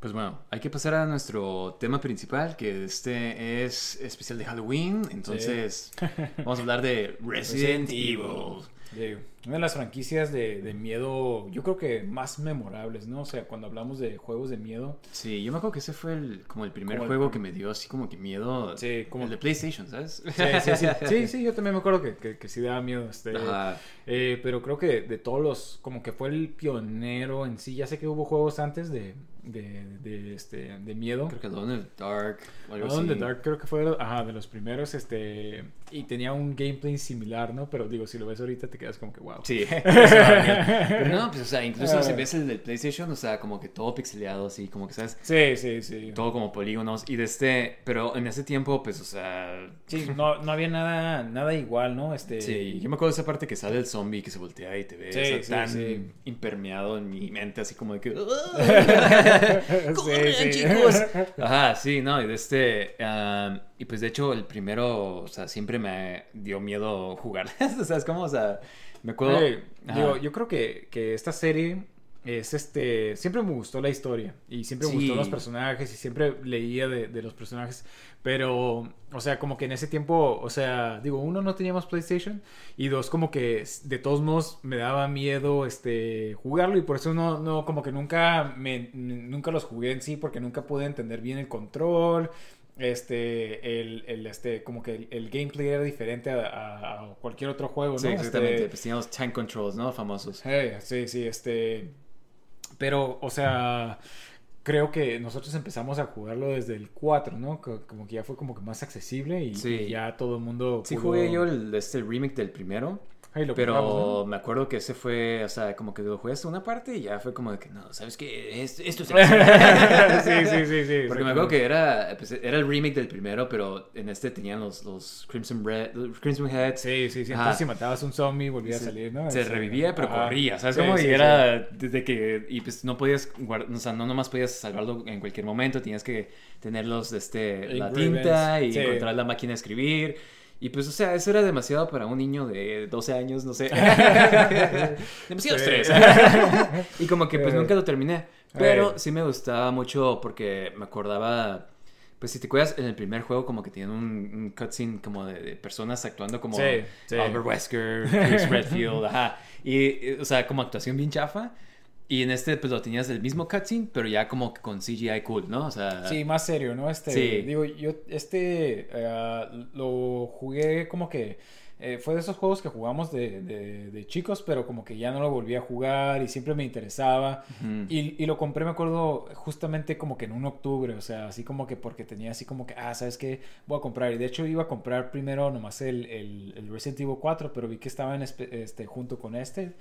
Pues bueno, hay que pasar a nuestro tema principal, que este es especial de Halloween. Entonces, vamos a hablar de *laughs* Resident, Evil.
De una de las franquicias de, de miedo, yo creo que más memorables, ¿no? O sea, cuando hablamos de juegos de miedo,
Sí, yo me acuerdo que ese fue el, como el primer
Como
juego que me dio así como que miedo.
Sí, como-
El de PlayStation, ¿sabes?
Sí, sí, sí. *laughs* Sí, sí, yo también me acuerdo que, que, que sí daba miedo. Este, eh, pero creo que de todos los, como que fue el pionero en sí. Ya sé que hubo juegos antes de, de, de, este, de miedo.
Creo que Alone in the Dark.
Alone in the. Dark creo que fue ajá, de los primeros, este, y tenía un gameplay similar, ¿no? Pero digo, si lo ves ahorita te quedas como que wow.
Sí. *laughs* *laughs* Pero no, pues, o sea, incluso
Ah.
si ves el del PlayStation, o sea, como que todo pixeleado, así, como que, ¿sabes?
Sí, sí, sí.
Todo como polígonos. Y de este, pero en ese tiempo, pues, o sea.
Sí, no, no había nada, nada igual, ¿no? Este,
Sí, yo me acuerdo de esa parte que sale el zombie que se voltea y te ve
Sí,
o sea,
sí,
tan
sí.
impermeado en mi mente, así como de que. *laughs* *laughs*
Sí,
¡Corran,
sí.
chicos! Ajá, sí, no, y de este. y pues de hecho, el primero, o sea, siempre me dio miedo jugar. *laughs* o sea, es como, o sea, me acuerdo.
Digo, yo creo que, que esta serie es este. Siempre me gustó la historia y siempre me
Sí.
gustó los personajes y siempre leía de, de los personajes. Pero, o sea, como que en ese tiempo, o sea, digo, uno no teníamos PlayStation y dos, como que de todos modos me daba miedo este jugarlo y por eso no, no como que nunca me nunca los jugué en sí porque nunca pude entender bien el control. Este, el, el, este, como que el, el gameplay era diferente a, a- a cualquier otro juego, ¿no?
Sí, exactamente.
Este,
Pues teníamos tank controls, ¿no? Famosos.
Hey, sí, sí, este. Pero, o sea, creo que nosotros empezamos a jugarlo desde el 4, ¿no? Co- Como que ya fue como que más accesible y,
Sí.
y ya todo el mundo.
Sí,
pudo-
jugué yo el, este remake del primero.
Lo
Pero me acuerdo que ese fue, o sea, como que lo jugué hasta una parte y ya fue como de que, no, ¿sabes qué? Es- Esto es... *laughs*
sí, sí, sí, sí.
Porque me acuerdo que era, pues, era el remake del primero, pero en este tenían los, los Crimson, Red, los Crimson Heads.
Sí, sí, sí.
Ajá.
Entonces, si matabas un zombie, volvía
Se-
a salir, ¿no?
Se
Este,
revivía, pero
ajá.
corría, ¿sabes
Sí, sí,
y
sí.
era desde que... Y pues no podías guardar... O sea, no nomás podías salvarlo en cualquier momento. Tenías que tenerlos, este, la tinta y
sí.
encontrar la máquina de escribir. Y pues, o sea, eso era demasiado para un niño de 12 años, no sé. *laughs* demasiado estrés. *laughs* y como que pues nunca lo terminé. Pero sí me gustaba mucho porque me acordaba... Pues si te acuerdas, en el primer juego como que tienen un, un cutscene como de, de personas actuando como
Sí, sí.
Albert Wesker, Chris Redfield, ajá. Y, eh, o sea, como actuación bien chafa. Y en este, pues lo tenías el mismo cutscene, pero ya como que con CGI cool, ¿no? O sea,
Sí, más serio, ¿no? Este,
Sí.
digo, yo este eh, lo jugué como que eh, fue de esos juegos que jugamos de, de- de chicos, pero como que ya no lo volví a jugar y siempre me interesaba.
Ujú.
Y, y lo compré, me acuerdo, justamente como que en un octubre, o sea, así como que porque tenía así como que, ah, ¿sabes qué? Voy a comprar. Y de hecho iba a comprar primero nomás el, el, el Resident Evil 4, pero vi que estaba en este, junto con este.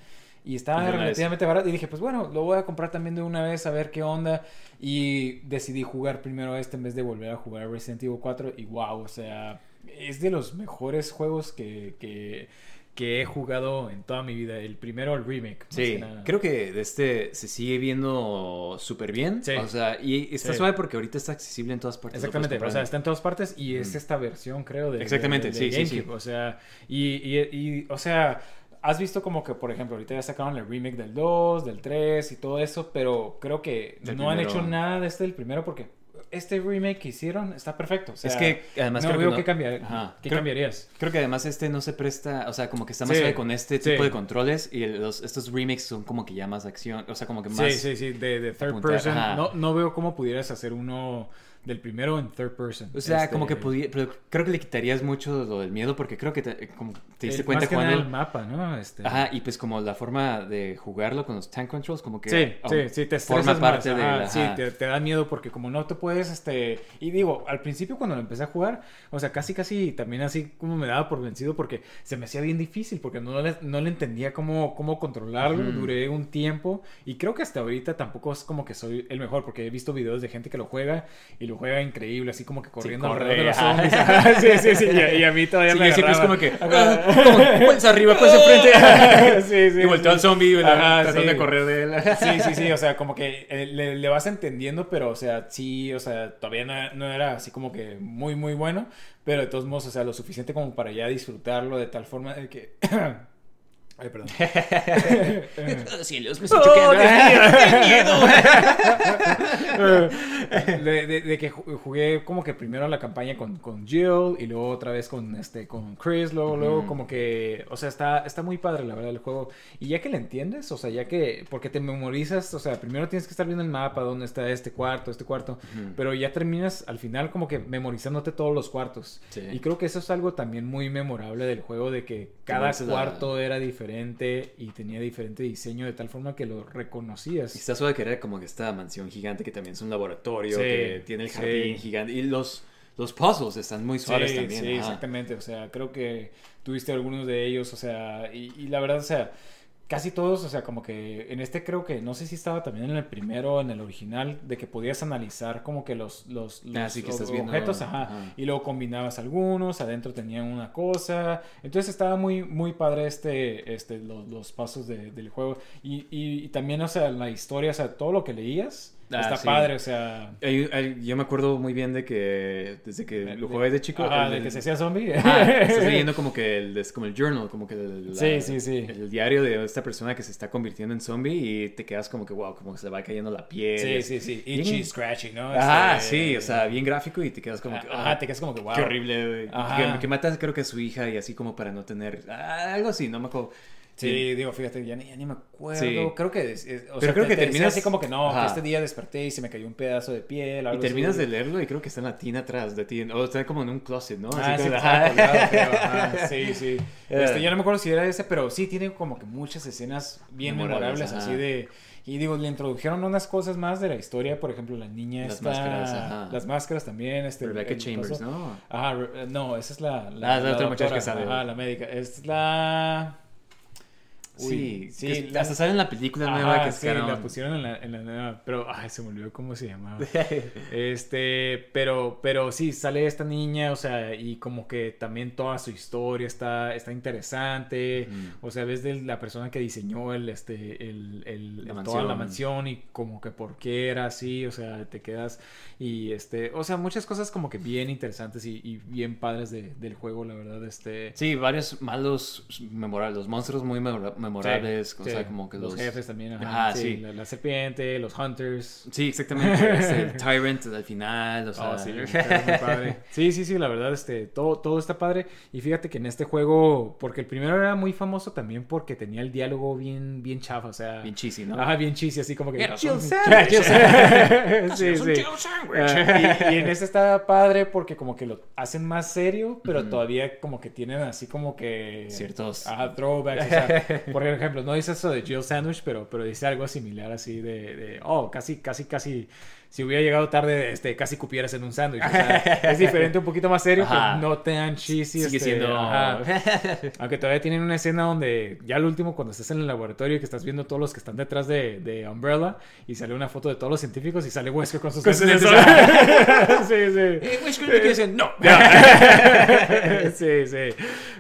Y estaba relativamente barato. Y dije, pues bueno, lo voy a comprar también de una vez a ver qué onda. Y decidí jugar primero este en vez de volver a jugar Resident Evil 4. Y wow, o sea, es de los mejores juegos que, que, que he jugado en toda mi vida. El primero, el remake.
Sí,
que
creo que de este se sigue viendo súper bien.
Sí.
O sea, y está
Sí.
suave porque ahorita está accesible en todas partes.
Exactamente, o sea, está en todas partes y es
Mm.
esta versión, creo, de,
Exactamente,
de- de
sí, sí, sí.
O sea, y, y, y, o sea, has visto como que, por ejemplo, ahorita ya sacaron el remake del 2, del 3 y todo eso, pero creo que
Del
no han hecho nada de este del primero porque este remake que hicieron está perfecto. O sea,
es que además
no
creo
veo
que
qué, cambiar, qué
Creo-
cambiarías.
Creo que además este no se presta, o sea, como que está más
Sí,
con este
sí.
tipo de controles y los, estos remakes son como que ya más acción, o sea, como que más...
Sí, sí, sí, de, de third
apuntar,
person. No, no veo cómo pudieras hacer uno del primero en third person.
O sea,
Este,
como que podía, pero creo que le quitarías mucho lo del miedo porque creo que te, como te diste
eh,
cuenta
más que nada
cuando...
el mapa, ¿no? Este,
Ajá, y pues como la forma de jugarlo con los tank controls, como que...
Sí,
um,
sí, sí, te
forma parte
más,
de...
ajá,
la-
Sí, te, te da miedo porque como no te puedes, este... Y digo, al principio cuando lo empecé a jugar, o sea, casi, casi también así como me daba por vencido porque se me hacía bien difícil porque no le, no le entendía cómo, cómo controlarlo.
Ujú.
Duré un tiempo y creo que hasta ahorita tampoco es como que soy el mejor porque he visto videos de gente que lo juega y lo juega increíble, así como que corriendo
corre,
alrededor de los zombies. *laughs* Sí, sí, sí, y, a- y a mí todavía
Sí,
me
siempre es como que... Como, pues arriba, pues enfrente. *laughs*
Sí, *laughs* sí,
y volteó
sí.
al zombie y
Ajá,
tratando
sí.
de correr de él.
Sí, sí, sí, o sea, como que eh, le, le vas entendiendo, pero, o sea, sí, o sea, todavía no, no era así como que muy, muy bueno, pero de todos modos, o sea, lo suficiente como para ya disfrutarlo de tal forma de que... Ay, perdón.
Cielos, me estoy choqueando.
de, de- de que ju- jugué como que primero la campaña con, con Jill y luego otra vez con este con Chris, luego, luego como que, o sea, está, está muy padre la verdad el juego. Y ya que le entiendes, o sea, ya que, porque te memorizas, o sea, primero tienes que estar viendo el mapa, dónde está este cuarto, este cuarto, pero ya terminas al final como que memorizándote todos los cuartos.
Sí.
Y creo que eso es algo también muy memorable del juego, de que cada cuarto era diferente. Diferente y tenía diferente diseño de tal forma que lo reconocías.
Y está suave que era como que esta mansión gigante que también es un laboratorio,
Sí,
que tiene el jardín
sí.
gigante. Y los, los puzzles están muy suaves
sí,
también.
Sí,
ajá.
exactamente. O sea, creo que tuviste algunos de ellos, o sea, y, y la verdad, o sea, casi todos, o sea, como que en este creo que, no sé si estaba también en el primero, en el original, de que podías analizar como que los, los,
Ah,
los
sí, que estás
ob-
viendo,
objetos, ajá, y luego combinabas algunos, adentro tenían una cosa, entonces estaba muy, muy padre este, este, los, los pasos de- del juego, y, y, y también, o sea, la historia, o sea, todo lo que leías,
Ah,
está
sí.
padre, o sea...
Hay- hay- yo me acuerdo muy bien de que desde que lo jugué de chico.
Ajá,
el-
de que se hacía zombie.
Estás *laughs* leyendo como que el, es como el journal, como que el, la-
Sí, sí, sí.
el diario de esta persona que se está convirtiendo en zombie y te quedas como que, wow, como que se le va cayendo la piel.
Sí, sí, sí.
Bien-
Itchy, scratchy, ¿no?
Ajá,
Este,
sí, o sea, bien gráfico y te quedas como que,
Ajá,
ah,
te quedas como que, wow.
Qué horrible, güey. Que, que matas creo que a su hija y así como para no tener, ah, algo así, no me acuerdo.
Sí, digo, fíjate, ya ni, ya ni me acuerdo.
Sí.
Creo que. es- es- o
Pero
sea,
creo que
te
terminas-
así como que no, que este día desperté y se me cayó un pedazo de piel.
Y terminas
así.
de leerlo y creo que está en la tina atrás de ti, o está como en un closet, ¿no?
Ah,
Así
sí,
como-
está colgado, creo, *laughs* sí, sí.
Eh.
Este, yo no me acuerdo si era ese, pero sí tiene como que muchas escenas bien
Memorables,
así de... Y digo, le introdujeron unas cosas más de la historia, por ejemplo, la niña
Las
esta-
máscaras, ajá.
Las máscaras también, este...
Rebecca Chambers. ¿no?
Ajá, re- no, esa es la...
Ah, es la otra muchacha que sale.
Ajá, la médica. Es la...
Sí,
sí,
que
la-
hasta sale en la película
Ajá,
nueva que
sí,
sacaron.
la pusieron en la, en la nueva, pero ay, se me olvidó cómo se llamaba. *laughs* Este, pero, pero sí, sale esta niña, o sea, y como que también toda su historia está, está interesante. O sea, ves de la persona que diseñó el, este, el, el-
La
el- toda la
mansión.
y como que por qué era así, o sea, te quedas y este, o sea, muchas cosas como que bien interesantes y, y bien padres de- del juego, la verdad, este.
Sí, varios malos memorables, los monstruos muy memora- memorables,
Sí,
o
sí.
sea, como que los...
los jefes también, ajá, sí. La, la serpiente, los hunters.
Sí, exactamente, *laughs* es el Tyrant al final, o sea...
Oh, sí, *laughs* padre. Sí, sí, sí, la verdad, este, todo, todo está padre. Y fíjate que en este juego, porque el primero era muy famoso también porque tenía el diálogo bien, bien chafa, o sea.
Bien cheesy, ¿no?
Ajá, bien cheesy, así como que. *laughs* Sandwich.
sándwich.
sí, sí.
Jill Sandwich.
Y, y en este está padre porque como que lo hacen más serio, pero todavía como que tienen así como que.
Ciertos-
Ajá, throwbacks. o sea, por ejemplo, no dice eso de Jill Sandwich, pero, pero dice algo similar así de, de, oh, casi, casi, casi, si hubiera llegado tarde, este, casi cupieras en un sándwich. O sea, es diferente, un poquito más serio,
Ajá.
pero no tan cheesy.
Sigue
este,
siendo...
ajá. *laughs* Aunque todavía tienen una escena donde, ya al último, cuando estás en el laboratorio y que estás viendo todos los que están detrás de, de Umbrella y sale una foto de todos los científicos y sale Wesker con sus
Con *laughs*
sí, sí.
Eh, es que no *laughs* no.
sí, sí.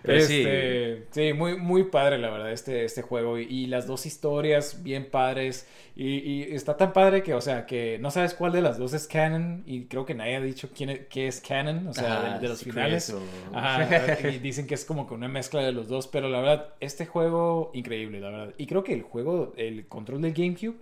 Pero
Este, sí, muy, muy padre, la verdad, este, este juego. Y, y las dos historias bien padres. Y, y está tan padre que, o sea, que no sabes cuál de las dos es canon. Y creo que nadie ha dicho quién es, qué es canon, o sea,
Ajá,
de, de los finales.
o-
Ajá, *laughs* y dicen que es como que una mezcla de los dos. Pero la verdad, este juego, increíble, la verdad. Y creo que el juego, el control del GameCube.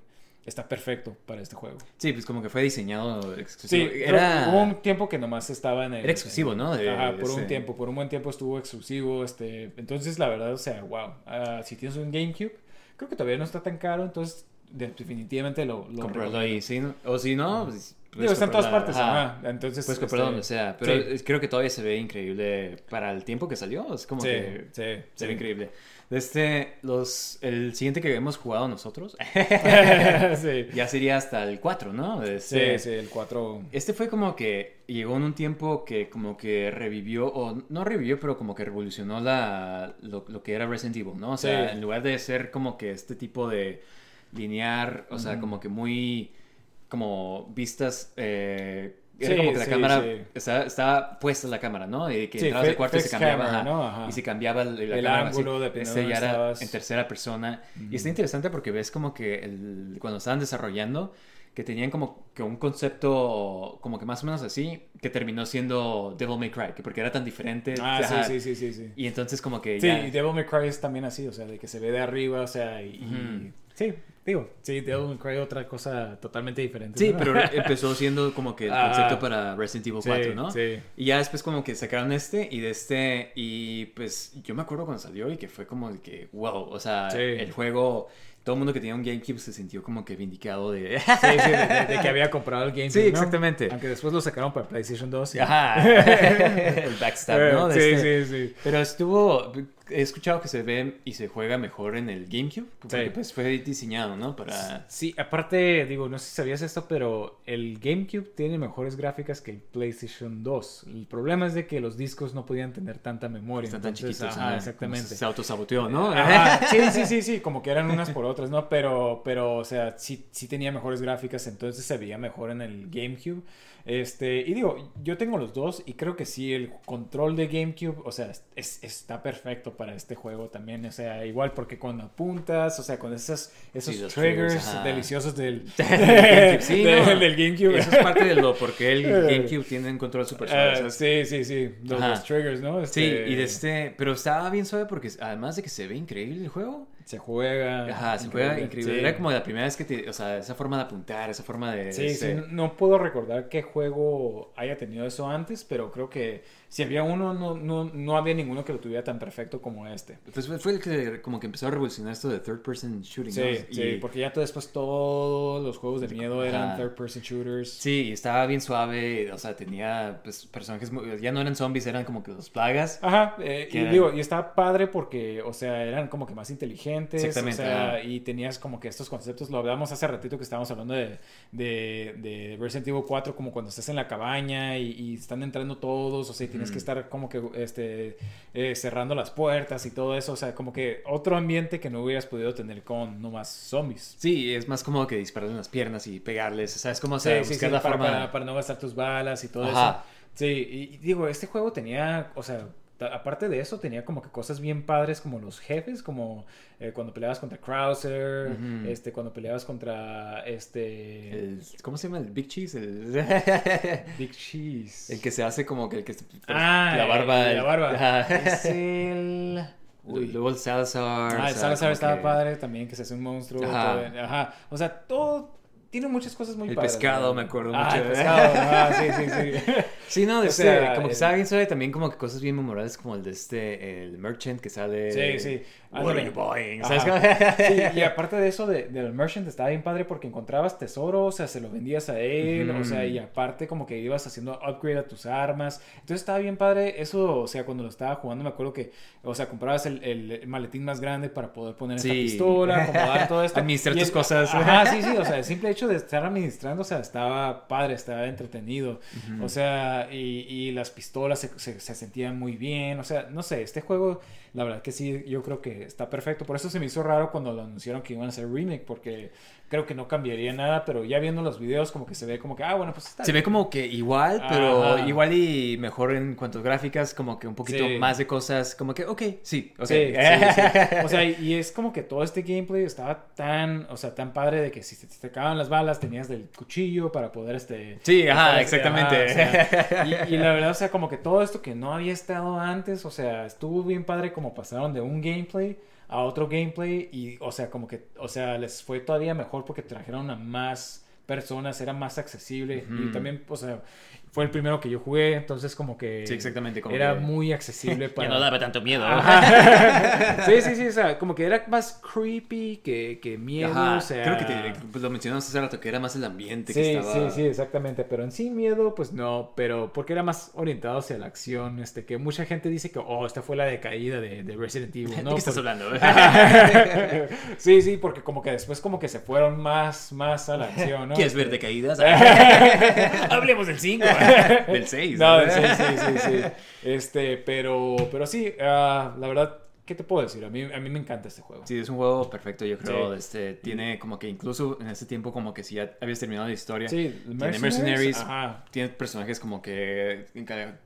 Está perfecto para este juego.
Sí, pues como que fue diseñado
Sí,
exclusivo.
creo
era...
hubo un tiempo que nomás estaba en el...
Era exclusivo, ¿no? De-
Ajá, por un
ese-
tiempo, por un buen tiempo estuvo exclusivo, este... Entonces, la verdad, o sea, wow. Ah, si tienes un GameCube, creo que todavía no está tan caro, entonces definitivamente lo... lo
comprarlo ahí, sí. O si no, pues,
Digo, está en todas partes,
ajá.
ajá. Entonces,
Puedes comprarlo
este,
donde sea. Pero
sí.
creo que todavía se ve increíble para el tiempo que salió. Es como
Sí,
que
sí,
se
sí.
ve increíble. Este, los, el siguiente que hemos jugado nosotros *laughs*
sí. *laughs*
ya sería hasta el 4, ¿no?
Sí,
Este,
sí, el 4...
Este fue como que llegó en un tiempo que como que revivió, o no revivió, pero como que revolucionó la, lo, lo que era Resident Evil, ¿no? O sea,
Sí.
en lugar de ser como que este tipo de linear, o sea, como que muy, como vistas, eh, era
Sí,
como que la
sí,
cámara,
sí.
estaba, estaba puesta la cámara, ¿no? Y que entrabas al cuarto y se cambiaba,
camera, ¿no? Ajá.
y se cambiaba la, la
El
cámara,
ángulo,
así.
dependiendo
Este
de
ya era
estabas.
en tercera persona. Y está interesante porque ves como que el- cuando estaban desarrollando, que tenían como que un concepto como que más o menos así, que terminó siendo Devil May Cry, que porque era tan diferente.
Ah,
ajá,
sí, sí, sí, sí, sí.
Y entonces como que
Sí,
ya...
y Devil May Cry es también así, o sea, de que se ve de arriba, o sea, y... Sí, digo, sí, Devil May Cry otra cosa totalmente diferente.
Sí,
¿no?
pero *laughs* empezó siendo como que el
Ah.
concepto para Resident Evil
Sí,
4, ¿no?
sí.
Y ya después como que sacaron este y de este y pues yo me acuerdo cuando salió y que fue como de que wow, o sea,
Sí.
el juego, todo el mundo que tenía un GameCube se sintió como que vindicado de...
Sí, sí, de, de- de que había comprado el GameCube,
Sí,
¿no?
exactamente.
Aunque después lo sacaron para PlayStation 2. y-
Ajá, *laughs* el backstab, ¿no? De
Sí,
este-
sí, sí.
Pero estuvo, he escuchado que se ve y se juega mejor en el GameCube. Porque
Sí.
pues fue diseñado, ¿no? Para...
Sí, aparte, digo, no sé si sabías esto, pero el GameCube tiene mejores gráficas que el PlayStation 2. El problema es de que los discos no podían tener tanta memoria.
Están tan chiquitos.
ajá,
ajá,
exactamente.
Se autosaboteó, ¿no?
Ajá, sí, sí, sí, sí, como que eran unas por otras, ¿no? Pero, pero, o sea, sí, sí tenía mejores gráficas, entonces se veía mejor en el GameCube. Este, y digo, yo tengo los dos y creo que sí, el control de GameCube, o sea, es- está perfecto para este juego también, o sea, igual porque cuando apuntas, o sea, con esas, esos
Sí,
triggers, deliciosos del, *laughs*
sí, *laughs*
del-
no.
del GameCube.
Eso es parte de lo porque el *laughs* GameCube tiene un control super suave.
Ah, sí, sí, sí, los, triggers, ¿no?
Sí,
Este,
y de este, pero estaba bien suave porque además de que se ve increíble el juego,
Se juega.
ajá, se juega increíble.
Sí.
Era como la primera vez que te, o sea, esa forma de apuntar, esa forma de...
Sí,
este-
sí, no puedo recordar qué juego haya tenido eso antes, pero creo que si había uno, no, no, no había ninguno que lo tuviera tan perfecto como este.
Pues fue- el que como que empezó a revolucionar esto de third person shooting,
Sí,
¿no?
sí,
Y-
porque ya después todos los juegos de miedo eran
Ajá.
third person shooters.
Sí, y estaba bien suave, o sea, tenía pues personajes, muy- ya no eran zombies, eran como que los plagas.
Ajá, eh, y
Que era-
digo, y estaba padre porque, o sea, eran como que más inteligentes,
Exactamente,
o sea, y tenías como que estos conceptos, lo hablamos hace ratito que estábamos hablando de, de, de Resident Evil 4, como cuando estás en la cabaña y, y están entrando todos, o sea, y tienes que estar como que este, eh, cerrando las puertas y todo eso, o sea, como que otro ambiente que no hubieras podido tener con nomás zombies.
Sí, es más como que dispararle en las piernas y pegarles, ¿sabes cómo? O
Sí,
sea,
sí,
buscar
sí,
la
para,
forma...
para- para no gastar tus balas y todo
Ajá.
eso. Sí, y, y digo, este juego tenía, o sea, aparte de eso, tenía como que cosas bien padres como los jefes, como eh, cuando peleabas contra Krauser,
Ujú.
este, cuando peleabas contra este
el- ¿Cómo se llama? El Big Cheese. El, *laughs*
Big Cheese.
el que se hace como que el que...
Ah,
la barba.
el- la barba. Es el... *laughs* Uy.
Luego el Salazar.
Ah, el Salazar estaba
que
padre también, que se hace un monstruo.
Ajá.
todo- Ajá. O sea, todo... Tiene muchas cosas muy
El
padres.
pescado,
¿no?
me acuerdo
ah,
mucho.
el pescado. Ah, sí, sí, sí. *laughs*
Sí, no,
O
este, como que estaba bien suave también como que cosas bien memorables como el de este, el Merchant que sale...
Sí, sí.
What are you buying?
Sí, y *laughs* aparte de eso, de- del merchant estaba bien padre porque encontrabas tesoro, o sea, se lo vendías a él, o sea, y aparte como que ibas haciendo upgrade a tus armas. Entonces estaba bien padre eso, o sea, cuando lo estaba jugando me acuerdo que, o sea, comprabas el, el maletín más grande para poder poner esta
Sí.
pistola, acomodar todo *laughs* esto.
Administrar tus cosas.
Ajá, sí, sí, o sea, simple hecho de estar administrando, o sea, estaba padre, estaba entretenido. O sea, y, y las pistolas se, se- se sentían muy bien, o sea, no sé, este juego, la verdad que sí, yo creo que está perfecto. Por eso se me hizo raro cuando lo anunciaron que iban a hacer remake, porque creo que no cambiaría nada, pero ya viendo los videos como que se ve como que, ah, bueno, pues está
Se ve como que igual, pero
Ajá.
igual y mejor en cuanto a gráficas, como que un poquito
Sí.
más de cosas, como que, ok, sí, ok. *laughs*
Sí. O sea, y, es como que todo este gameplay estaba tan, o sea, tan padre de que si se te acaban las balas tenías del cuchillo para poder, este...
Sí, ajá,
este,
exactamente.
ajá, o sea, *laughs* y, y la verdad, o sea, como que todo esto que no había estado antes, o sea, estuvo bien padre como pasaron de un gameplay a otro gameplay y, o sea, como que, o sea, les fue todavía mejor porque trajeron a más personas, era más accesible y también, o sea, fue el primero que yo jugué, entonces como que...
Sí, exactamente, como
era
que-
muy accesible *laughs* para...
Ya no daba tanto miedo.
Ajá. *laughs* sí, sí, sí, o sea, como que era más creepy que, que miedo,
Ajá,
o sea...
Creo que te- pues, lo mencionamos hace rato, que era más el ambiente que
Sí,
estaba...
sí, sí, exactamente, pero en sí miedo, pues no, pero porque era más orientado hacia la acción, este, que mucha gente dice que, oh, esta fue la decaída de, de Resident Evil, *laughs*
¿De qué estás hablando?
sí, sí, porque como que después como que se fueron más, más a la acción, ¿no?
¿Quieres ver decaídas?
Hablemos del 5. *laughs*
Del 6.
No, sí, sí, sí, sí. *laughs* Este, pero, pero sí, ah, la verdad, ¿qué te puedo decir? A mí, a mí me encanta este juego.
Sí, es un juego perfecto, yo creo.
Sí.
Este, tiene como que incluso en ese tiempo como que si ya habías terminado la historia.
Sí,
tiene mercenaries.
Ajá.
Tiene personajes como que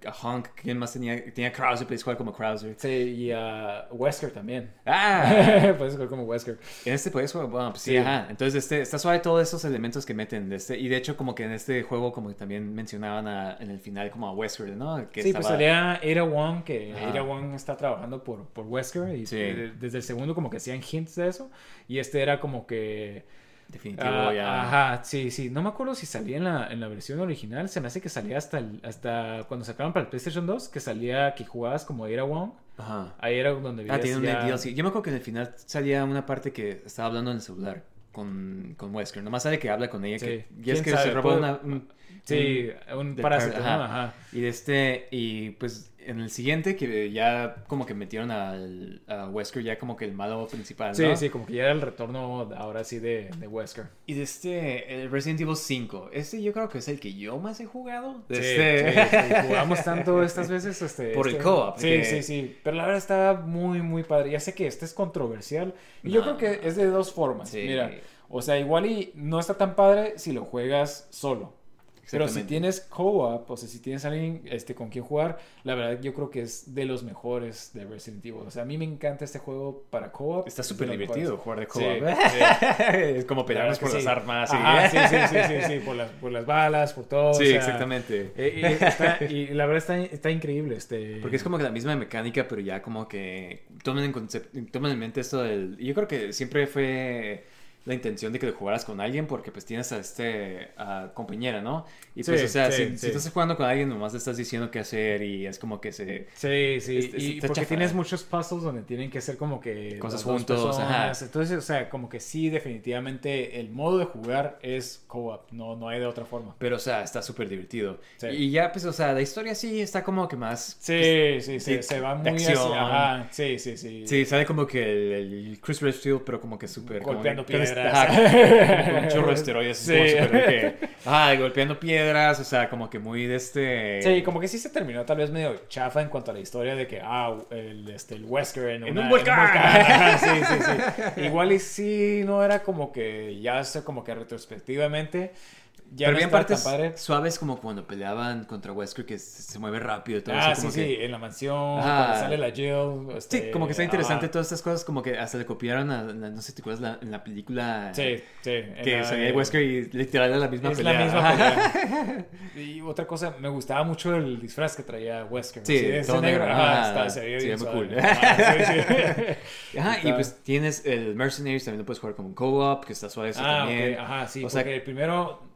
a Hunk, ¿quién más tenía? Tenía Krauser, puedes jugar como Krauser.
Sí, y a Wesker también.
Ah, *laughs*
Puedes jugar como Wesker.
en este puedes jugar, bueno, pues sí,
Sí.
ajá. Entonces este, está suave todos esos elementos que meten de este, y de hecho como que en este juego como que también mencionaban a- en el final como a Wesker, ¿no? Que
sí, pues
estaba-
salía Ada Wong, que. Ada Wong está trabajando por, por Wesker, y
Sí.
de- desde el segundo como que hacían hints de eso, y este era como que...
Definitivo
ah,
ya.
Ajá, sí, sí. No me acuerdo si salía en la, en la versión original. Se me hace que salía hasta, el- hasta cuando sacaron para el PlayStation 2, que salía que jugabas como Ada Wong.
Ajá.
Ahí era donde
Ah, tiene un
ya-
DLC. Yo me acuerdo que en el final salía una parte que estaba hablando en el celular con, con Wesker. Nomás sabe que habla con ella.
Sí.
Que, y
¿Quién
es que
sabe?
se robó una, un-
Sí, un
del
parásito,
ajá.
¿no? Ajá.
Y de este, y pues en el siguiente que ya como que metieron al, a Wesker ya como que el malo principal,
Sí,
¿no?
sí, como que ya era el retorno ahora sí de, de Wesker.
Y de este, el Resident Evil 5, este yo creo que es el que yo más he jugado. De
Sí,
este...
sí, sí, jugamos tanto *laughs* estas veces. Este,
Por el
este-
co-op,
Sí,
que-
sí, sí. Pero la verdad está muy, muy padre. Ya sé que este es controversial. Y yo creo que es de dos formas. Mira, o sea, igual y no está tan padre si lo juegas solo. Pero si tienes co-op, o sea, si tienes alguien este, con quien jugar, la verdad yo creo que es de los mejores de Resident Evil. O sea, a mí me encanta este juego para co-op.
Está
Es
súper divertido jugar de co-op.
Sí, *laughs* sí.
es como pelearnos por las armas.
Ajá, sí, sí, sí, sí, *laughs* sí, por las, por las balas, por todo.
Sí,
o sea,
exactamente.
eh, eh, está- y la verdad está, está increíble. Este...
Porque es como que la misma mecánica, pero ya como que tomen en, tomen en mente esto del... Yo creo que siempre fue la intención de que lo jugaras con alguien porque pues tienes a este a compañera, ¿no? Y pues,
Sí,
o sea,
sí,
si, si
sí.
estás jugando con alguien, nomás le estás diciendo qué hacer y es como que se...
Sí, sí,
Este-
y porque
chafa.
tienes muchos puzzles donde tienen que ser como que
Cosas juntos, ajá.
Entonces, o sea, como que sí, definitivamente el modo de jugar es co-op, no, no hay de otra forma.
Pero, o sea, está súper divertido. Y ya, pues, o sea, la historia sí está como que más...
Sí, sí, sí,
sí,
se va muy
acción.
así, ajá, sí, sí, sí.
Sí, sale como que el, el Chris Redfield, pero como que súper... como
Golpeando
que-
piedras. *laughs*
Con un chorro de esteroides.
Sí.
Como que, ah, golpeando piedras, o sea, como que muy de este...
Sí, como que sí se terminó tal vez medio chafa en cuanto a la historia de que, ah, el, este, el Wesker en,
En
una-
un volcán. *laughs*
Ajá, sí, sí, sí. Igual y sí, no era como que ya como que retrospectivamente ya
pero
no
bien
estaba
partes
padre.
suaves como cuando peleaban contra Wesker que se, se mueve rápido y todo
Ah,
eso,
sí,
como
sí,
que-
en la mansión, cuando sale la Jill.
Sí,
este,
como que está interesante todas estas cosas, como que hasta le copiaron a, la- no sé si te acuerdas, la- en la película
Sí, sí.
que
la
salía
de-
Wesker y literal era la misma
Es
pelea.
la misma
Ajá.
pelea. Y otra cosa, me gustaba mucho el disfraz que traía Wesker.
Sí,
ese
todo negro.
Ajá,
Ah,
está, se veía
sí,
bien
cool.
Ajá, sí, sí. *laughs*
Ajá, y pues tienes el Mercenaries, también lo puedes jugar como co-op, que está suave eso
Ah,
también.
ajá, sí,
O sea,
porque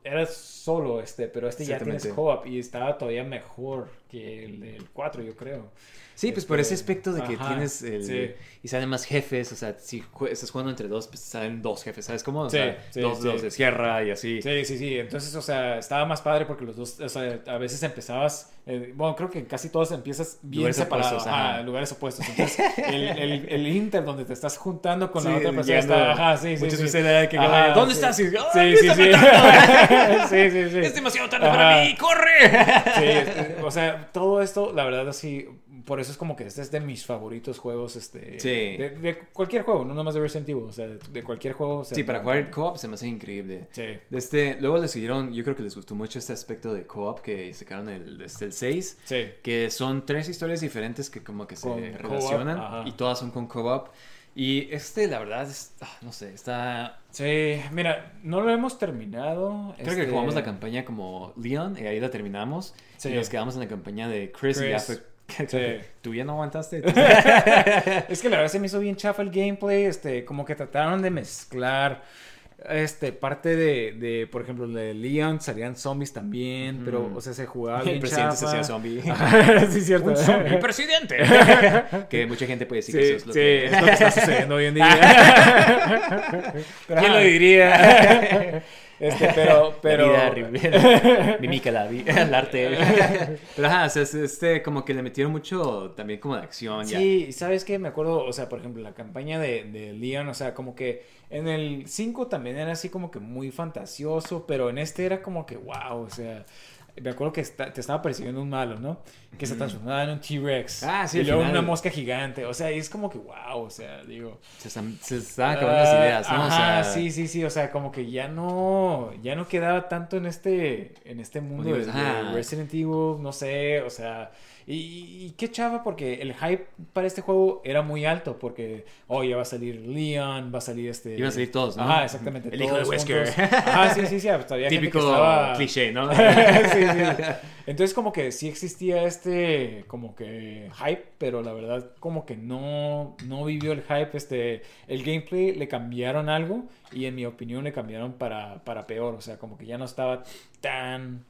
el primero era solo, este, pero este ya tienes co-op y estaba todavía mejor que el del 4, yo creo.
Sí, pues por
Este,
ese aspecto de que
ajá,
tienes el...
sí.
Y salen más jefes, o sea, si jue- estás jugando entre dos, pues salen dos jefes, ¿sabes cómo? O
Sí,
sea,
sí,
dos,
sí.
dos de sierra y así.
Sí, sí, sí. Entonces, o sea, estaba más padre porque los dos, o sea, a veces empezabas, eh, bueno, creo que casi todos empiezas bien
Lugares
separados, ajá. lugares opuestos. Entonces, el, el, el inter donde te estás juntando con la
Sí,
otra persona está, ajá, sí, sí,
muchas
sí.
veces que,
Ajá,
¿dónde
sí.
estás? Y, "Ah, *laughs* *laughs*
Sí, sí, sí.
matando".
sí, sí, sí.
Es demasiado tarde
Ajá.
para mí, ¡corre!
Sí, o sea, todo esto, la verdad, así, por eso es como que este es de mis favoritos juegos, este,
Sí.
de, de cualquier juego, no nomás de Resident Evil, o sea, de, de cualquier juego. o sea,
Sí, para jugar co-op se me hace increíble.
Sí.
Este, luego les siguieron, yo creo que les gustó mucho este aspecto de co-op que sacaron el, este, el 6.
Sí.
Que son tres historias diferentes que como que se
Con
relacionan y todas son con co-op. Y este, la verdad, es, ah, no sé, está...
Sí, mira, no lo hemos terminado.
Creo que
este,
jugamos la campaña como Leon y ahí la terminamos.
Sí.
Y nos quedamos en la campaña de Chris, y ya
Chris.
fue...
Sí. *laughs*
¿Tú ya no aguantaste? *laughs* *laughs*
Es que la verdad se me hizo bien chafa el gameplay, este, como que trataron de mezclar, este, parte de, de por ejemplo, de Leon salían zombies también, pero, o sea, se jugaba *laughs* bien
el presidente se
chafa.
hacía zombie. *laughs*
sí, cierto.
Un zombie presidente. *laughs* que mucha gente puede decir
Sí,
que eso es lo
sí,
que...
es lo que está sucediendo hoy en día. ¿Quién lo diría? Este, pero, *laughs* pero...
La vida, *laughs* mímica, la vi- *laughs* el arte. Pero ajá, o sea, es- este, como que le metieron mucho también como de acción.
Sí, y ¿sabes qué? Me acuerdo, o sea, por ejemplo, la campaña de, de Leon, o sea, como que en el 5 también era así como que muy fantasioso, pero en este era como que, wow, o sea, me acuerdo que está- te estaba persiguiendo un malo, ¿no? Que se transformaba en un T-Rex.
Ah, sí,
Y luego
final.
una mosca gigante, o sea, es como que, wow, o sea, digo...
Se, están- se acabando las ideas, ¿no?
Ah, Ajá,
o sea,
sí, sí, sí, o sea, como que ya no, ya no quedaba tanto en este, en este mundo de, Resident Evil, no sé, o sea, y, y qué chava, porque el hype para este juego era muy alto, porque, oh, ya va a salir Leon, va a salir este...
Iban a salir todos, ¿no?
Ajá, exactamente.
El hijo de Wesker.
Ajá, sí, sí, sí,
Típico cliché, ¿no? *laughs*
sí, sí. *laughs* Entonces como que sí existía este como que hype, pero la verdad como que no, no vivió el hype. Este, el gameplay le cambiaron algo y en mi opinión le cambiaron para, para peor. O sea, como que ya no estaba tan...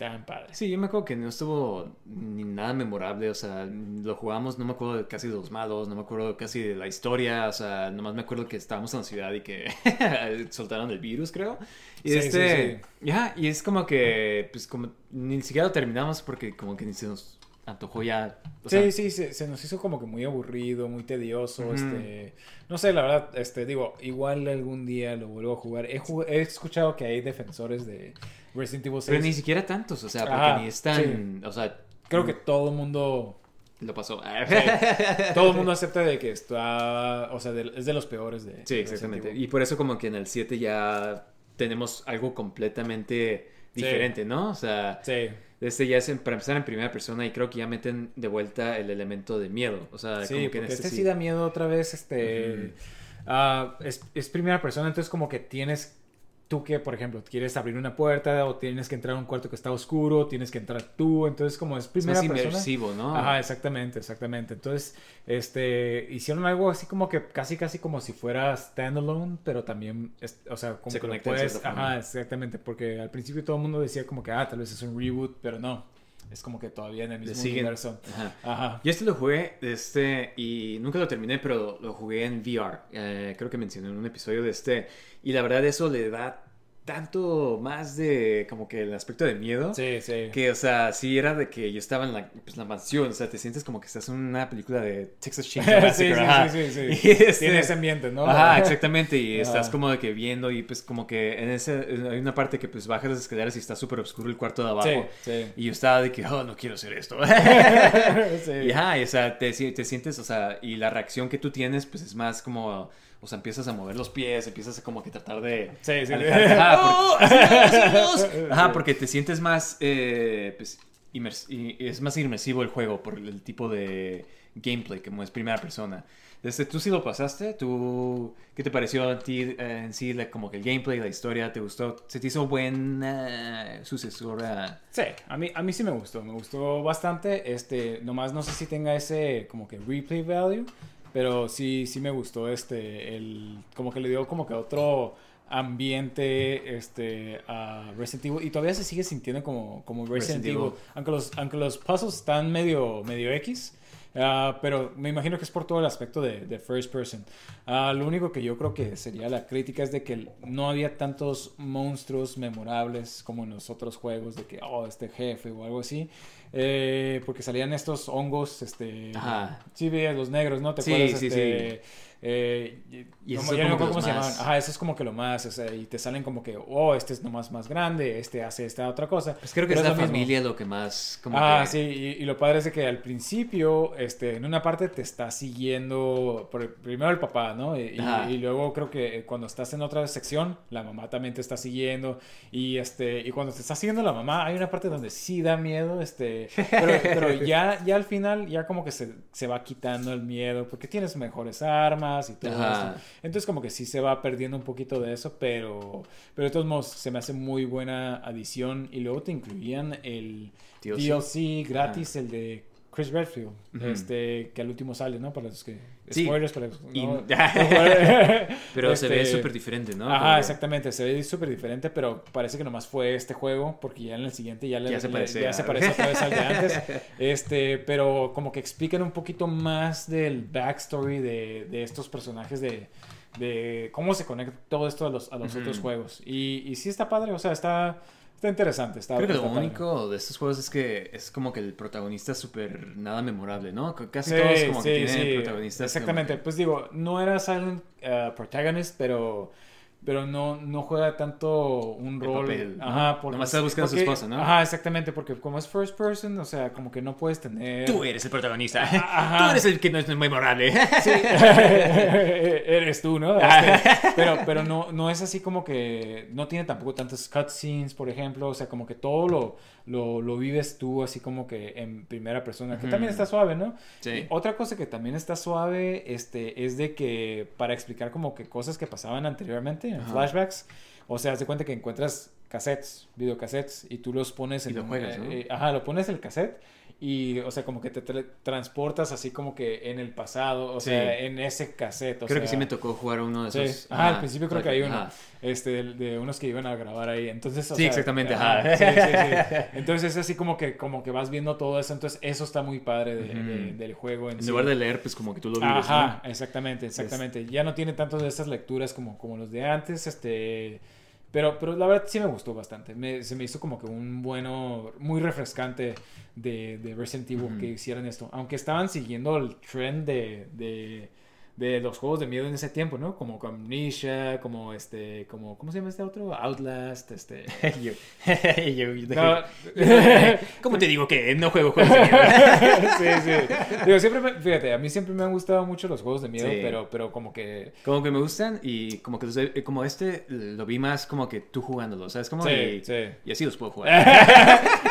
tan padre.
Sí, yo me acuerdo que no estuvo ni nada memorable, o sea, lo jugamos, no me acuerdo de casi de los malos, no me acuerdo casi de la historia, o sea, nomás me acuerdo que estábamos en la ciudad y que *laughs* soltaron el virus, creo. Y
Sí,
este,
sí,
ya, y es como que, pues como, ni siquiera lo terminamos porque como que ni se nos antojó ya. o
Sí,
sea,
sí, se, se nos hizo como que muy aburrido, muy tedioso, este... No sé, la verdad, este, digo, igual algún día lo vuelvo a jugar. He, jug- he escuchado que hay defensores de Resident Evil 6.
Pero ni siquiera tantos, o sea, porque
Ajá,
ni es tan, o sea,
Creo que todo el mundo...
lo pasó. *laughs*
Todo el mundo acepta de que está... O sea, de- es de los peores de...
Sí, exactamente. Y por eso como que en el 7 ya tenemos algo completamente diferente, ¿no? O sea,
Sí.
este ya es en- para empezar en primera persona y creo que ya meten de vuelta el elemento de miedo. O sea,
Sí,
como que
porque
en este, sí.
sí da miedo otra vez, este... Ah, es, es primera persona, entonces como que tienes tú que, por ejemplo, quieres abrir una puerta o tienes que entrar a un cuarto que está oscuro, tienes que entrar tú, entonces como es
es
primera
más
persona.
inmersivo, ¿no?
Ajá, exactamente, exactamente. Entonces, este, hicieron algo así como que casi, casi como si fuera standalone, pero también, es- o sea, como
Se
que lo puedes, ajá, exactamente, porque al principio todo el mundo decía como que, ah, tal vez es un reboot, pero no, es como que todavía en el mismo universo.
Ajá.
Ajá.
Yo este lo jugué este, y nunca lo terminé, pero lo jugué en VR. Eh, creo que mencioné en un episodio de este. Y la verdad eso le da tanto más de como que el aspecto de miedo.
Sí, sí.
Que, o sea, sí era de que yo estaba en la, pues, la mansión, o sea, te sientes como que estás en una película de Texas *laughs* Chainsaw
sí,
Massacre.
sí, sí, sí, sí. *laughs*
Y este-
Tiene ese ambiente, ¿no?
Ajá, exactamente, y
Ajá. *laughs*
estás como de que viendo y pues como que en ese, hay una parte que pues bajas las escaleras y está súper oscuro el cuarto de abajo.
Sí, sí.
Y yo estaba de que, oh, no quiero hacer esto.
Sí.
Y ajá, y, o sea, te, te sientes, o sea, y la reacción que tú tienes, pues es más como, o sea, empiezas a mover los pies, empiezas a como que tratar de...
Sí, sí.
alejarte. *laughs* Ajá, porque, ¡Así no, así no! *laughs* Ajá, porque te sientes más, eh, pues, y- es más inmersivo el juego por el tipo de gameplay, como es primera persona. Desde, ¿Tú sí lo pasaste? ¿Tú, ¿Qué te pareció a ti eh, en sí, la- como que el gameplay, la historia? ¿Te gustó? ¿Se te hizo buena sucesora?
Sí, a mí, a mí sí me gustó, me gustó bastante. Este, nomás no sé si tenga ese como que replay value, pero sí, sí me gustó este, el, como que le dio como que otro ambiente este, a Resident Evil y todavía se sigue sintiendo como, como Resident,
Resident
Evil,
Evil.
aunque los, aunque los puzzles están medio, medio X. ah, pero me imagino que es por todo el aspecto de, de first person. Ah, lo único que yo creo que sería la crítica es de que no había tantos monstruos memorables como en los otros juegos, de que, oh, este jefe o algo así. Eh, porque salían estos hongos, este...
Ajá.
Sí, los negros, ¿no? ¿Te
Sí,
acuerdas?
sí,
este, eh,
Y
ya no me
como que
cómo se llamaban. Ajá, eso es como que lo más, o sea, y te salen como que, oh, este es nomás más grande, este hace esta otra cosa.
Pues creo que
Pero
es la
lo mismo.
familia lo que más... Como
Ah,
que-
sí, y, y lo padre es de que al principio, este, en una parte te está siguiendo, por- primero el papá, ¿no? Y, y- y luego creo que cuando estás en otra sección, la mamá también te está siguiendo, y este, y cuando te está siguiendo la mamá, hay una parte donde sí da miedo, este, pero, pero ya, ya al final, ya como que se, se va quitando el miedo, porque tienes mejores armas y todo
Ajá.
esto. Entonces como que sí se va perdiendo un poquito de eso, pero, pero de todos modos se me hace muy buena adición, y luego te incluían el...
DLC.
DLC gratis, el de Chris Redfield, este, que al último sale, ¿no? Para los que...
Sí.
Spoilers, para los
Y-
no- *laughs*
Pero se ve
Este,
súper diferente, ¿no?
Ajá, exactamente, se ve súper diferente, pero parece que nomás fue este juego, porque ya en el siguiente ya, le,
Ya se
le-
parece
ya
a-
se parece otra vez al de *laughs* antes. Este, pero como que explican un poquito más del backstory de, de estos personajes de, de cómo se conecta todo esto a los, a los otros juegos. Y, y sí está padre, o sea, está, está interesante. Está,
Creo que lo
padre.
único de estos juegos es que es como que el protagonista es súper nada memorable, ¿no? Casi
Sí,
todos como
sí,
que tienen
sí,
protagonistas.
Exactamente,
que-
pues digo, no era Silent uh, Protagonist, pero, pero no, no juega tanto un rol.
papel, ¿no?
Ajá, porque,
Nomás está buscando a su
porque-
esposa, ¿no?
Ajá, exactamente, porque como es first person, o sea, como que no puedes tener.
Tú eres el protagonista.
Ajá.
Tú eres el que no es memorable.
Sí, *laughs* eres tú, ¿no? Este, pero pero no, no es así como que no tiene tampoco tantos cutscenes, por ejemplo, o sea, como que todo lo, lo, lo vives tú así como que en primera persona, que también está suave, ¿no?
Sí.
Y otra cosa que también está suave este, es de que para explicar como que cosas que pasaban anteriormente en
Ajá.
flashbacks, o sea, haz de cuenta que encuentras cassettes, videocassettes, y tú los pones en...
Y lo juegas, ¿no?
eh, ajá, lo pones el cassette y, o sea, como que te tra- transportas así como que en el pasado, o
Sí.
sea, en ese cassette. o
Creo que sí me tocó jugar uno de
Sí.
esos.
Ajá, al principio creo que hay uno.
Ajá.
Este, de, de unos que iban a grabar ahí. Entonces, o
Sí,
sea,
exactamente,
ajá,
ajá.
sí, sí, sí. Entonces es así como que, como que vas viendo todo eso. Entonces, eso está muy padre de-
Ujú.
de- del juego en,
lugar de leer, pues como que tú lo vives,
Ajá,
¿no?
exactamente, exactamente. Ya no tiene tantas de estas lecturas como, como los de antes, este... Pero, pero la verdad sí me gustó bastante. Me- se me hizo como que un bueno, muy refrescante de, de Resident Evil
Ujú.
que hicieran esto. Aunque estaban siguiendo el trend de, de, de los juegos de miedo en ese tiempo, ¿no? Como Amnesia, como este, como, ¿cómo se llama este otro? Outlast, este... *laughs*
Yo- *laughs* yo- yo-
No, *laughs*
¿Cómo te digo que no juego juegos de miedo?
sí, sí. Digo, siempre me- fíjate, a mí siempre me han gustado mucho los juegos de miedo,
Sí.
pero, pero como que...
Como que me gustan y como que los he- como este lo vi más como que tú jugándolo, ¿sabes? Como
Sí,
y,
sí.
y así los puedo jugar.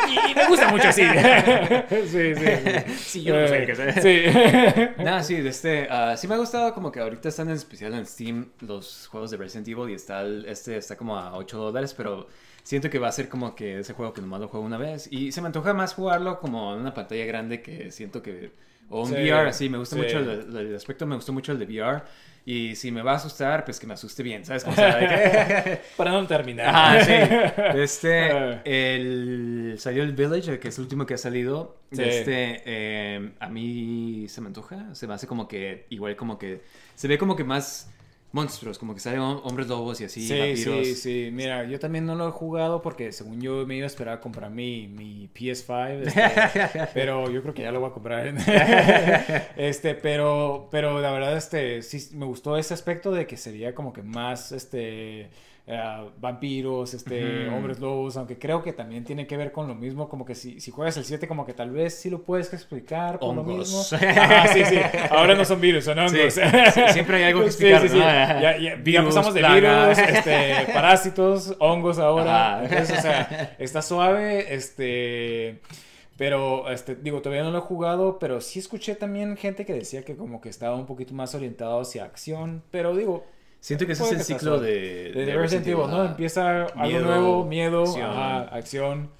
y, y me gusta mucho así. sí, sí, sí.
Sí, yo no sé qué sé.
Sí.
Nada, sí, este, ah, sí me ha como que ahorita están en especial en Steam los juegos de Resident Evil y está el- este está como a 8 dólares, pero siento que va a ser como que ese juego que nomás lo juego una vez. Y se me antoja más jugarlo como en una pantalla grande que siento que o un
Sí,
VR así, me gusta
sí.
mucho el, el aspecto, me gustó mucho el de VR y si me va a asustar, pues que me asuste bien, ¿sabes? Como, sea, que- *laughs*
Para no terminar.
Ajá, sí. *laughs* Este,
Ah.
el, salió el Village, que es el último que ha salido.
Sí.
Este, eh, a mí se me antoja. Se me hace como que, igual como que, se ve como que más monstruos, como que salen hom- hombres lobos y así,
Sí,
vampiros.
sí, sí. Mira, yo también no lo he jugado porque según yo me iba a esperar a comprar mi, mi PS5. este, *laughs* pero yo creo que ya lo voy a comprar. *laughs* este, pero, pero la verdad, este, sí me gustó ese aspecto de que sería como que más, este, eh, vampiros, este,
Ujú.
hombres lobos, aunque creo que también tiene que ver con lo mismo, como que si, si juegas el 7, como que tal vez sí lo puedes explicar por lo
Hongos.
mismo. *laughs* Ajá, sí, sí. Ahora no son virus, son hongos.
Sí, sí, siempre hay algo que *laughs* explicar,
sí.
¿no?
Ya, ya- ya
Virus,
pasamos de
plaga.
virus, *laughs* este, parásitos, hongos ahora.
Ajá.
Entonces, o sea, está suave, este... Pero, este, digo, todavía no lo he jugado, pero sí escuché también gente que decía que como que estaba un poquito más orientado hacia acción, pero digo...
Siento que ese es el ciclo
suave.
de,
De, Resident Evil, ¿no? Empieza algo nuevo, miedo,
acción.
ajá, acción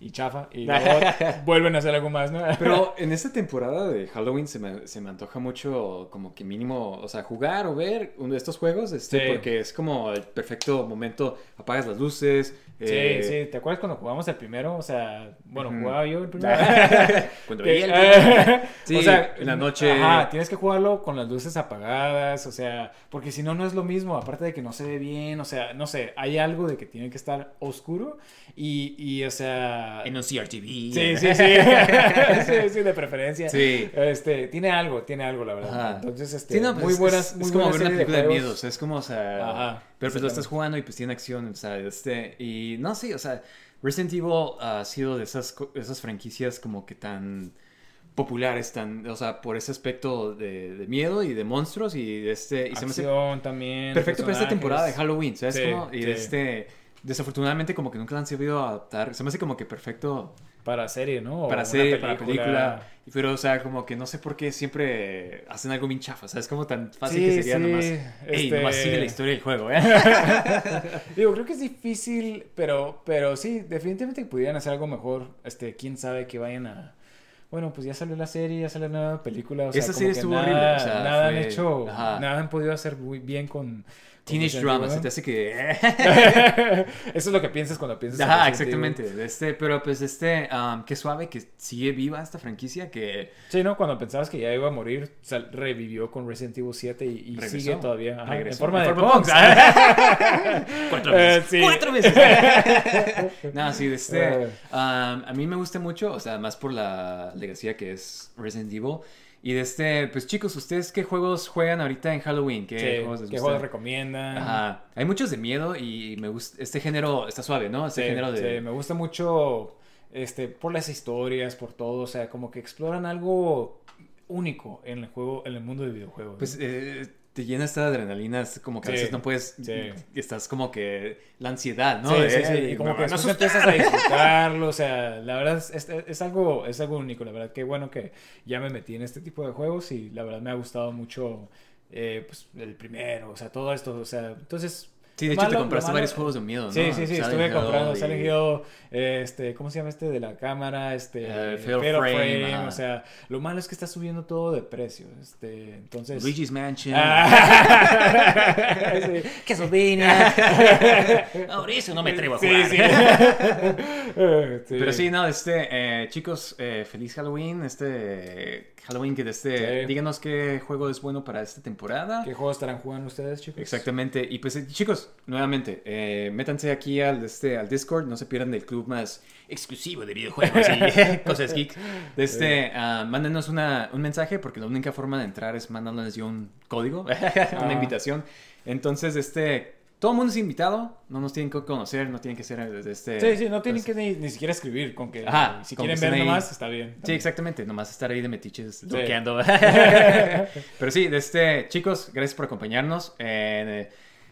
y chafa, y *laughs* luego vuelven a hacer algo más, ¿no? *laughs*
Pero en esta temporada de Halloween se me, se me antoja mucho como que mínimo, o sea, jugar o ver uno de estos juegos, este,
Sí.
porque es como el perfecto momento, apagas las luces.
Sí,
eh,
sí, ¿te acuerdas cuando jugamos el primero? O sea, bueno, jugaba yo el *laughs* primero. *laughs*
Cuando veía el *laughs* Sí,
o sea,
en la noche.
Ajá, tienes que jugarlo con las luces apagadas, o sea, porque si no, no es lo mismo. Aparte de que no se ve bien, o sea, no sé, hay algo de que tiene que estar oscuro y, y o sea.
En un CRTV.
Sí, sí, sí. sí, sí, de preferencia.
Sí.
Este, tiene algo, tiene algo, la verdad.
Ajá.
Entonces, este,
Sí, no, pues
muy buenas,
es,
muy
es como ver una película de,
juegos.
miedos, es como, o sea,
Ajá,
pero pues lo estás jugando y pues tiene acción, o sea, este, y no, sí, o sea, Resident Evil ha sido de esas, esas franquicias como que tan populares, tan, o sea, por ese aspecto de, de miedo y de monstruos y de este, y se me hace
Acción también.
perfecto para esta temporada de Halloween, ¿sabes?
Sí,
cómo? y de este, desafortunadamente como que nunca la han sabido adaptar, se me hace como que perfecto
Para serie, ¿no? O
para serie, para película. Pero, o sea, como que no sé por qué siempre hacen algo bien chafa. O sea, es como tan fácil
Sí,
que sería
sí,
nomás. Ey,
este-
nomás sigue la historia del juego, ¿eh? *laughs*
Digo, creo que es difícil, pero, pero sí, definitivamente pudieran hacer algo mejor. Este, quién sabe que vayan a. Bueno, pues ya salió la serie, ya salió la nueva película. O sea,
Esa serie estuvo
nada,
horrible, o sea,
nada han hecho,
ajá.
nada han podido hacer muy bien con.
Teenage Drama, se te hace que. *laughs*
Eso es lo que piensas cuando piensas en
Ajá, exactamente. Este, pero pues este, um, qué suave que sigue viva esta franquicia que
Sí, ¿no? Cuando pensabas que ya iba a morir, revivió con Resident Evil 7 y, y sigue todavía. Ajá, en forma
En
de
forma *laughs* cuatro
Eh,
veces.
sí.
Cuatro veces. *laughs* no, sí, de este.
Eh.
um, a mí me gusta mucho, o sea, más por la legacía que es Resident Evil. Y de este, pues chicos, ¿ustedes qué juegos juegan ahorita en Halloween? ¿Qué
Sí,
juegos les
¿Qué juegos recomiendan?
Ajá. Hay muchos de miedo y me gusta. Este género está suave, ¿no? Este
Sí,
género de.
sí, me gusta mucho este, por las historias, por todo, o sea, como que exploran algo único en el juego, en el mundo de videojuegos.
Pues
¿no?
eh, te llena esta adrenalina, es como que a veces no puedes.
sí.
Estás como que. La ansiedad, ¿no?
sí, sí, sí,
"Ey,
y como que después
asustar".
empiezas a disfrutarlo, o sea, la verdad es, es, es algo, es algo único, la verdad, qué bueno que ya me metí en este tipo de juegos y la verdad me ha gustado mucho, eh, pues, el primero, o sea, todo esto, o sea, entonces,
Sí, de hecho te compraste
malo-
varios juegos de miedo, ¿no?
Sí, sí, sí,
Silent
estuve
Hill
comprando
y-
Silent Hill, este, ¿cómo se llama este de la cámara? Este,
Fatal Frame,
o sea, lo malo es que está subiendo todo de precio, este, entonces...
Luigi's Mansion.
Ah. *laughs* Sí.
Castlevania. *laughs* Ahora eso no me atrevo a jugar.
sí. *laughs* Sí.
Pero sí, no, este, eh, chicos, eh, feliz Halloween. Este Halloween que este,
Sí.
díganos qué juego es bueno para esta temporada.
¿Qué juegos estarán jugando ustedes, chicos?
Exactamente. Y pues, eh, chicos, nuevamente, eh, métanse aquí al, este, al Discord. No se pierdan del club más exclusivo de videojuegos y *laughs* *laughs* cosas geek. Este, ah, mándenos una, un mensaje porque la única forma de entrar es mandándoles yo un código, *laughs* una
Ah.
invitación. Entonces, este, todo el mundo es invitado. No nos tienen que conocer, no tienen que ser de este.
Sí, sí, no tienen
pues,
que ni, ni siquiera escribir, con que
Ajá,
si
con
quieren
que
ver
ahí.
nomás, está bien.
Sí, exactamente. Nomás estar ahí de metiches,
Sí.
bloqueando. *laughs* *laughs* Pero sí, de este, chicos, gracias por acompañarnos. Eh,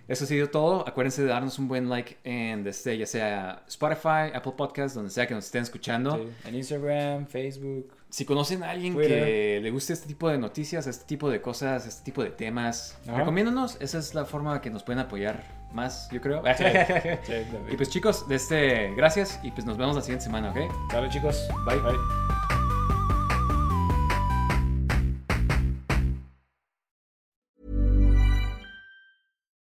eso ha sido todo. Acuérdense de darnos un buen like en este, ya sea Spotify, Apple Podcast, donde sea que nos estén escuchando.
Sí, En Instagram, Facebook.
Si conocen a alguien
Twitter.
que le guste este tipo de noticias, este tipo de cosas, este tipo de temas,
Ajá.
recomiéndanos. Esa es la forma que nos pueden apoyar más, yo creo. *laughs*
Sí, sí,
y pues chicos, de este, gracias y pues nos vemos la siguiente semana, ¿ok?
Dale, chicos.
Bye.
Bye.